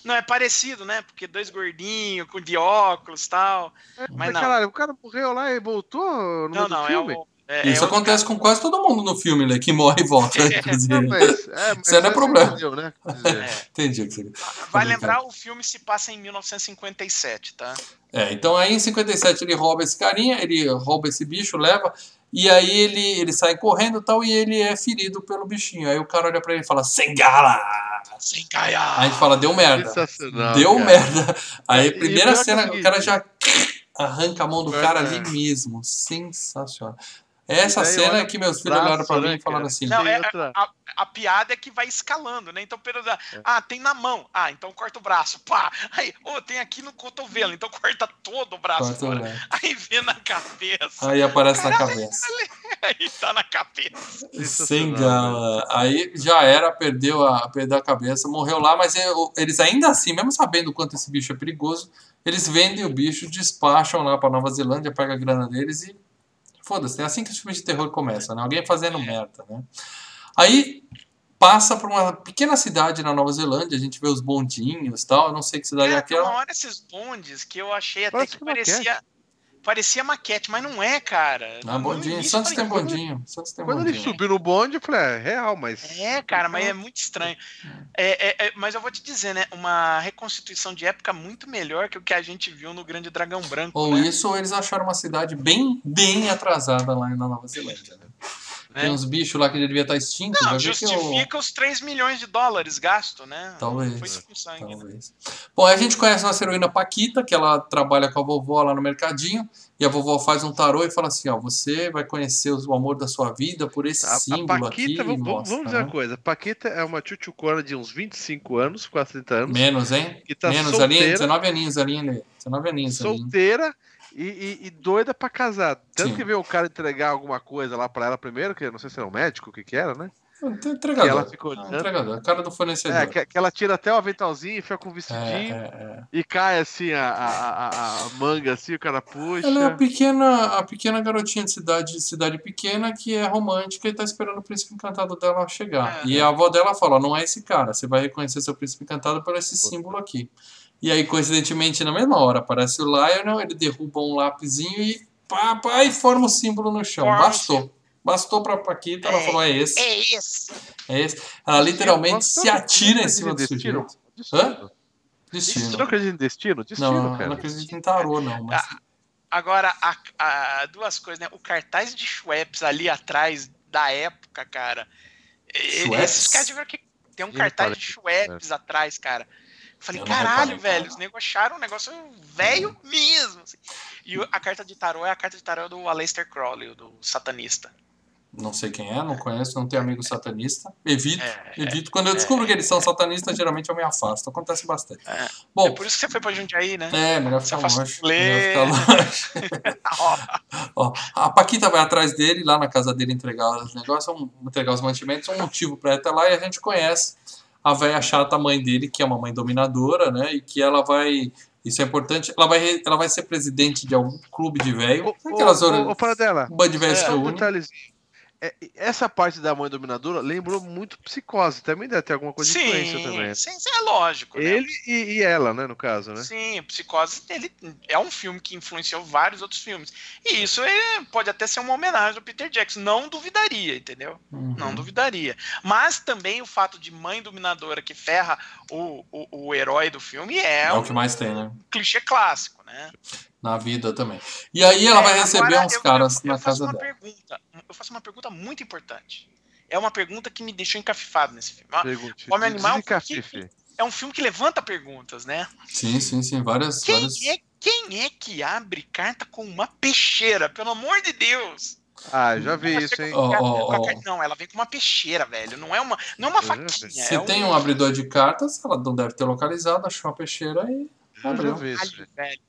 Não, é parecido, né? Porque dois gordinhos, com de óculos e tal. Mas Mas, não. caralho, o cara morreu lá e voltou no Não, não, é filme? o. é- Isso é outro acontece com quase todo mundo no filme, né? Que morre e volta, Não, inclusive. mas, é, mas Isso aí não é problema. entendeu, né? É. Entendi o que você Vai lembrar, o filme se passa em 1957, tá? É, então aí em 57 ele rouba esse carinha, ele rouba esse bicho, leva, e aí ele, ele sai correndo e tal, e ele é ferido pelo bichinho. Aí o cara olha pra ele e fala, Sengala! Sem caia! Aí a gente fala, deu merda. Sensacional. Deu cara. merda. Aí primeira pior que é o cena, o cara já arranca a mão do É. cara ali mesmo. Sensacional. Essa cena é que meus filhos olharam pra mim e falaram assim, Não, é, a, a piada é que vai escalando, né? Então, pelo, ah, tem na mão. Ah, então corta o braço. Pá. Aí, ô, tem aqui no cotovelo. Então corta todo o braço Corta o fora. braço. Aí vê na cabeça. aí aparece na cabeça. Aí tá na cabeça. Sem Sensacional, gala. Aí já era, perdeu a, perdeu a cabeça, morreu lá, mas eles ainda assim, mesmo sabendo o quanto esse bicho é perigoso, eles vendem o bicho, despacham lá pra Nova Zelândia, pega a grana deles e. Foda-se, é assim que os filmes de terror começam, né? Alguém fazendo merda, né? Aí passa por uma pequena cidade na Nova Zelândia, a gente vê os bondinhos e tal, eu não sei que cidade é É, tem uma aquela. hora esses bondes que eu achei até Parece que uma parecia. Parecia maquete, mas não é, cara. Ah, bondinho. início Santos tem bondinho. Santos tem Quando ele bondinho. subiu no bonde, eu falei, é real, mas. É, cara, mas é muito estranho. É, é, é, mas eu vou te dizer, né? Uma reconstituição de época muito melhor que o que a gente viu no Grande Dragão Branco. Ou né? isso, ou eles acharam uma cidade bem, bem atrasada lá na Nova Zelândia. Né? É. Tem uns bichos lá que devia estar extinto. Não, que eu- justifica os 3 milhões de dólares gasto, né? Talvez. Foi com sangue. né? Talvez. Bom, a gente conhece nossa heroína Paquita, que ela trabalha com a vovó lá no mercadinho, e a vovó faz um tarô e fala assim, ó, você vai conhecer o amor da sua vida por esse A, a símbolo Paquita, aqui. vamos, mostra, vamos dizer né? uma coisa. A Paquita é uma tchutchucona de uns 25 anos, quase 30 anos. Menos, hein? Que tá Menos ali, solteira. 19 aninhos ali, Lê? 19 aninhos ali. hein? solteira e, e- e doida pra casar. Tanto Sim. que veio o cara entregar alguma coisa lá pra ela primeiro, que eu não sei se era um médico, o que que era, né? Entregador. Que ela ficou Ah, olhando. entregador, a cara do fornecedor. É, que, que ela tira até o aventalzinho e fica com o É, vestidinho é, é. e cai assim a, a, a- a manga assim, o cara puxa. Ela é a pequena, a pequena garotinha de cidade, de cidade pequena que é romântica e tá esperando o príncipe encantado dela chegar. É. E a avó dela fala: não é esse cara, você vai reconhecer seu príncipe encantado por esse símbolo aqui. E aí, coincidentemente, na mesma hora, aparece o Lionel, ele derruba um lapisinho e pá, pá, e forma o símbolo no chão. Bastou. Bastou pra Paquita, ela É, falou: é esse, É isso. é esse. Ela literalmente se atira em cima do. Destino? Hã? Você Destino. não acredita em destino? Destino, Não, eu cara. não acredito em tarô, não. Mas... Agora, a- a- duas coisas, né? O cartaz de Schweppes ali atrás da época, cara. E- Schweppes? Esses caras tiveram que. Tem um cartaz de parece, Schweppes atrás, cara. Eu falei, caralho, velho, os negros acharam um negócio velho mesmo. assim. E a carta de tarô é a carta de tarô do Aleister Crowley, do satanista. Não sei quem é, não conheço, não tenho amigo satanista. Evito, É, evito. Quando eu descubro que eles são satanistas, geralmente eu me afasto. Acontece bastante. É Bom, por isso que você foi pra Jundiaí, né? é, melhor ficar longe. Melhor ficar longe. Ó, a Paquita vai atrás dele, lá na casa dele, entregar os negócios, entregar os mantimentos, um motivo pra ela estar lá, e a gente conhece a velha chata mãe dele, que é uma mãe dominadora, né? E que ela vai. Isso é importante. Ela vai, ela vai ser presidente de algum clube de velho. Aquelas horas. fala dela. Um bando de velho É, Só um. É, essa parte da mãe dominadora lembrou muito psicose. Também deve ter alguma coisa de influência também. sim, sim, é lógico. né? Ele e, e ela, né, no caso, né? Sim, Psicose ele é um filme que influenciou vários outros filmes. E isso é- pode até ser uma homenagem ao Peter Jackson. Não duvidaria, entendeu? Uhum. Não duvidaria. Mas também o fato de mãe dominadora que ferra o, o, o herói do filme é, É um o que mais tem, né? clichê clássico, né? Na vida também. E aí ela É, vai receber uns eu- caras eu, eu na faço casa uma dela. Pergunta, eu faço uma pergunta muito importante. É uma pergunta que me deixou encafifado nesse filme. Pergunte. Homem Animal, Desencafife. É um filme que levanta perguntas, né? Sim, sim, sim. Várias. Quem várias... é, quem é que abre carta com uma peixeira? Pelo amor de Deus! Ah, já vi Ela isso, hein? A ó. car- Não, ela vem com uma peixeira, velho. Não é uma, não é uma Eu vi. faquinha. Se é tem um um abridor de cartas, ela não deve ter localizado, achou uma peixeira e Eu já abriu. vi isso. velho.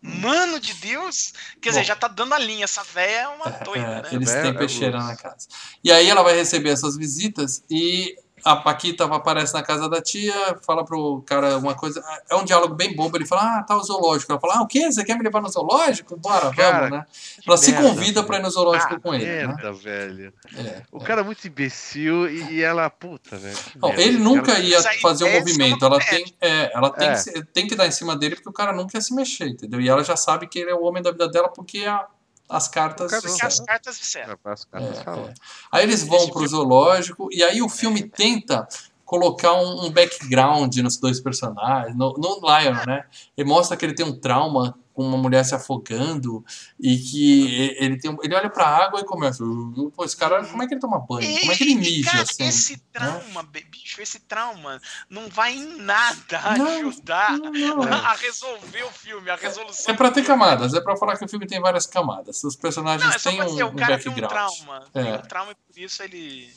Mano de Deus! Quer dizer, Bom. já tá dando a linha. Essa véia é uma doida, É, né? eles têm é peixeira na casa. E aí ela vai receber essas visitas e a Paquita aparece na casa da tia, fala pro cara uma coisa. É um diálogo bem bobo. Ele fala: Ah, tá o zoológico. Ela fala: Ah, o quê? Você quer me levar no zoológico? Bora, Cara, vamos, né? Ela se merda, convida pra ir no zoológico Ah, com ele. Né? Merda, velho. É, O é. cara é muito imbecil e, e ela, puta, velho. Não, ele nunca cara- ia fazer um movimento. Ela tem, é, ela tem, É. que, tem que dar em cima dele porque o cara nunca ia se mexer, entendeu? E ela já sabe que ele é o homem da vida dela porque a- as cartas. O Porque as cartas disseram. É, as cartas É, é. Aí eles vão pro filme- zoológico e aí o filme tenta colocar um, um background nos dois personagens, no, no Lion, né? Ele mostra que ele tem um trauma com uma mulher se afogando e que ele tem um- ele olha pra água e começa, "Uh, pô, esse cara, como é que ele toma banho? Como é que ele mija cara, assim? esse trauma, be- bicho, esse trauma não vai em nada Não, ajudar Não, não, é. a resolver o filme, a resolução. É pra do ter camadas, é pra falar que o filme tem várias camadas. Os personagens Não, é têm um, dizer, o um cara tem um background. trauma. É. Tem um trauma e por isso ele.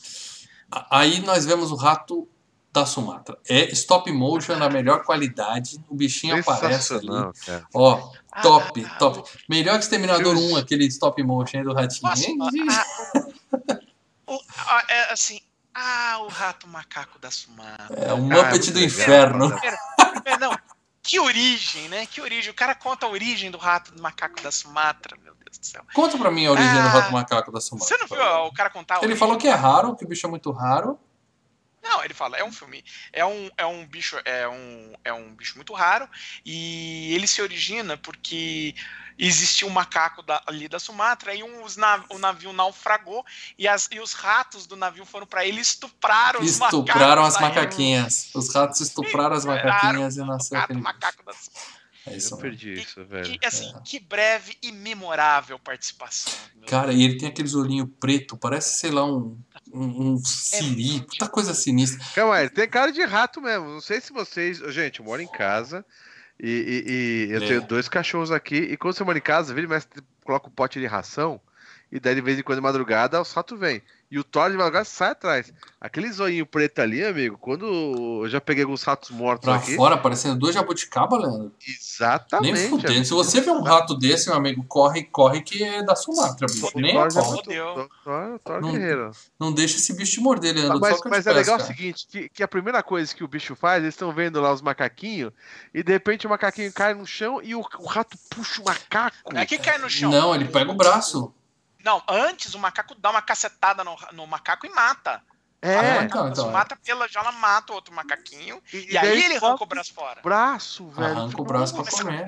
Aí nós vemos o rato da Sumatra. É stop motion na melhor qualidade. O bichinho aparece ali. Cara. Ó, top, Ah, top. Melhor que Exterminador Filmes. 1, aquele stop motion aí do ratinho. Posso- hein? ah, o- o- ah, é assim. Ah, o rato macaco da Sumatra. É um Ah, é Muppet muito do legal, inferno. né? Primeiro, não, que origem, né? Que origem. O cara conta a origem do rato do macaco da Sumatra, meu Deus do céu. Conta pra mim a origem do Ah, rato macaco da Sumatra. Você não viu o cara contar a Ele origem falou do que é raro, que o bicho é muito raro. Não, ele fala, é um filme, é um, é um bicho, é um, é um bicho muito raro e ele se origina porque existia um macaco da, ali da Sumatra e um, os nav, o navio naufragou e, as, e os ratos do navio foram para ele e estupraram os Estupraram macacos as da macaquinhas. Os ratos estupraram as macaquinhas e nasceu aquele. macaco da É isso Eu mesmo. perdi isso, velho. que, assim, É. que breve e memorável participação. Cara, e ele tem aqueles olhinhos preto, parece, sei lá, um, um, um siri, muito puta coisa sinistra. Calma aí, ele tem cara de rato mesmo. Não sei se vocês. Gente, eu moro em casa e, e- e eu É. tenho dois cachorros aqui. E quando você mora em casa, vira e mexe, coloca um pote de ração. E daí, de vez em quando, de madrugada, os ratos vêm. E o Thor de madrugada sai atrás. Aquele zoinho preto ali, amigo, quando eu já peguei alguns ratos mortos Pra aqui. fora, parecendo dois jabuticaba, Leandro. Exatamente. Nem fudendo. amigo. Se você vê um rato desse, meu amigo, corre, corre que é da Sumatra, bicho. O Nem Thor é muito- Fodeu. Thor, Thor Não- guerreiro. Não deixa esse bicho te morder, Leandro. Mas, mas é peço, legal o seguinte, que, que a primeira coisa que o bicho faz, eles estão vendo lá os macaquinhos, e de repente o macaquinho cai no chão e o, o rato puxa o macaco. É que cai no chão. Não, ele pega o braço. Não, antes o macaco dá uma cacetada no, no macaco e mata. É, Ah, A então, então, é. mata pela já ela mata o outro macaquinho. e, E, aí ele arranca o braço fora. o braço, velho. Arranca Tipo, o braço pra comer.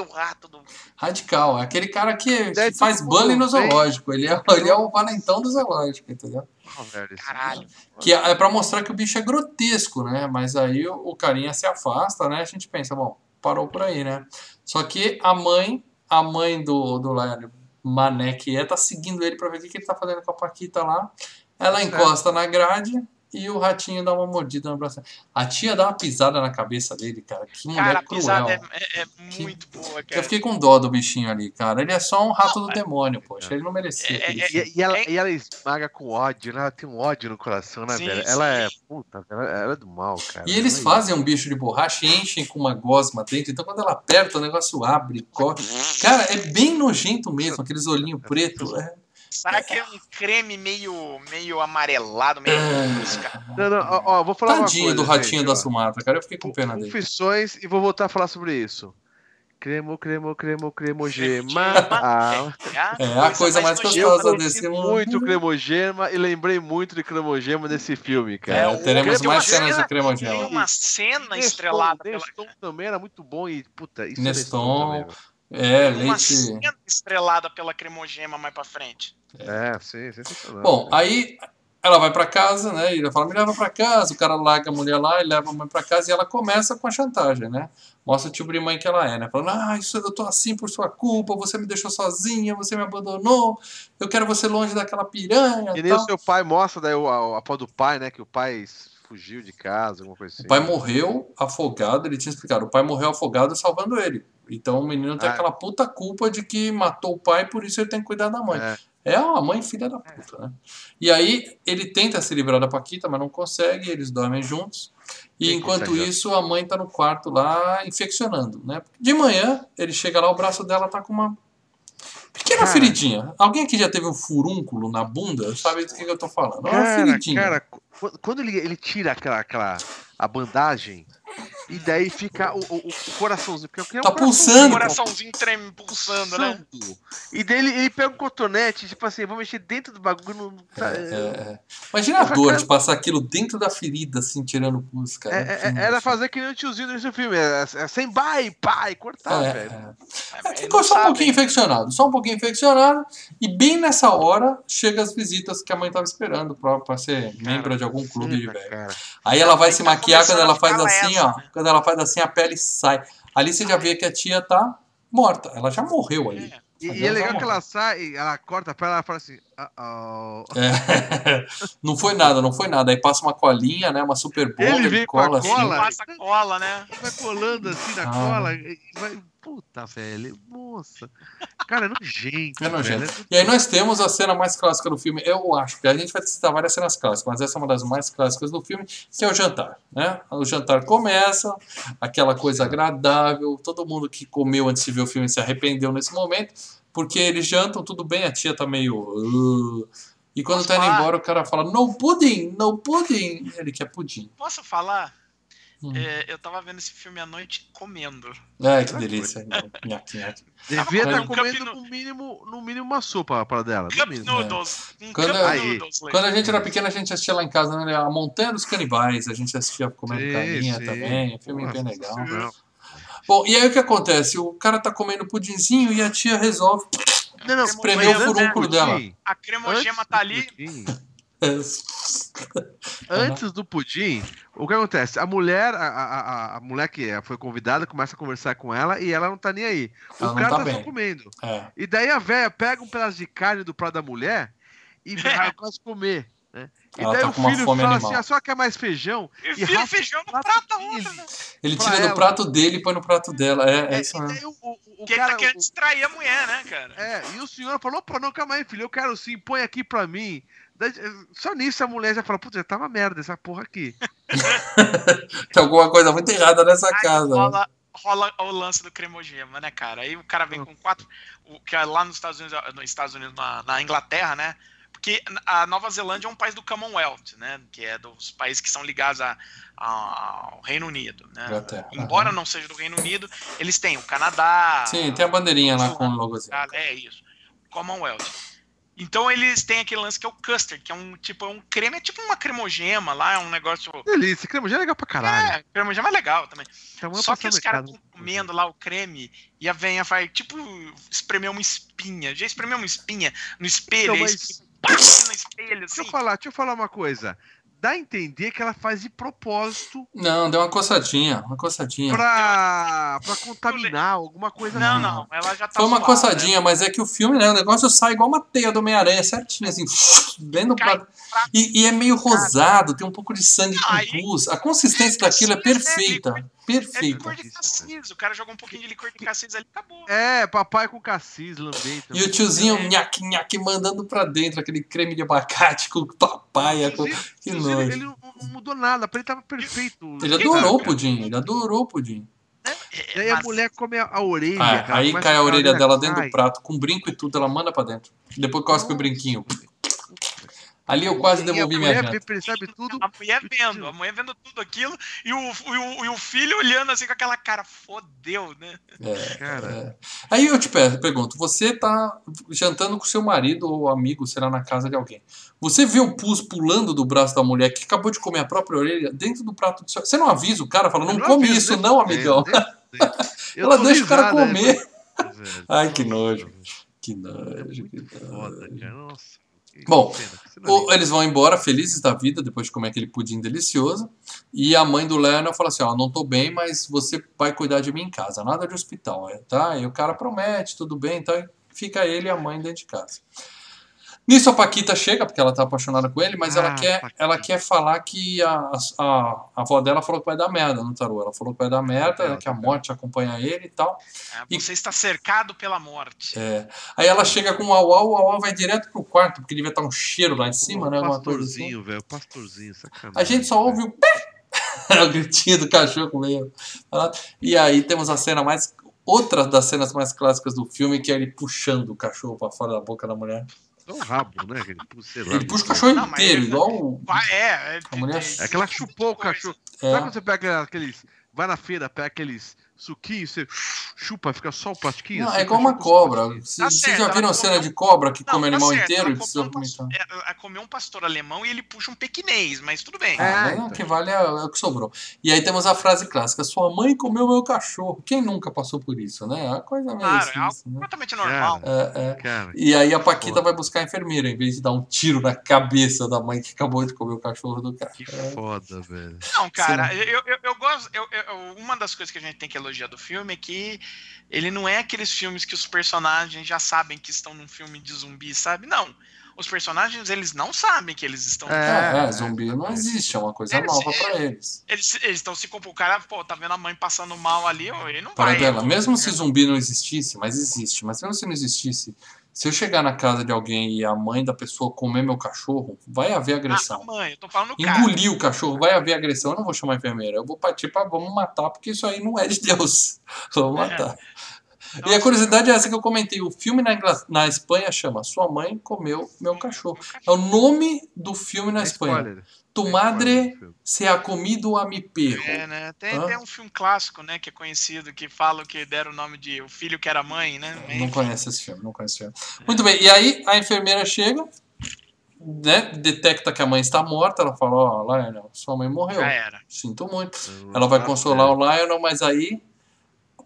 o rato do. Radical. É aquele cara que, que faz bullying no zoológico. Ele é, ele é o valentão do zoológico, entendeu? Ah, velho, Caralho. bicho- Que é, é pra mostrar que o bicho é grotesco, né? Mas aí o, o carinha se afasta, né? A gente pensa, bom, parou por aí, né? Só que a mãe, a mãe do, do Lion Mané, que é, tá seguindo ele pra ver o que, que ele tá fazendo com a Paquita lá. Ela Certo. encosta na grade e o ratinho dá uma mordida no braço. A tia dá uma pisada na cabeça dele, cara. Que mulher Cara, a cruel. pisada é, é- é Que- muito boa, Eu cara. fiquei com dó do bichinho ali, cara. Ele é só um rato do demônio, poxa. Ele não merecia. É, é. E, e ela, É- e ela esmaga com ódio, né? Ela tem um ódio no coração, né, Sim, velho? sim. Ela é puta, ela, ela é do mal, cara. E eles é fazem um bicho de borracha e enchem com uma gosma dentro. Então quando ela aperta, o negócio abre, corre. Cara, é bem nojento mesmo, aqueles olhinhos pretos. É. Sabe aquele um creme meio, meio amarelado, meio É. busca? Não, não, ó, ó, vou falar uma Tadinho coisa, do ratinho gente, da. Sumatra, cara. Eu fiquei com pena dele. Confissões e vou voltar a falar sobre isso. Cremo, cremo, cremo, cremogema. Ah, É a coisa mais gostosa eu desse conheci mundo. muito cremogema e lembrei muito de cremogema nesse filme, cara. É, o teremos mais cenas de Tem cremogema. uma cena Neston, estrelada pela. Neston também era muito bom e, puta, isso Neston, é Neston velho. É, Uma leite. cena estrelada pela cremogema mais pra frente. É, sim, sensacional. Bom, aí ela vai pra casa, né? E ela fala, me leva pra casa. O cara larga a mulher lá e leva a mãe pra casa e ela começa com a chantagem, né? Mostra o tipo de mãe que ela é, né? Falando, ah, isso eu tô assim por sua culpa, você me deixou sozinha, você me abandonou, eu quero você longe daquela piranha. E nem o seu pai mostra daí o- a, a pó do pai, né? Que o pai fugiu de casa, alguma coisa assim. O pai morreu afogado, ele tinha explicado, o pai morreu afogado salvando ele. Então o menino tem Ah. aquela puta culpa de que matou o pai, por isso ele tem que cuidar da mãe. É. É uma mãe filha da puta, né? E aí ele tenta se livrar da Paquita, mas não consegue, eles dormem juntos. E enquanto isso, a mãe tá no quarto lá infeccionando, né? De manhã, ele chega lá, o braço dela tá com uma pequena Cara. feridinha. Alguém aqui já teve um furúnculo na bunda? Sabe do que que eu tô falando? É uma Cara, feridinha. cara, qu- quando ele, ele tira aquela, aquela a bandagem e daí fica o, o, o coraçãozinho. Porque é um Tá coraçãozinho, pulsando, Um pô. coraçãozinho trem pulsando, né? pulsando. E daí ele, ele pega um cotonete, tipo assim, vou mexer dentro do bagulho. Não, tá- É, é. Imagina a dor cara- de passar aquilo dentro da ferida, assim, tirando pus, cara. É, é, é, era fazer que nem o tiozinho nesse filme. É, é sem bai, pai, cortar, É, velho. é. É, É, Ficou só um sabe, pouquinho hein? infeccionado, só um pouquinho infeccionado. E bem nessa hora chega as visitas que a mãe tava esperando pra, pra ser membro de algum clube velho. cara. Aí ela vai se tá maquiar quando ela faz assim, ó. Quando ela faz assim, a pele sai. Ali você já vê que a tia tá morta. Ela já morreu ali. É. E, e é legal que ela sai, ela corta a pele ela fala assim: "Uh-oh". É. Não foi nada, não foi nada. Aí passa uma colinha, né? Uma super bomba, Ele vem com a cola assim. cola. Passa cola, né? vai colando assim na Ah. cola. Vai... Puta, velho. Nossa. Cara, é nojento. É nojento. velho. E aí nós temos a cena mais clássica do filme, eu acho, que a gente vai citar várias cenas clássicas, mas essa é uma das mais clássicas do filme, que é o jantar, né? O jantar começa, aquela coisa agradável, todo mundo que comeu antes de ver o filme se arrependeu nesse momento, porque eles jantam, tudo bem, a tia tá meio... "Uh", e quando Posso tá indo falar? embora, o cara fala, no pudding, no pudding. Ele quer pudim. Posso falar? Hum. é, eu tava vendo esse filme à noite comendo. Ai, que delícia. Nhaque, nhaque. Devia estar comendo um comendo no mínimo, no mínimo uma sopa para dela. Cup. Noodles. Um Quando- Cup Noodles. Quando a gente era pequeno, a gente assistia lá em casa, né? A Montanha dos Canibais, a gente assistia comendo Sim, carinha sim. também, filme Nossa bem legal. Senhora. Bom, e aí o que acontece? O cara tá comendo pudinzinho e a tia resolve. Não, não, Espremeu mas o furúnculo dela. pudim, A antes cremogema do tá ali. pudim, É, Antes do pudim, o que acontece? A mulher, a, a, a- mulher que é- foi convidada, começa a conversar com ela e ela não tá nem aí. O Ela cara tá tá, só comendo. É. E daí a véia pega um pedaço de carne do prato da mulher e vai quase comer. Né? E Ela daí tá o com uma filho fome fala animal. assim: a senhora quer mais feijão? E E feijão no prato da outra, né? Ele tira do prato dele e põe no prato dela. É, é É, isso mesmo. o, o, o Porque ele cara. tá querendo o- distrair a mulher, né, cara? é, e o senhor falou: pô, não, calma aí, filho, eu quero sim, põe aqui pra mim. Daí, só nisso a mulher já fala: putz, já tá uma merda essa porra aqui. Tem alguma coisa muito errada nessa Aí casa. né? rola, rola o lance do cremogema, né, cara? Aí o cara vem com quatro. O, que é lá nos Estados Unidos, nos Estados Unidos na, na Inglaterra, né? Porque a Nova Zelândia é um país do Commonwealth, né? Que é dos países que são ligados a- a- ao Reino Unido, né? Embora aham. não seja do Reino Unido, eles têm o Canadá. Sim, tem a bandeirinha lá com o logozinho. Ah, É isso. Commonwealth. Então eles têm aquele lance que é o custard, que é um tipo é um creme, é tipo uma cremogema lá, é um negócio. Delícia, creme já é legal pra caralho. É, cremogema é legal também. Então, vamos Só que os caras estão comendo lá o creme e a venha vai, tipo, espremer uma espinha. Já espremeu uma espinha no espelho, Então, mas- no espelho, Deixa eu assim. falar, deixa eu falar uma coisa. Dá a entender que ela faz de propósito Não, deu uma coçadinha, uma coçadinha. pra, pra contaminar alguma coisa Não, assim. não, ela já tá Foi uma zoada, coçadinha, mas é que o filme, né? O negócio sai igual uma teia do Homem-Aranha, certinho, assim, dentro do prato. E, e é meio rosado, tem um pouco de sangue com pus. A consistência daquilo é é perfeita. É Perfeita. licor de cassis. O cara joga um pouquinho de licor de cassis ali, acabou. É, papai com cassis, lambei E o tiozinho É. nhaque, nhaque, mandando pra dentro aquele creme de abacate com papaya. Com... Inclusive, Que nojo. ele não, não mudou nada, pra ele tava perfeito. Ele adorou o pudim, ele adorou o pudim. E aí a mulher come a, a orelha. Ah, cara, aí cai a orelha dela dentro cai. do prato, com brinco e tudo, ela manda pra dentro. Depois cospe o brinquinho. Ali eu quase devolvi minha janta. percebe tudo. A mulher vendo, a mulher vendo tudo aquilo e o, e o, e o filho olhando assim com aquela cara, fodeu, né? É, Cara, é. Aí eu te pe- pergunto, você tá jantando com seu marido ou amigo, será na casa de alguém. Você vê o pus pulando do braço da mulher que acabou de comer a própria orelha dentro do prato do seu. Você não avisa o cara, fala, não eu come aviso, isso nem não, amigão. Ela deixa o cara né, comer. velho, Ai, que nojo. Que nojo, que Muito nojo. foda, cara. Nossa. Bom, eles vão embora felizes da vida depois de comer aquele pudim delicioso. E a mãe do Leonard fala assim: Ó, não tô bem, mas você vai cuidar de mim em casa, nada de hospital, é, tá? E o cara promete, tudo bem, então fica ele e a mãe dentro de casa. Nisso a Paquita chega, porque ela tá apaixonada com ele, mas ela, Ah, quer, Paquita. ela quer falar que a, a, a avó dela falou que vai dar merda no tarô. Ela falou que vai dar merda, Ela que a tá morte acompanha ele e tal. É, E- Você está cercado pela morte. É. Aí ela chega com o Auau, o Auau vai direto pro quarto, porque devia estar um cheiro lá em cima, né? Alguma coisa assim. pastorzinho, velho. Pastorzinho, sacanagem. A gente só ouve o pé, o gritinho do cachorro meio. E aí temos a cena mais. Outra das cenas mais clássicas do filme, que é ele puxando o cachorro pra fora da boca da mulher. É um rabo, né? Sei lá, Ele puxa o cachorro Não, inteiro, ele- igual é, é, A mulher- tem- É que ela tem chupou o cachorro. É, Sabe quando você pega aqueles. Vai na feira, pega aqueles suquinhos, você chupa, fica só o plastiquinho? Não, assim, é igual uma cobra. Vocês Tá já ela viram comeu- cena de cobra que Não, come tá animal certo, inteiro ela e precisa comeu um é, Ela comeu um pastor alemão e ele puxa um pequinês, mas tudo bem. Ah, É, mas então. o que vale é, é o que sobrou. E aí temos a frase clássica: Sua mãe comeu meu cachorro. Quem nunca passou por isso, né? É uma coisa meio Claro, assim, é algo né? completamente normal. Cara, É, é. cara. E aí a Paquita Foda. vai buscar a enfermeira, em vez de dar um tiro na cabeça da mãe que acabou de comer o cachorro do cara. Que foda, velho. Não, cara, eu, eu, eu gosto. eu- eu- uma das coisas que a gente tem que elogiar do filme é que ele não é aqueles filmes que os personagens já sabem que estão num filme de zumbi, sabe? Não. Os personagens, eles não sabem que eles estão. É, É, é, zumbi não existe, é uma coisa Eles- nova pra eles. Eles estão se comportando. O cara, pô, tá vendo a mãe passando mal ali, ele não Para vai. dela, mesmo se zumbi não existisse, mas existe, mas mesmo se não existisse, se eu chegar na casa de alguém e a mãe da pessoa comer meu cachorro, vai haver Ah, agressão. mãe, eu tô falando. Engolir o cachorro, vai haver agressão. Eu não vou chamar a enfermeira, eu vou partir pra vamos matar, porque isso aí não é de Deus. Vamos É. matar. E a curiosidade é essa que eu comentei. O filme na, Ingl... na Espanha chama Sua Mãe Comeu Meu Cachorro. É o nome do filme na É Espanha. spoiler. Tu É madre se ha comido a mi perro. É, né? Tem, um filme clássico, né, que é conhecido, que fala que deram o nome de O Filho que Era Mãe, né? Não conhece esse filme, não conhece esse filme. Muito bem, e aí a enfermeira chega, né, detecta que a mãe está morta, ela fala, ó, Lionel, sua mãe morreu. Já era. Sinto muito. Ela vai consolar é. o Lionel, mas aí,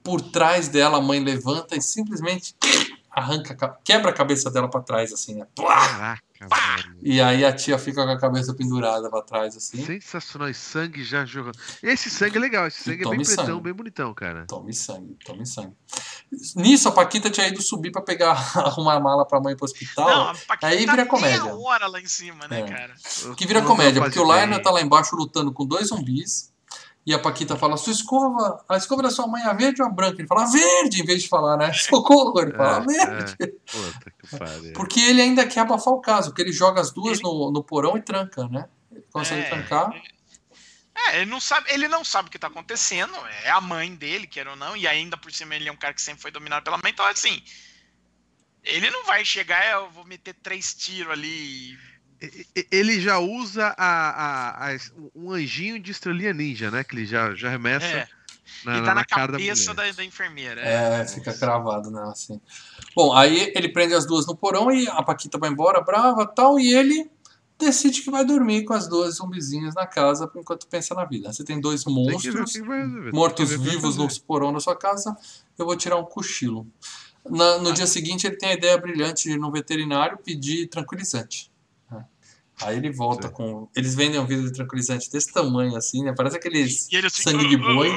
por trás dela, a mãe levanta e simplesmente arranca, quebra a cabeça dela pra trás, assim, né? Plá! E aí a tia fica com a cabeça pendurada pra trás, assim. Sensacional. E sangue já jogando. Esse sangue é legal. Esse sangue é bem tome pretão, sangue. bem bonitão, cara. Tome sangue, tome sangue. Nisso, a Paquita tinha ido subir pra pegar, arrumar a mala pra mãe pro hospital. Não, a Paquita aí tá vira meia comédia. hora lá em cima, né, É. cara? Que vira comédia, porque o. Lionel tá lá embaixo lutando com dois zumbis. E a Paquita fala, sua escova, a escova da sua mãe é verde ou a branca? Ele fala, verde, em vez de falar, né? Socorro, ele fala, É, verde. é. Puta que pariu. Porque ele ainda quer abafar o caso, porque ele joga as duas Ele- no, no porão e tranca, né? Ele consegue É, trancar. É, ele não sabe, ele não sabe o que tá acontecendo, é a mãe dele, quer ou não, e ainda por cima ele é um cara que sempre foi dominado pela mãe, então assim, ele não vai chegar, "É, eu vou meter três tiros ali. Ele já usa a, a- a- um anjinho de estrelinha ninja, né? Que ele já, já remessa É, na, e tá na, cara cabeça da da, da enfermeira. É, fica cravado, né? Assim. Bom, aí ele prende as duas no porão e a Paquita vai embora, brava tal, e ele decide que vai dormir com as duas zumbizinhas na casa enquanto pensa na vida. Você tem dois monstros que vai resolver, tem que mortos ver o que vai vivos no porão da sua casa, eu vou tirar um cochilo. Na- no dia seguinte, ele tem a ideia brilhante de ir no veterinário pedir tranquilizante. Aí ele volta Sim. com. Eles vendem um vidro de tranquilizante desse tamanho, assim, né? Parece aqueles E ele assim, sangue de boi.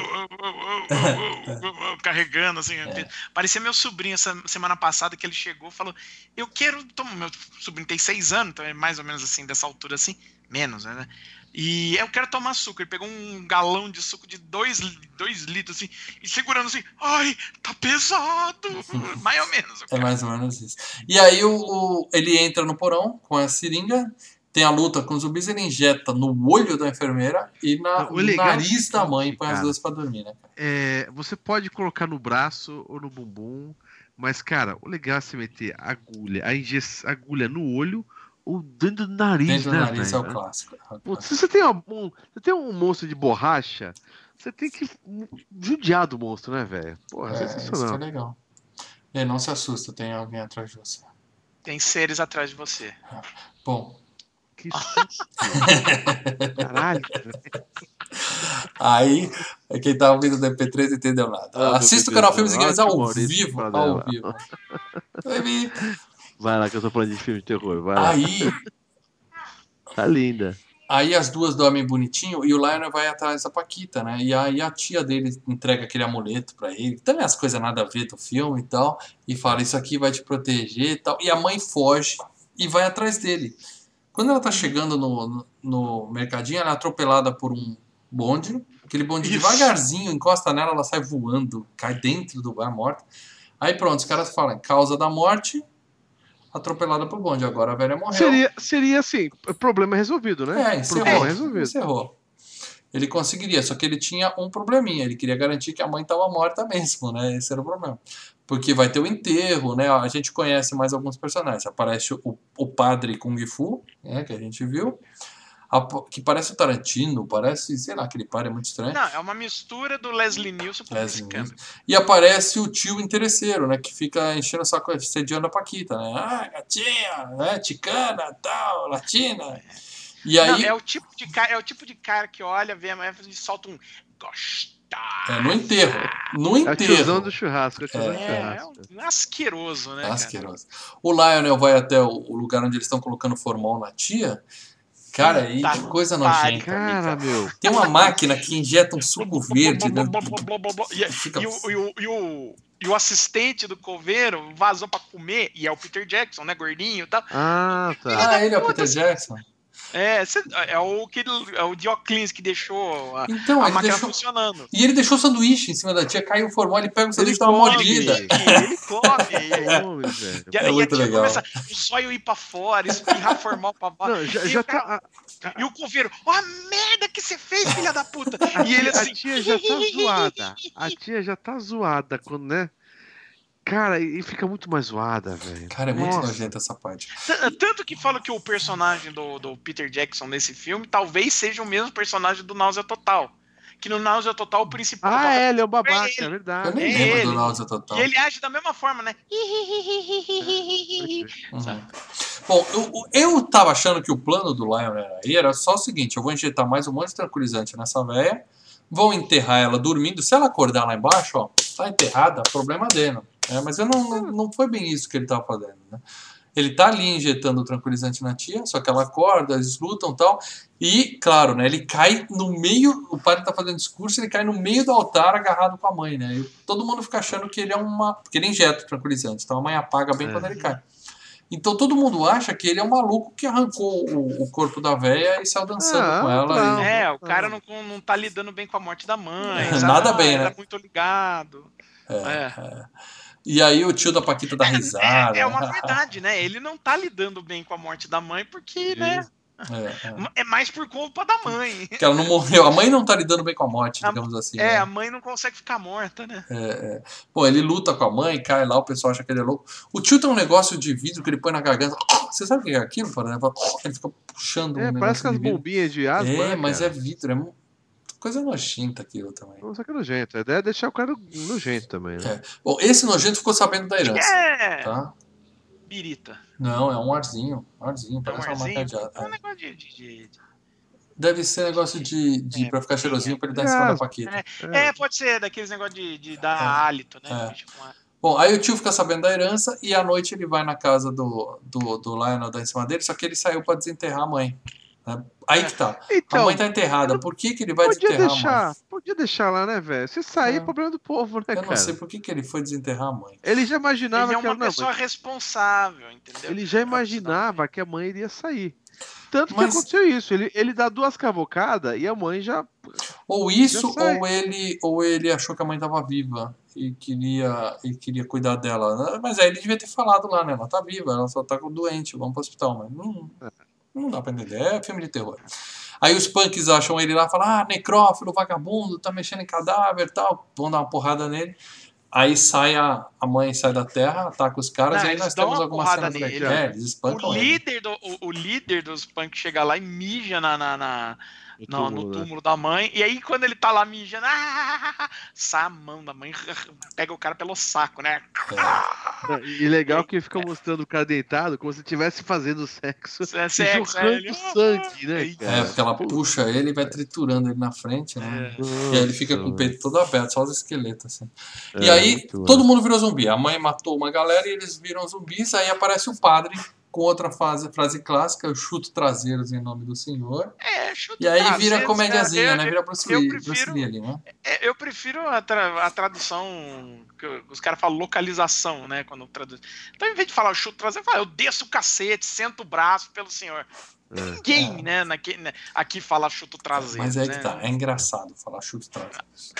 carregando, assim. É. Parecia meu sobrinho essa semana passada que ele chegou e falou: Eu quero. tomar-" Meu sobrinho tem seis anos, então é mais ou menos assim, dessa altura assim, menos, né? E eu quero tomar suco. Ele pegou um galão de suco de dois, dois litros, assim, e segurando assim, ai, tá pesado! mais ou menos. É mais ou menos isso. E aí o, o- ele entra no porão com a seringa, tem a luta com os zumbis, ele injeta no olho da enfermeira e na, O no é nariz da mãe e põe as duas pra dormir, né? É, você pode colocar no braço ou no bumbum, mas, cara, o legal é você meter agulha, a agulha no olho ou dentro do nariz, Dentro do né, nariz é velho? o clássico. é o Pô, clássico. se você tem, uma- um, você tem um monstro de borracha, você tem que judiar do monstro, né, velho? Porra, É, isso que é sensacional. legal. E não se assusta, tem alguém atrás de você. Tem seres atrás de você. Bom, Que susto. Caralho, aí quem tá ouvindo do MP3 não entendeu nada. Ah, Assista o meu canal Filmes e Games ao Maurício, vivo. Ao vivo. Vai lá que eu tô falando de filme de terror, vai lá. Aí, Tá linda. Aí as duas dormem bonitinho e o Lionel vai atrás da Paquita, né? E aí a tia dele entrega aquele amuleto pra ele, também as coisas nada a ver do filme e tal, e fala: Isso aqui vai te proteger e tal. E a mãe foge e vai atrás dele. Quando ela tá chegando no, no, no mercadinho, ela é atropelada por um bonde. Aquele bonde devagarzinho encosta nela, ela sai voando, cai dentro do bar morta. Aí pronto, os caras falam: causa da morte, atropelada por bonde. Agora a velha morreu. Seria, seria assim, problema resolvido, né? É, encerrou. Problema resolvido. encerrou. Ele conseguiria, só que ele tinha um probleminha. Ele queria garantir que a mãe estava morta mesmo, né? Esse era o problema. Porque vai ter o enterro, né? A gente conhece mais alguns personagens. Aparece o, o padre Kung Fu, né? Que a gente viu. A- que parece o Tarantino, parece, sei lá, aquele padre é muito estranho. Não, é uma mistura do Leslie Nielsen com Leslie. Nielsen. E aparece o tio interesseiro, né? Que fica enchendo o saco, sediando a Paquita, né? Ah, gatinha, né? Ticana, tal, latina. E aí, Não, é o tipo de cara, é o tipo de cara que olha, vê a mulher e solta um gostosa. É, no enterro. No É o tiozão enterro. do churrasco, é tiozão do É, é churrasco. um asqueroso, né? cara? Asqueroso. O Lionel vai até o, lugar onde eles estão colocando formol na tia. Cara, aí Tá que coisa nojenta. Cara, cara. meu. Tem uma máquina que injeta um suco verde. né? E, Fica- e o, e o- e o- e o assistente do coveiro vazou pra comer, e é o Peter Jackson, né? Gordinho e tal. Ah, tá. Ah, ele é o Peter Jackson? É, cê- é o que é o Dioclins que deixou a, Então, a máquina deixou. funcionando. E ele deixou o sanduíche em cima da tia, caiu o formol, ele pega o sanduíche e dá uma mordida. Ele come. e-. E, É e a tia legal. começa o zóio ir pra fora, espirrar formal pra baixo. Não, já, e, já o cara- tá. e o coveiro, ó a merda que você fez, filha da puta! A E ele tia, assim. a tia já tá zoada. A tia já tá zoada quando, né? Cara, e fica muito mais zoada, velho. Cara, é muito Nossa. nojento essa parte. T- Tanto que fala que o personagem do, do Peter Jackson nesse filme talvez seja o mesmo personagem do Náusea Total. Que no Náusea Total o principal. Ah, é, ele é o babaca, é Eu verdade. nem É lembro ele. do Náusea Total. E ele age da mesma forma, né? Uhum. Bom, eu, eu tava achando que o plano do Lion era, aí era só o seguinte: eu vou injetar mais um monte de tranquilizante nessa véia, vou enterrar ela dormindo. Se ela acordar lá embaixo, ó, tá enterrada, problema dele. É, mas eu não, não, não foi bem isso que ele tava fazendo, né? Ele tá ali injetando o tranquilizante na tia, só que ela acorda, eles lutam e tal. E, claro, né, ele cai no meio, o padre tá fazendo discurso, ele cai no meio do altar agarrado com a mãe, né? E todo mundo fica achando que ele é uma. Porque ele injeta o tranquilizante, então a mãe apaga bem É. quando ele cai. Então todo mundo acha que ele é um maluco que arrancou o, o corpo da véia e saiu dançando Ah, com ela. não. e- É, o cara não, não tá lidando bem com a morte da mãe. Nada Ah, bem, ele né? Tá muito ligado. É. E aí o tio da Paquita dá risada. É, é uma verdade, né? Ele não tá lidando bem com a morte da mãe porque, né? É, é. É mais por culpa da mãe. Que ela não morreu. A mãe não tá lidando bem com a morte, A- digamos assim. É, né? a mãe não consegue ficar morta, né? É, é. Pô, ele luta com a mãe, cai lá, o pessoal acha que ele é louco. O tio tem um negócio de vidro que ele põe na garganta. Você sabe o que é aquilo, Fernando? Ele fica puxando um É, negócio parece que as bombinhas de asma. É, né, mas cara? é vidro, é coisa nojenta aquilo também. Só que é nojento. A ideia é deixar o cara nojento também, né? Bom, esse nojento ficou sabendo da herança, É, tá? birita. Não, é um arzinho. Um arzinho, É um parece uma arzinho. marca de ar. É um É. negócio de. de- de- Deve ser negócio de, de É, pra ficar cheirosinho pra ele dar em é. cima da Paquita. É, pode ser daqueles negócios de, de dar É. hálito, né? É. Bom, aí o tio fica sabendo da herança e à noite ele vai na casa do, do, do Lionel dar em cima dele, só que ele saiu pra desenterrar a mãe. Né? Aí que tá. A Então, mãe tá enterrada. Por que, que ele vai podia desenterrar a mãe? deixar, podia deixar lá, né, velho? Se sair, É. é problema do povo, né, Eu cara? não sei por que, que ele foi desenterrar a mãe. Ele já imaginava Ele é que uma ela não, pessoa responsável, entendeu? Ele já imaginava que a mãe iria sair. Tanto Mas- que aconteceu isso. Ele, ele dá duas cavocadas e a mãe já. Ou isso, Já ou ele, ou ele achou que a mãe estava viva e queria, e queria cuidar dela. Mas aí ele devia ter falado lá, né? Ela tá viva, ela só tá doente, vamos pro hospital. Mas não, não dá pra entender. É filme de terror. Aí os punks acham ele lá e falam: ah, necrófilo, vagabundo, tá mexendo em cadáver e tal. Vão dar uma porrada nele. Aí sai a, a mãe sai da terra, ataca os caras, Não, e aí nós temos uma algumas cenas nele. É, eles espancam O ele. líder, do, o, o líder dos punks chega lá e mija na, na, na- no, no túmulo, né? túmulo da mãe. E aí, quando ele tá lá mijando, ah, sai a mão da mãe, pega o cara pelo saco, né? E legal que fica mostrando o cara deitado como se estivesse fazendo sexo. É sexo, é, ele- sangue, né, É, cara? É, porque ela puxa ele e vai triturando ele na frente, né? É. E aí ele fica com o peito todo aberto, só os esqueletos, assim. É, e aí, todo mundo virou zumbi. A mãe matou uma galera e eles viram zumbis. Aí aparece o padre com outra frase, frase clássica: eu chuto traseiros em nome do Senhor. É, chuta E aí vira cê- comédiazinha, eu- né? Vira Bruce Lee, eu prefiro- Lee ali, né? É, eu prefiro a, tra- a tradução que os caras falam localização, né? Quando traduz. Então, em vez de falar o chuto traseiro, fala eu desço o cacete, sento o braço pelo senhor. É. Ninguém, É. né, naque- né, aqui fala chuto traseiro. Mas é né? que tá, é engraçado falar chuto traseiros.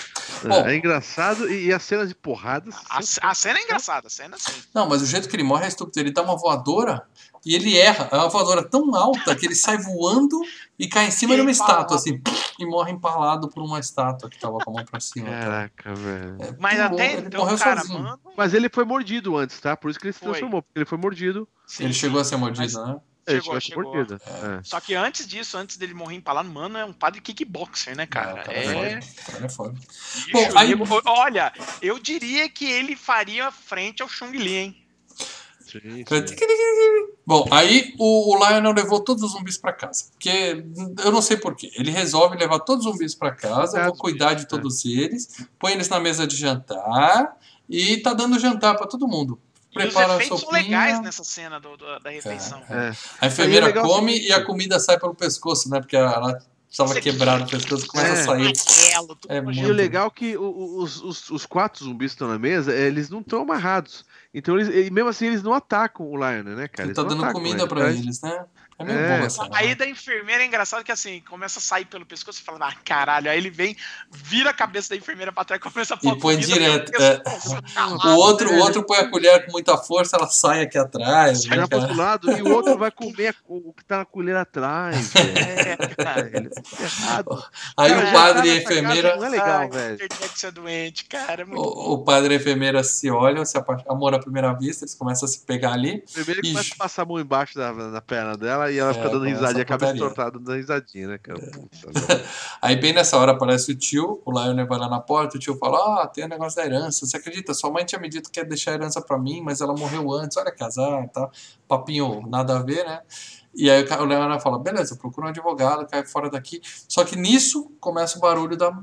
É, Bom. é engraçado e, e as cenas de porradas. A, a cena é engraçada, a cena sim. Não, mas o jeito que ele morre é estúpido. Ele dá uma voadora e ele erra. É uma voadora tão alta que ele sai voando e cai em cima de uma Empalado. estátua, assim, e morre empalado por uma estátua que tava com a mão pra cima. Caraca, velho. É, Mas até ele então, morreu cara, sozinho. mano. Mas ele foi mordido antes, tá? Por isso que ele se Foi. transformou. Porque ele foi mordido. sim, Ele chegou a ser Mas- mordido, né? Chegou, chegou. É. Só que antes disso, antes dele morrer empalado, mano, é um padre kickboxer, né, cara? É, cara É. é foda. É foda. Bicho, Bom, aí- eu- olha, eu diria que ele faria frente ao Chung Li, hein? Sim, sim. Bom, aí o, o Lionel levou todos os zumbis pra casa. Porque eu não sei porquê. Ele resolve levar todos os zumbis pra casa, vou cuidar de todos eles, põe eles na mesa de jantar e tá dando jantar pra todo mundo. E os efeitos são legais nessa cena do- do- da refeição. É. É. A enfermeira é come e a comida sai pelo pescoço, né? Porque ela estava quebrada o pescoço e começa É. a sair. É nojento. E muito- o legal é que os, os, os quatro zumbis que estão na mesa, eles não estão amarrados. Então, eles, mesmo assim, eles não atacam o Lion, né, cara? Ele tá dando comida pra Eles- eles, né? É meio É. Aí da enfermeira é engraçado que assim, começa a sair pelo pescoço e fala, ah, caralho. Aí ele vem, vira a cabeça da enfermeira pra trás e começa a pôr E põe direto, pelo é. pescoço. O outro, o outro põe a colher com muita força, ela sai aqui atrás. né, Vai pro lado e o outro vai comer o que tá na colher atrás, velho. É, cara. É, ele é errado. Aí Cara, o padre tá e a casa, enfermeira. Não é legal, Ai, velho. É doente, cara. É muito O, o padre e a enfermeira se olham, se apa- amor à primeira vista, eles começam a se pegar ali. Primeiro ele Ixi. começa a passar a mão embaixo da, da perna dela e ela É, fica dando começa risadinha, a a cabeça putaria. tortada dando risadinha, né, cara? Velho. Aí bem nessa hora aparece o tio, o Lionel vai lá na porta, o tio fala, ah, tem o negócio da herança, você acredita? Sua mãe tinha me dito que ia deixar a herança pra mim, mas ela morreu antes, olha casar e tal. Papinho nada a ver, né? E aí o Leonardo fala, beleza, procura um advogado, cai fora daqui. Só que nisso começa o barulho da,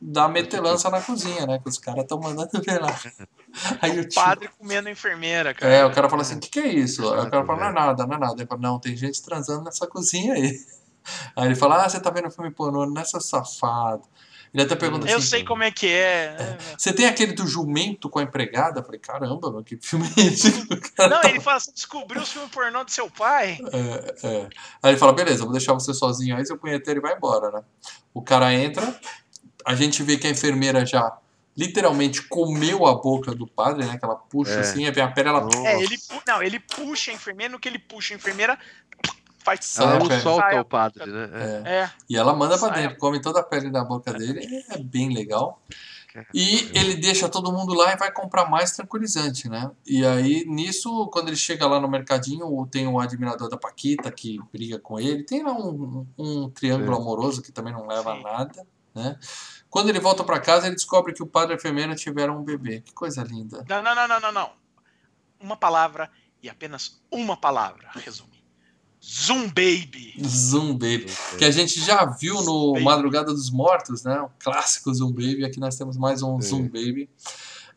da metelança na cozinha, né? Que os caras estão mandando ver lá. Aí o O tio, padre comendo a enfermeira, cara. é, o cara fala assim, o que, que é isso? Aí o cara fala, não é velho. nada, não é nada. Ele fala, não, tem gente transando nessa cozinha aí. Aí ele fala, ah, você tá vendo filme pornô, é seu safado. Ele até pergunta Eu assim, sei como é que é. né? você tem aquele do jumento com a empregada? Eu falei, caramba, meu, que filme é esse? O Não, tá- ele fala assim, descobriu os filmes pornô do seu pai? É, é. Aí ele fala, beleza, eu vou deixar você sozinho aí, seu punheteiro e vai embora, né? O cara entra, a gente vê que a enfermeira já literalmente comeu a boca do padre, né? Que ela puxa É. assim, aí vem a pele, ela Nossa. É, ele, pu- não, ele puxa a enfermeira, no que ele puxa a enfermeira, faz Ela não é. solta o padre, né? É. É. É, E ela manda pra Sai. dentro, come toda a pele da boca dele, é bem legal. E ele deixa todo mundo lá e vai comprar mais tranquilizante, né? E aí, nisso, quando ele chega lá no mercadinho, tem o admirador da Paquita que briga com ele. Tem lá um, um triângulo amoroso que também não leva a nada, né? Quando ele volta pra casa, ele descobre que o padre e a enfermeira tiveram um bebê. Que coisa linda. não, não, não, não, não, não. Uma palavra e apenas uma palavra, resume. Zoom Baby. Zoom Baby. Que a gente já viu no Baby. Madrugada dos Mortos, né? O clássico Zoom Baby. Aqui nós temos mais um Sim. Zoom Baby.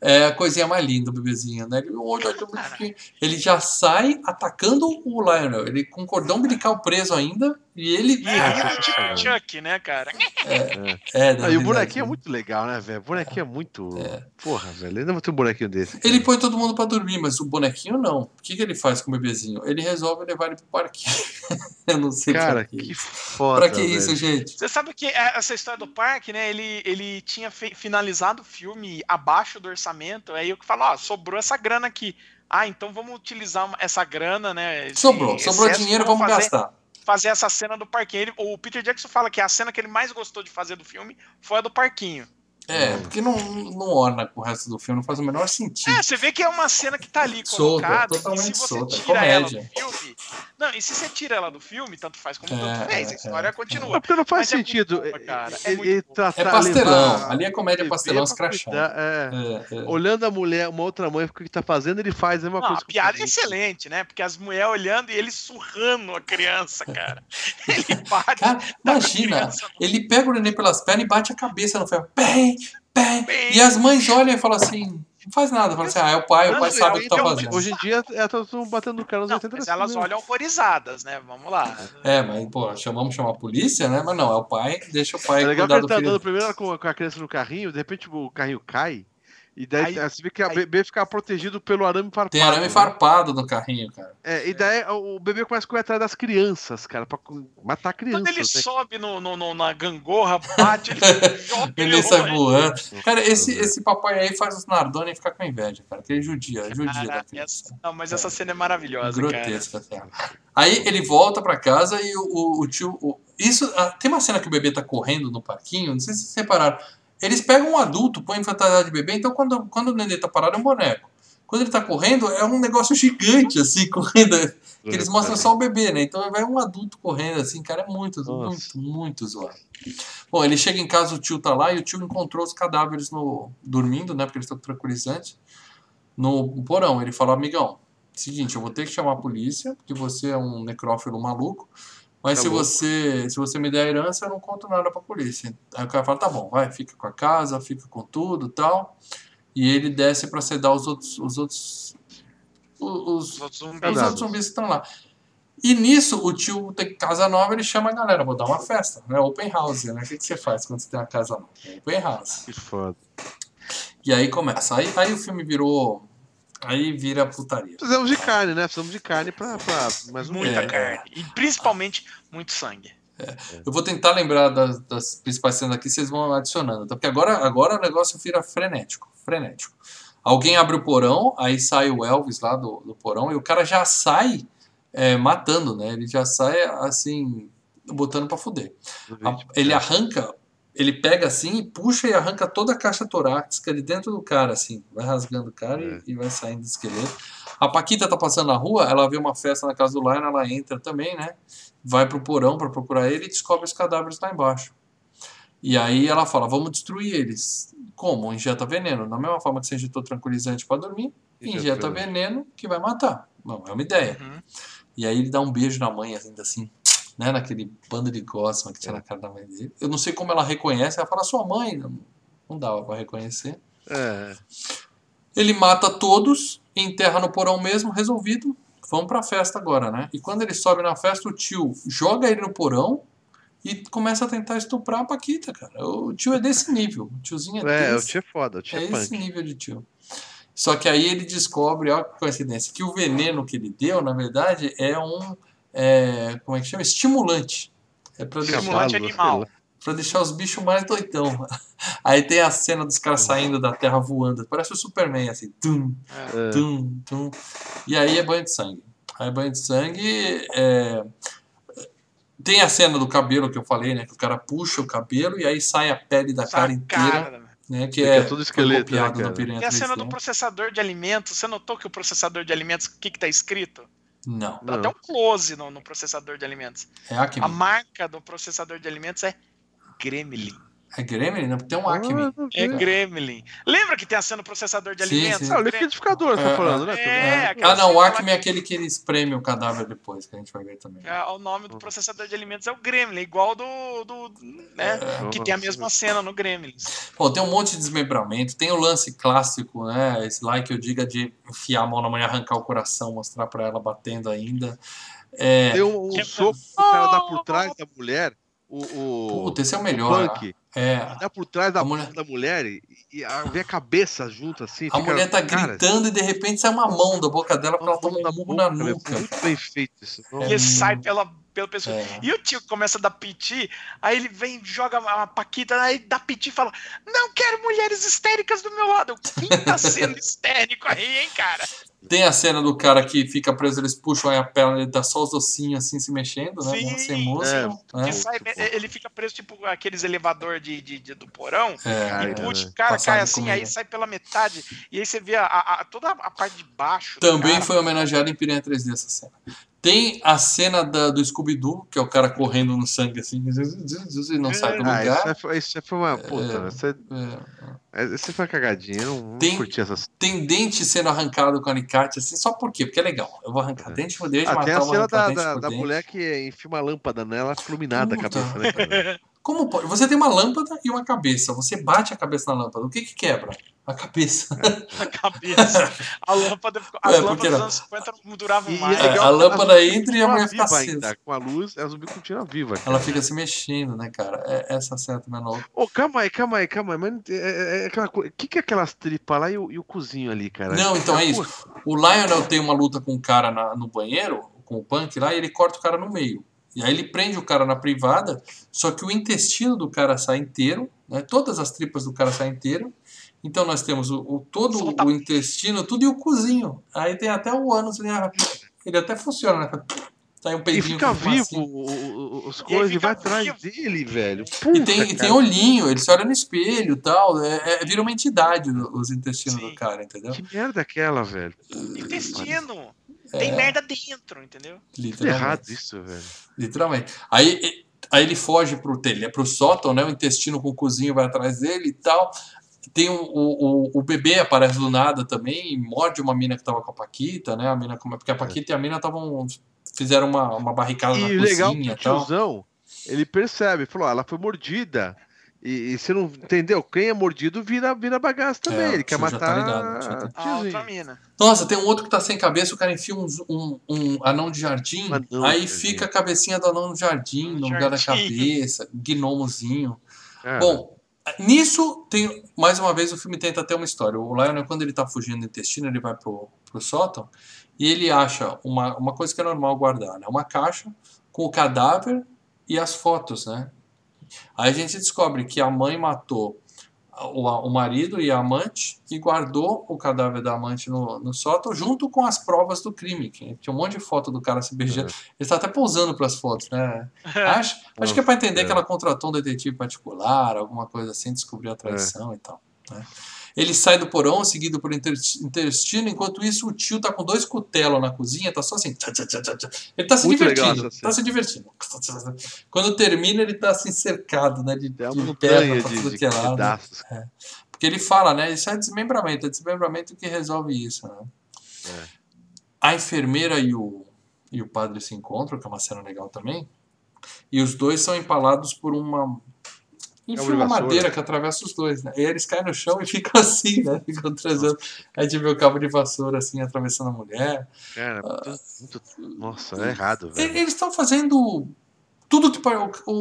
É a coisinha mais linda, o bebezinho, né? Ele, "Oi, olha, bonitinho." ele já sai atacando o Lionel. Ele com o cordão umbilical preso ainda. E ele. E rindo tipo Chuck, né, cara? É, dá Ah, e o risadinha. bonequinho é muito legal, né, velho? O bonequinho é muito. Porra, velho. Ainda vou ter um bonequinho desse. Ele põe todo mundo pra dormir, mas o bonequinho não. O que, que ele faz com o bebezinho? Ele resolve levar ele pro parquinho. Eu não sei Cara, pra quê. que foda. pra que velho. isso, gente? Você sabe que é, essa história do parque, né? Ele, ele tinha finalizado o filme abaixo do orçamento. Aí eu que falo, ó, sobrou essa grana aqui. Ah, então vamos utilizar essa grana, né? Sobrou, sobrou dinheiro, vamos fazer, gastar. Fazer essa cena do parquinho. Ele- o Peter Jackson fala que a cena que ele mais gostou de fazer do filme foi a do parquinho. É, porque não, não orna com o resto do filme, não faz o menor sentido. É, você vê que é uma cena que tá ali Solta, colocada. totalmente e se você solta, tira ela do comédia. filme. Não, e se você tira ela do filme, tanto faz como É, tanto fez. é, A história é. continua. Mas porque não faz Mas é sentido. boa, cara. É tratar- É pastelão. levar Ali é comédia pastelão escrachado. é. É, é. Olhando a mulher, uma outra mãe, o que tá fazendo, ele faz a mesma Não, coisa. a piada é excelente, né? Porque as mulheres olhando e ele surrando a criança, cara. Ele bate. Cara, imagina, ele pega o neném pelas pernas e bate a cabeça no ferro. Bem, bem. Bem. E as mães olham e falam assim, não faz nada. Fala assim, ah, é o pai, o pai sabe o que tá Então, fazendo. Hoje em dia, elas estão batendo no cara nos Não, 80 mas elas olham horrorizadas, né? Vamos lá. É, mas, pô, chamamos chamar a polícia, né? Mas não, é o pai, deixa o pai É legal que cuidar ele do tá filho. andando primeiro com, com a criança no carrinho, de repente o carrinho cai, e daí Aí- você vê que o bebê fica protegido pelo arame farpado. Tem arame né? farpado no carrinho, cara. É, e daí o bebê começa a correr atrás das crianças, cara, pra matar crianças. Quando ele né? sobe no, no- no- na gangorra, bate, ele joga Ele sai voando. Cara, esse, esse papai aí faz os Nardoni ficar com inveja, cara. Que ele judia, judia Cara, criança. essa- não, mas essa cena é maravilhosa, cara. Grotesca, cara. Aí ele volta pra casa e o, o- o tio. o- isso, ah, tem uma cena que o bebê tá correndo no parquinho, não sei se vocês repararam. Eles pegam um adulto, põem fantasia de bebê, então quando, quando o nenê tá parado é um boneco. Quando ele tá correndo, é um negócio gigante, assim, correndo. Que eles mostram só o bebê, né? Então vai um adulto correndo, assim, cara, é muito, Nossa. muito, muito zoado. Bom, ele chega em casa, o tio tá lá e o tio encontrou os cadáveres no dormindo, né? Porque eles estão com tranquilizante. No porão, ele falou, amigão, seguinte, eu vou ter que chamar a polícia, porque você é um necrófilo maluco. Mas Tá se você, se você me der a herança, eu não conto nada pra polícia. Aí o cara fala, tá bom, vai, fica com a casa, fica com tudo tal. E ele desce pra sedar os outros, os outros, os, Os outros zumbis. os outros zumbis que estão lá. E nisso, o tio tem casa nova, ele chama a galera, vou dar uma festa, né? Open house, né? O que, que você faz quando você tem uma casa nova? Open house. Que foda. E aí começa. Aí, aí o filme virou Aí vira putaria. Precisamos de carne, né? Precisamos de carne pra, pra mais um Muita É. carne. E principalmente muito sangue. Eu vou tentar lembrar das, das principais cenas aqui, vocês vão adicionando. tá? Porque agora, agora o negócio vira frenético. Frenético. Alguém abre o porão, aí sai o Elvis lá do, do porão, e o cara já sai é, matando, né? Ele já sai assim, botando pra fuder. A- Ele arranca, ele pega assim e puxa e arranca toda a caixa torácica de dentro do cara, assim. Vai rasgando o cara e- e, vai saindo do esqueleto. A Paquita tá passando na rua, ela vê uma festa na casa do Lion, ela entra também, né? Vai pro porão pra procurar ele e descobre os cadáveres lá embaixo. E aí ela fala, vamos destruir eles. Como? Injeta veneno. Da mesma forma que você injetou tranquilizante pra dormir, injeta veneno que vai matar. Não, é uma ideia. Uhum. E aí ele dá um beijo na mãe, ainda assim, né? Naquele bando de gosma que tinha na cara da mãe dele. Eu não sei como ela reconhece, ela fala, sua mãe. Não, não dava pra reconhecer. É. Ele mata todos, enterra no porão mesmo, resolvido. Vamos pra festa agora, né? E quando ele sobe na festa, o tio joga ele no porão e começa a tentar estuprar a Paquita, cara. O tio é desse nível. O tiozinho é, É, o desse, tio é foda, o tio é é esse nível de tio. Só que aí ele descobre, olha que coincidência, que o veneno que ele deu, na verdade, é um. É, como é que chama? Estimulante. É pra deixar, animal. pra deixar os bichos mais doidão. Aí tem a cena dos caras saindo da terra voando. Parece o Superman, assim. Tum, É. tum, tum. E aí é banho de sangue. Aí banho de sangue. é, Tem a cena do cabelo que eu falei, né? Que o cara puxa o cabelo e aí sai a pele da cara inteira. Cara, Né, que é todo foi esqueleto, né, E a cena 3D. do processador de alimentos, você notou que o processador de alimentos, o que, que tá escrito? Não, Dá Não. até um close no, no processador de alimentos. é Acme. A marca do processador de alimentos é Gremlin. É Gremlin? Não, tem um Acme. Ah, É vi. Gremlin. Lembra que tem a cena do processador de Sim, alimentos? sim. Ah, o liquidificador, você É, tá falando, né? é, Ah, não, o Acme é aquele que ele espreme o cadáver depois, que a gente vai ver também. É, o nome do processador de alimentos é o Gremlin, igual do. do né, que tem a mesma cena no Gremlins. Bom, tem um monte de desmembramento, tem o lance clássico, né? Esse lá que eu diga de enfiar a mão na mãe, arrancar o coração, mostrar pra ela batendo ainda. É, Tem um, um Que- soco que o cara dá por trás da mulher, o, o, puta, esse é o o melhor. punk, É, dá por trás da mulher- da mulher e, e a, vê a cabeça junto assim. a fica- mulher tá cara, gritando e de repente sai uma mão da boca dela porque ela toma da um murro na nuca. Muito bem feito isso. É E sai pela, pela pessoa. É. E o tio começa a dar piti, aí ele vem, joga a Paquita, aí dá piti e fala: Não quero mulheres histéricas do meu lado. Quem tá sendo histérico aí, hein, cara? Tem a cena do cara que fica preso, eles puxam aí a perna, ele dá só os ossinhos assim se mexendo, né? Sim, sem música. é? Que sai- ele fica preso, tipo, aqueles elevador de, de- de- do porão. É, Cara, E é. puxa, né? o cara cai assim, comida. aí sai pela metade. E aí você vê a, a- toda a parte de baixo. Também foi homenageado em Piranha 3D essa cena. Tem a cena da- do Scooby-Doo, que é o cara correndo no sangue assim, e não sai do Ah, isso, lugar. aí foi, isso aí foi uma puta. É. Isso, É. isso foi uma cagadinha. Eu não, Tem- curti essas. Tem dente sendo arrancado com alicate, assim, só por quê? Porque é legal. Eu vou arrancar dente por dente, Ah, matar, tem a cena da, da, da mulher que enfia uma lâmpada nela, iluminada a cabeça, né? Como pode? Você tem uma lâmpada e uma cabeça. Você bate a cabeça na lâmpada. O que que quebra? A cabeça. na cabeça. A lâmpada ficou. As que lâmpadas dos anos 50 não duravam e mais. é a lâmpada zumbi entra e a mulher fica acesa. ainda. Com a luz, a zumbi continua viva. cara. Ela fica se mexendo, né, cara? É, essa cena também é louca. Ô, calma aí, calma aí, calma aí. Mas é, é- é aquela. O que, que é aquelas tripas lá e o, e o cozinho ali, cara? Não, então é isso. O Lionel tem uma luta com o cara na- no banheiro, com o Punk lá, e ele corta o cara no meio. E aí ele prende o cara na privada, só que o intestino do cara sai inteiro, né? Todas as tripas do cara saem inteiro. Então nós temos o, o- todo Solta- o intestino, tudo e o cozinho. Aí tem até o ânus, ele, ele até funciona, né? Sai um E peidinho fica com vivo os E coisas e fica vai atrás vivo. dele, velho. E Puta, tem, e tem cara, olhinho, ele se olha no espelho e tal. É, é- vira uma entidade os intestinos Sim. do cara, entendeu? Que merda é aquela, velho? Intestino. Tem É. merda dentro, entendeu? Que Literalmente. errado isso, velho. Literalmente. Aí, aí ele foge pro telha, pro sótão, né? O intestino com o cozinho vai atrás dele e tal. Tem o, o, o- bebê aparece do nada também, morde uma mina que tava com a Paquita, né? A mina, porque a Paquita e a mina estavam. Fizeram uma, uma barricada na E legal que cozinha o e tal. tiozão, ele percebe, falou, ó, ela foi mordida. E, e você não entendeu? Quem é mordido vira, vira bagaço também. É, ele quer tá matar ligado, já tá- A outra mina. Nossa, tem um outro que tá sem cabeça, o cara enfia um, um, um anão de jardim, anão aí de jardim. fica a cabecinha do anão no jardim, No no lugar da jardim. cabeça, gnomozinho. Cara, Bom, Nisso, tem mais uma vez o filme tenta ter uma história. O Lionel, quando ele tá fugindo do intestino, ele vai pro, pro sótão e ele acha uma, uma coisa que é normal guardar, né? Uma caixa com o cadáver e as fotos, né? Aí a gente descobre que a mãe matou o, o marido e a amante e guardou o cadáver da amante no, no sótão junto com as provas do crime. Que tinha um monte de foto do cara se beijando. Ele está até pousando para as fotos, né? Acho, acho que é para entender É. que ela contratou um detetive particular, alguma coisa assim, descobriu a traição e tal. né? Ele sai do porão, seguido por intestino, enquanto isso o tio tá com dois cutelos na cozinha, tá só assim. Ele tá se Muito legal divertindo. essa Tá se divertindo. Quando termina, ele tá assim cercado, né? De, É de pra tudo que é lado. pedaços. Porque ele fala, né? Isso é desmembramento, é desmembramento que resolve isso, né? É. A enfermeira e o, e o padre se encontram, que é uma cena legal também. E os dois são empalados por uma. Enfim, Cabo de uma madeira que atravessa os dois, né? E eles caem no chão e ficam assim, né? Ficam transando. Aí a gente vê o cabo de vassoura assim atravessando a mulher. Cara, muito- muito- nossa, é errado, velho. Eles estão fazendo tudo que. O, o,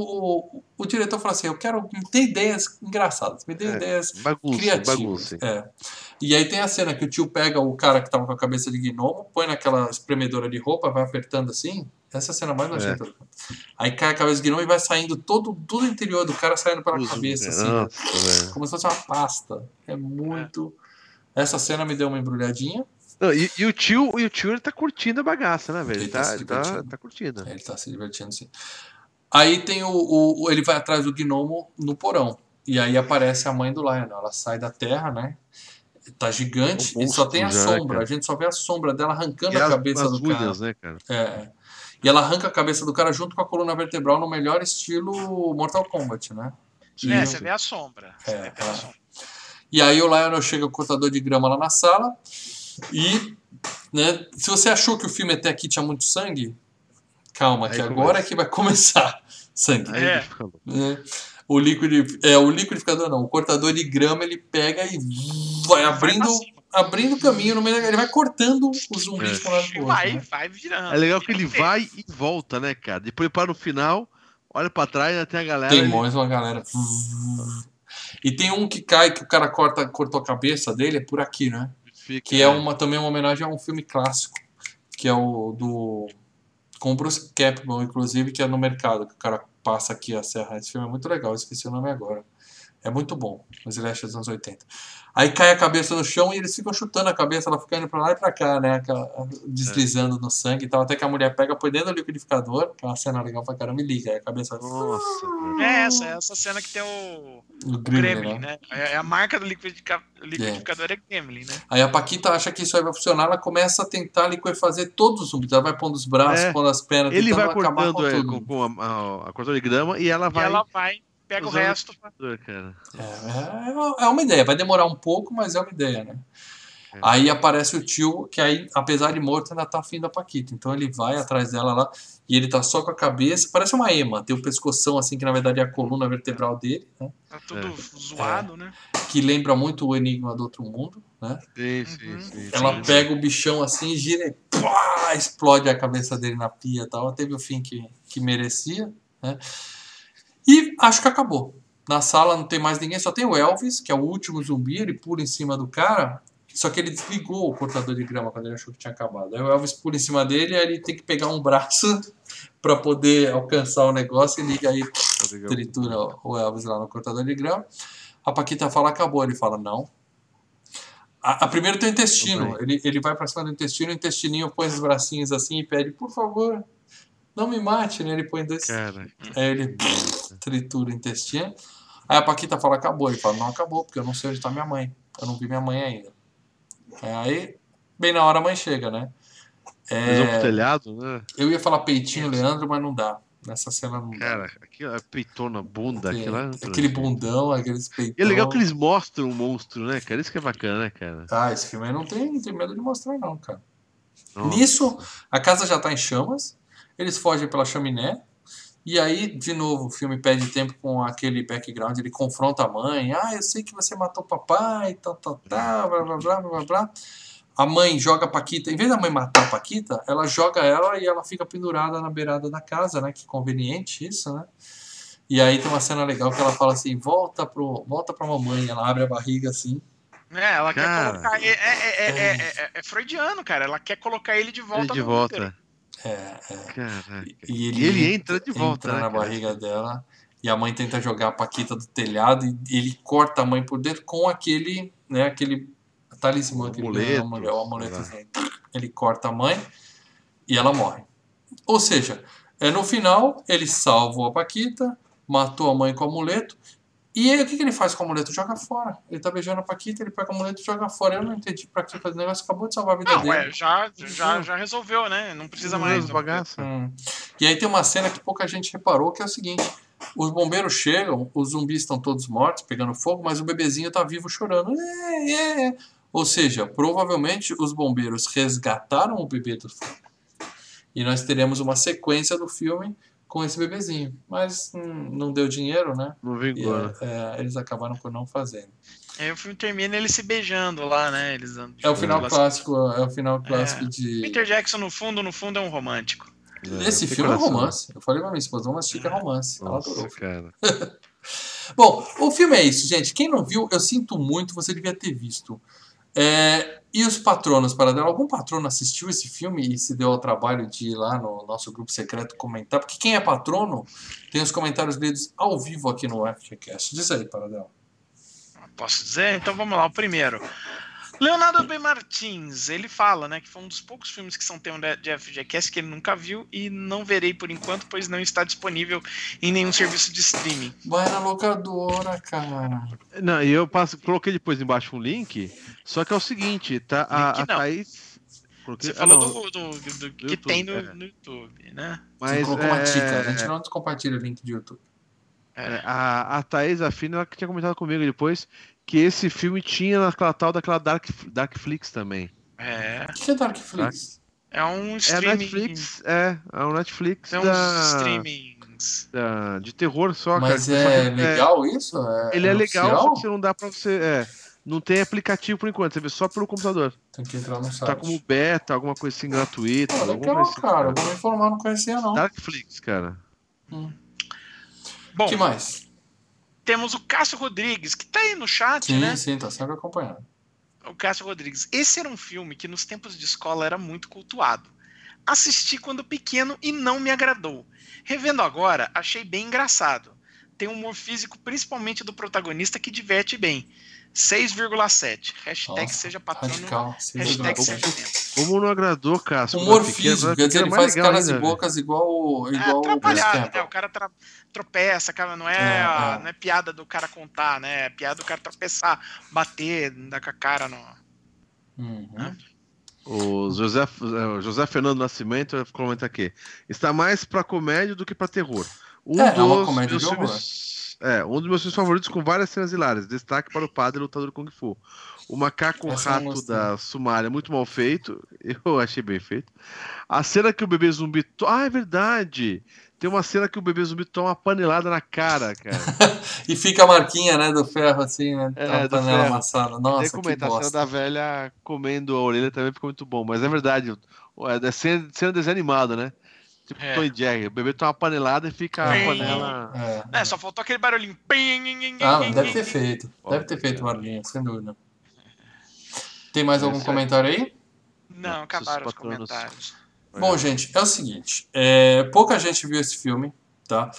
o, o diretor fala assim: eu quero. Me dê ideias engraçadas, me dê É. ideias Bagunça, criativas. bagunça. É. E aí tem a cena que o tio pega o cara que tava com a cabeça de gnomo, põe naquela espremedora de roupa, vai apertando assim. Essa é a cena mais nojenta. do filme. Aí cai a cabeça de gnomo e vai saindo todo, todo o interior do cara saindo pela Uso, cabeça, né? assim, né? Nossa, velho. Como se fosse uma pasta. É muito. Essa cena me deu uma embrulhadinha. Não, e, e o tio, e o tio ele tá curtindo a bagaça, né, velho? Ele Ele tá tá, ele tá, tá curtindo. Ele tá se divertindo sim. Aí tem o, o- Ele vai atrás do gnomo no porão. E aí aparece a mãe do Lionel. Ela sai da terra, né? Tá gigante Um e só tem a já, sombra. cara. A gente só vê a sombra dela arrancando E a as, cabeça as do cara. unhas, né, cara? É. E ela arranca a cabeça do cara junto com a coluna vertebral no melhor estilo Mortal Kombat, né? E, É, você vê a sombra. Você É, vê é. sombra. e aí o Lionel chega com o cortador de grama lá na sala e, né, se você achou que o filme até aqui tinha muito sangue, calma, Aí que começa. agora é que vai começar sangue. É. né? O liquid, é o liquidificador não, o cortador de grama ele pega e vai abrindo, cima. Abrindo caminho no meio, da- ele vai cortando os zumbis É. lado pro vai, né? vai virando. É legal que ele vai e volta, né, cara? Depois ele para no final, olha pra trás, ainda tem a galera. Tem mais uma galera. E tem um que cai que o cara corta, cortou a cabeça dele, é por aqui, né? fica- Que é uma, também uma homenagem a um filme clássico, que é o do. Com o Bruce Campbell, inclusive, que é no mercado, que o cara passa aqui a serra. Esse filme é muito legal, esqueci o nome agora. É muito bom, os slasher dos anos 80. Aí cai a cabeça no chão e eles ficam chutando a cabeça, ela fica indo pra lá e pra cá, né? Aquela- Deslizando no sangue e tal. Até que a mulher pega, põe dentro do liquidificador, que é uma cena legal pra caramba, e liga. Aí a cabeça. Nossa, velho. É essa, é essa cena que tem o, O o Gremlin, Gremlin, né? né? É a marca do liquidica- liquidificador é Gremlin, né? Aí a Paquita acha que isso aí vai funcionar, ela começa a tentar liquefazer todos os zumbis. Ela vai pondo os braços, É. pondo as pernas, Ele vai tentando acabar cortando é, tudo. com, com a, a, a cortadora de grama e ela E vai. ela vai, pega o resto. É, é- é uma ideia, vai demorar um pouco, mas é uma ideia, né? É. Aí aparece o tio, que aí, apesar de morto, ainda tá afim da Paquita. Então ele vai atrás dela lá e ele tá só com a cabeça, parece uma ema, tem o pescoção assim, que na verdade é a coluna vertebral dele, né? Tá tudo É. zoado, né? Que lembra muito o Enigma do Outro Mundo, né? Sim, sim, Uhum. sim. Ela sim. pega o bichão assim, gira e pá, explode a cabeça dele na pia e tal. Ela teve o fim que, que merecia, né? E acho que acabou. Na sala não tem mais ninguém, só tem o Elvis, que é o último zumbi, ele pula em cima do cara, só que ele desligou o cortador de grama quando ele achou que tinha acabado. Aí o Elvis pula em cima dele, aí ele tem que pegar um braço para poder alcançar o negócio e liga aí, tritura o Elvis lá no cortador de grama. A Paquita fala, acabou. Ele fala, não. A, a primeiro tem o intestino. Ele, ele vai pra cima do intestino, o intestininho põe os bracinhos assim e pede, por favor, não me mate, né? Ele põe dois. Cara, Aí ele tritura o intestino. Aí a Paquita fala, acabou. Ele fala, não acabou, porque eu não sei onde tá minha mãe. Eu não vi minha mãe ainda. Aí, bem na hora a mãe chega, né? eles vão pro É, telhado, né? eu ia falar peitinho, Leandro, mas não dá. Nessa cena não. Cara, aquilo é peitona, bunda, Tem aquilo é- aquele bundão, aqueles peitão. E é legal que eles mostram o monstro, né, cara? Isso que é bacana, né, cara? Ah, esse filme aí não tem, não tem medo de mostrar, não, cara. Nossa. Nisso, a casa já tá em chamas, eles fogem pela chaminé, e aí, de novo, o filme perde tempo com aquele background, ele confronta a mãe, ah, eu sei que você matou o papai, tal, tal, tal, blá, blá, blá, blá, blá. A mãe joga a Paquita, em vez da mãe matar a Paquita, ela joga ela e ela fica pendurada na beirada da casa, né? Que conveniente isso, né? E aí tem uma cena legal que ela fala assim: volta, pro, volta pra mamãe. Ela abre a barriga assim. É, ela Cara. quer colocar. É, é, é, é, é- é freudiano, cara. Ela quer colocar ele de volta. Ele de no volta. útero. É, é. E E ele entra de volta, entra né, na cara? barriga dela. E a mãe tenta jogar a Paquita do telhado e ele corta a mãe por dentro com aquele, né, aquele talismã que ele Amuleto, mulher, o amuletozinho. Ele corta a mãe e ela morre. Ou seja, é no final ele salvou a Paquita, matou a mãe com o amuleto. E aí o que, que ele faz com o amuleto? Joga fora. Ele tá beijando a Paquita, ele pega o amuleto e joga fora. Eu não entendi pra que fazer o negócio, acabou de salvar a vida Não, dele. é, já, já, já resolveu, né? Não precisa mais. bagaça. Hum. E aí tem uma cena que pouca gente reparou, que é o seguinte: os bombeiros chegam, os zumbis estão todos mortos, pegando fogo, mas o bebezinho tá vivo chorando. É, é, é. Ou seja, provavelmente os bombeiros resgataram o bebê do fogo. E nós teremos uma sequência do filme com esse bebezinho. Mas hum, não deu dinheiro, né? Não E, vingou, né? é, eles acabaram por não fazendo. Aí o filme termina eles se beijando lá, né? Eles É o final clássico, é o final clássico de. Peter Jackson, no fundo, no fundo, é um romântico. Esse tem filme é coração. romance. Eu falei pra minha esposa, vamos assistir que é romance. Ela adorou. Nossa, cara. Bom, o filme é isso, gente. Quem não viu, eu sinto muito, você devia ter visto. É, e os patronos para dela? Algum patrono assistiu esse filme e se deu ao trabalho de ir lá no nosso grupo secreto comentar? Porque quem é patrono tem os comentários lidos ao vivo aqui no FGCast. Diz aí, Paradela. Posso dizer? Então vamos lá, o primeiro. Leonardo B. Martins, ele fala, né, que foi um dos poucos filmes que são tema de- FGCast que ele nunca viu e não verei por enquanto, pois não está disponível em nenhum serviço de streaming. Vai na locadora, cara. Não, e eu passo, coloquei depois embaixo um link, só que é o seguinte, tá? A, a. Thaís. Coloquei, Você ah, falou não, do, do- do- do que YouTube, tem no, é. no YouTube, né? Você mas colocou uma é, dica. A gente não compartilha o link de YouTube. é, a, a Thaís Afina ela que tinha comentado comigo depois que esse filme tinha naquela tal daquela Dark, Darkflix também. É, O que é Darkflix? é um É streaming. Netflix, é, é um Netflix É uns da, streamings. da- de terror só, Mas cara. é que legal isso? É, ele é legal, só oficial? que você não dá pra você. É, não tem aplicativo por enquanto, você vê só pelo computador. Tem que entrar no site. Tá como beta, alguma coisa assim gratuita. Pô, alguma legal, assim, cara. Eu vou me informar, não conhecia não. Darkflix, cara. Bom, que mais? Temos o Cássio Rodrigues, que tá aí no chat, Sim, né? sim, tá sempre acompanhando. O Cássio Rodrigues. Esse era um filme que nos tempos de escola era muito cultuado. Assisti quando pequeno e não me agradou. Revendo agora, achei bem engraçado. Tem um humor físico, principalmente do protagonista, que diverte bem. 6,7. Hashtag Nossa, seja patrono. Radical. Hashtag seja tempo. Como não agradou, Cássio? Humor físico, quer dizer, ele é faz legal caras ainda, e bocas igual, É igual o Bruce atrapalhado, né? Campbell. O cara tra- tropeça, cara, não é, É, a- é. não é piada do cara contar, né? É piada do cara tropeçar, bater, dar com a cara no. Uhum. O José, o José Fernando Nascimento comenta aqui. Está mais pra comédia do que pra terror. Um É, é uma dos comédia meus de horror. filmes, é, um dos meus filmes favoritos com várias cenas hilárias. Destaque para o padre lutador Kung Fu. O macaco Essa rato da Sumária, muito mal feito. Eu achei bem feito. A cena que o bebê zumbi. To... Ah, é verdade! Tem uma cena que o bebê zumbi toma uma panelada na cara, cara. E fica a marquinha, né, do ferro assim, né? É, a do panela ferro. amassada. Tem Nossa, que que comentar, a cena bosta. da velha comendo a orelha também ficou muito bom. Mas é verdade, é cena, cena de desenho animado, né? Tipo É. Tom e Jerry. O bebê toma uma panelada e fica a panela. É. É, só faltou aquele barulhinho. Ah, deve ter feito. Deve ter feito barulhinho, sem dúvida. Tem mais algum aí. comentário aí? Não, acabaram os comentários. Bom, gente, é o seguinte. é, pouca gente viu esse filme, tá?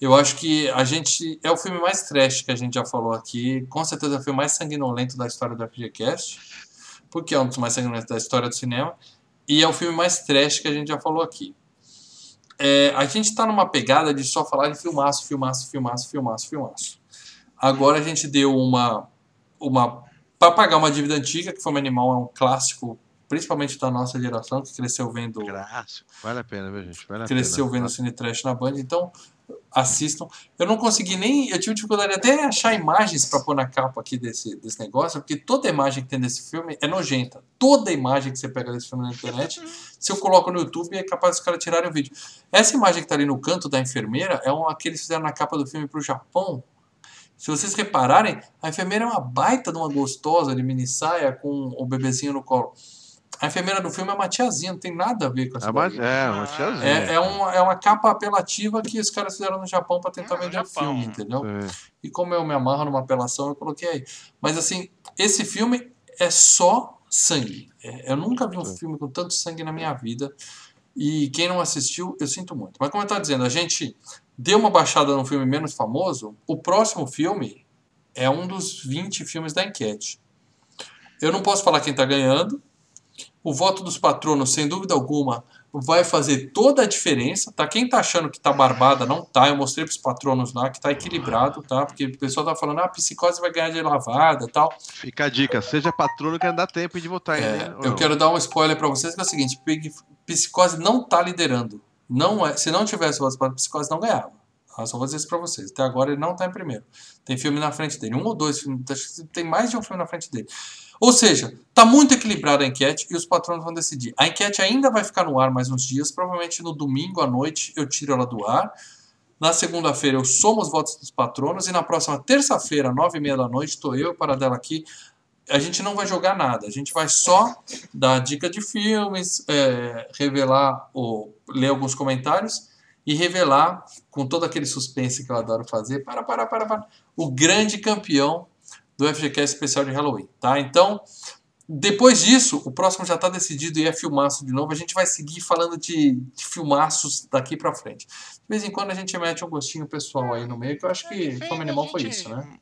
Eu acho que a gente. É o filme mais trash que a gente já falou aqui. Com certeza é o filme mais sanguinolento da história do FGCast. Porque é um dos mais sanguinolentos da história do cinema. E é o filme mais trash que a gente já falou aqui. É, a gente tá numa pegada de só falar de filmaço, filmaço, filmaço, filmaço, filmaço. Agora a gente deu uma. uma para pagar uma dívida antiga, que foi Animal, é um clássico, principalmente da nossa geração, que cresceu vendo Graça. Vale a pena, viu, gente? Vale a cresceu pena. vendo Cine Trash na Band, então assistam. Eu não consegui nem. Eu tive dificuldade até achar imagens para pôr na capa aqui desse, desse negócio, porque toda imagem que tem desse filme é nojenta. Toda imagem que você pega desse filme na internet, se eu coloco no YouTube, é capaz dos caras tirarem o vídeo. Essa imagem que tá ali no canto da enfermeira é uma que eles fizeram na capa do filme pro Japão. Se vocês repararem, a enfermeira é uma baita de uma gostosa de mini saia com o bebezinho no colo. A enfermeira do filme é uma tiazinha, não tem nada a ver com essa É uma, é, uma tiazinha. É, é, uma, é uma capa apelativa que os caras fizeram no Japão para tentar no vender o filme, entendeu? É. E como eu me amarro numa apelação, eu coloquei aí. Mas assim, esse filme é só sangue. É, eu nunca vi um Sim. filme com tanto sangue na minha vida. E quem não assistiu, eu sinto muito. Mas como eu estava dizendo, a gente deu uma baixada num filme menos famoso. O próximo filme é um dos 20 filmes da enquete. Eu não posso falar quem está ganhando. O voto dos patronos, sem dúvida alguma, vai fazer toda a diferença, tá? Quem tá achando que tá barbada, não tá. Eu mostrei pros patronos lá que tá equilibrado, tá? Porque o pessoal tá falando, ah, a psicose vai ganhar de lavada e tal. Fica a dica, seja patrono que ainda dá tempo de votar. É? Ou eu não? quero dar um spoiler pra vocês que é o seguinte: psicose não tá liderando. Não é, se não tivesse votos para psicose, não ganhava. Eu só vou dizer isso pra vocês. Até agora ele não tá em primeiro. Tem filme na frente dele. Um ou dois filmes. Tem mais de um filme na frente dele. Ou seja, tá muito equilibrada a enquete e os patronos vão decidir. A enquete ainda vai ficar no ar mais uns dias. Provavelmente no domingo à noite eu tiro ela do ar. Na segunda-feira eu somo os votos dos patronos. E na próxima terça-feira, nove e meia da noite, estou eu o Paradela aqui. A gente não vai jogar nada. A gente vai só dar dica de filmes, é, revelar ou ler alguns comentários e revelar, com todo aquele suspense que eu adoro fazer, para, para, para, para, o grande campeão do FGCast especial de Halloween, tá? Então, depois disso, o próximo já está decidido e é filmaço de novo. A gente vai seguir falando de, de filmaços daqui para frente. De vez em quando a gente mete um gostinho pessoal aí no meio, que eu acho que a Animal foi isso, né?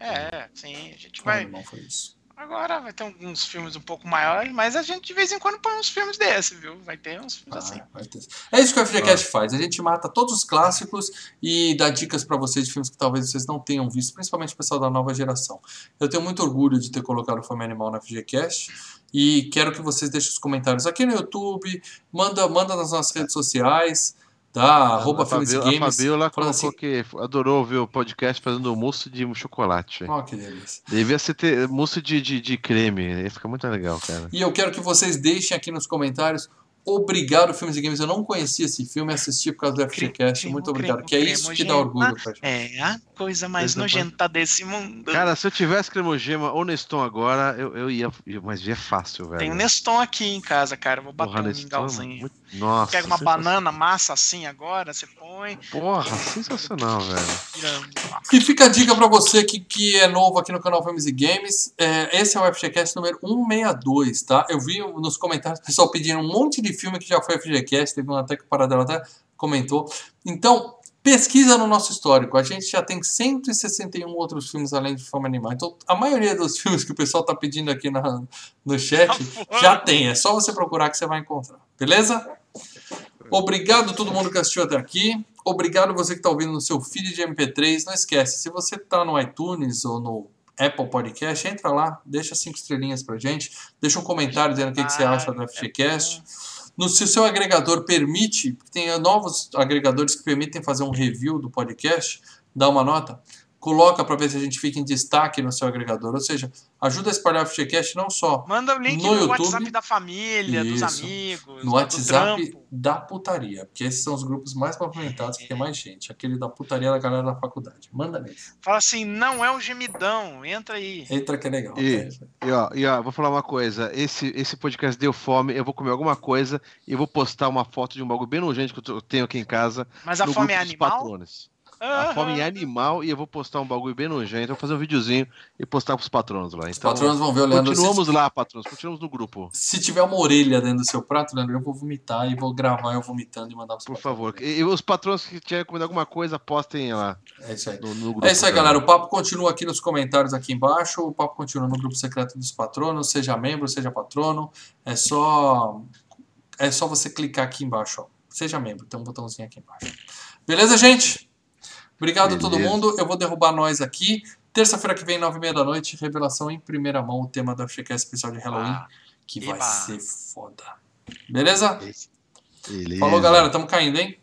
É, sim, a gente Fome vai. Animal foi isso. Agora vai ter alguns filmes um pouco maiores, mas a gente de vez em quando põe uns filmes desse, viu? Vai ter uns filmes assim. Ah, vai ter. É isso que o FGCast faz. A gente mata todos os clássicos e dá dicas pra vocês de filmes que talvez vocês não tenham visto, principalmente o pessoal da nova geração. Eu tenho muito orgulho de ter colocado o Fome Animal no FGCast e quero que vocês deixem os comentários aqui no YouTube, manda, manda nas nossas redes sociais, tá? Arroba a Filmes e Fabiola, Games. a Fabiola colocou assim, que adorou ouvir o podcast fazendo mousse de chocolate. Ó, que delícia. Devia ser ter mousse de, de, de creme, ia ficar muito legal, cara. E eu quero que vocês deixem aqui nos comentários. Obrigado, Filmes e Games. Eu não conhecia esse filme, assisti por causa do FGCast. Muito obrigado. cremo, Que é cremo, isso que dá orgulho pra gente. É a coisa mais nojenta desse mundo. Cara, se eu tivesse cremogema ou Neston agora, eu, eu ia. Mas é fácil, velho. Tem um Neston aqui em casa, cara. Vou bater Porra, um Neston, mingauzinho. muito- Nossa. Pega uma banana, massa assim agora, você põe. Porra, sensacional, velho. E fica a dica pra você que, que é novo aqui no canal Filmes e Games. É, esse é o FGCast número 162, tá? Eu vi nos comentários o pessoal pedindo um monte de filme que já foi FGCast. Teve um até que o Paradela até comentou. Então, pesquisa no nosso histórico. A gente já tem 161 outros filmes além de Fome Animal. Então, a maioria dos filmes que o pessoal tá pedindo aqui na, no chat Tá já tem. É só você procurar que você vai encontrar. Beleza? Obrigado a todo mundo que assistiu até aqui. Obrigado você que está ouvindo no seu feed de MP3. Não esquece, se você está no iTunes ou no Apple Podcast, entra lá, deixa cinco estrelinhas pra gente, deixa um comentário dizendo o que, que você acha do FGCast. No, se o seu agregador permite, tem novos agregadores que permitem fazer um review do podcast, dá uma nota, coloca para ver se a gente fica em destaque no seu agregador. Ou seja, ajuda a espalhar o FGCast não só Manda o link No no, YouTube. WhatsApp da família, dos Isso. amigos, no do WhatsApp trampo. da putaria, porque esses são os grupos mais movimentados, que tem mais gente. Aquele da putaria da galera da faculdade. Manda nesse. Fala assim, não é um gemidão, entra aí. Entra que é legal. E- E ó, e ó, vou falar uma coisa. Esse, esse podcast deu fome, eu vou comer alguma coisa e vou postar uma foto de um bagulho bem nojento que eu tenho aqui em casa. Mas a fome é dos animal? patronos. A fome é animal e eu vou postar um bagulho bem nojento. Eu vou fazer um videozinho e postar pros patronos lá. Os Então, patronos vão ver o Leandro. Se, continuamos lá, patronos. Continuamos no grupo. se tiver uma orelha dentro do seu prato, Leandro, eu vou vomitar e vou gravar eu vomitando e mandar pros Por patronos. favor. E, e os patronos que tiverem comido alguma coisa, postem lá É isso aí. no, no grupo. É isso aí, também. galera. O papo continua aqui nos comentários aqui embaixo. O papo continua no grupo secreto dos patronos. Seja membro, seja patrono. É só é só você clicar aqui embaixo, ó. Seja membro, tem um botãozinho aqui embaixo. Beleza, gente? Obrigado a todo Beleza. mundo. Eu vou derrubar nós aqui. Terça-feira que vem, nove e meia da noite, revelação em primeira mão, o tema da FGCast especial de Halloween, Ah, que vai eba. ser foda. Beleza? Beleza. Falou, galera. Tamo caindo, hein?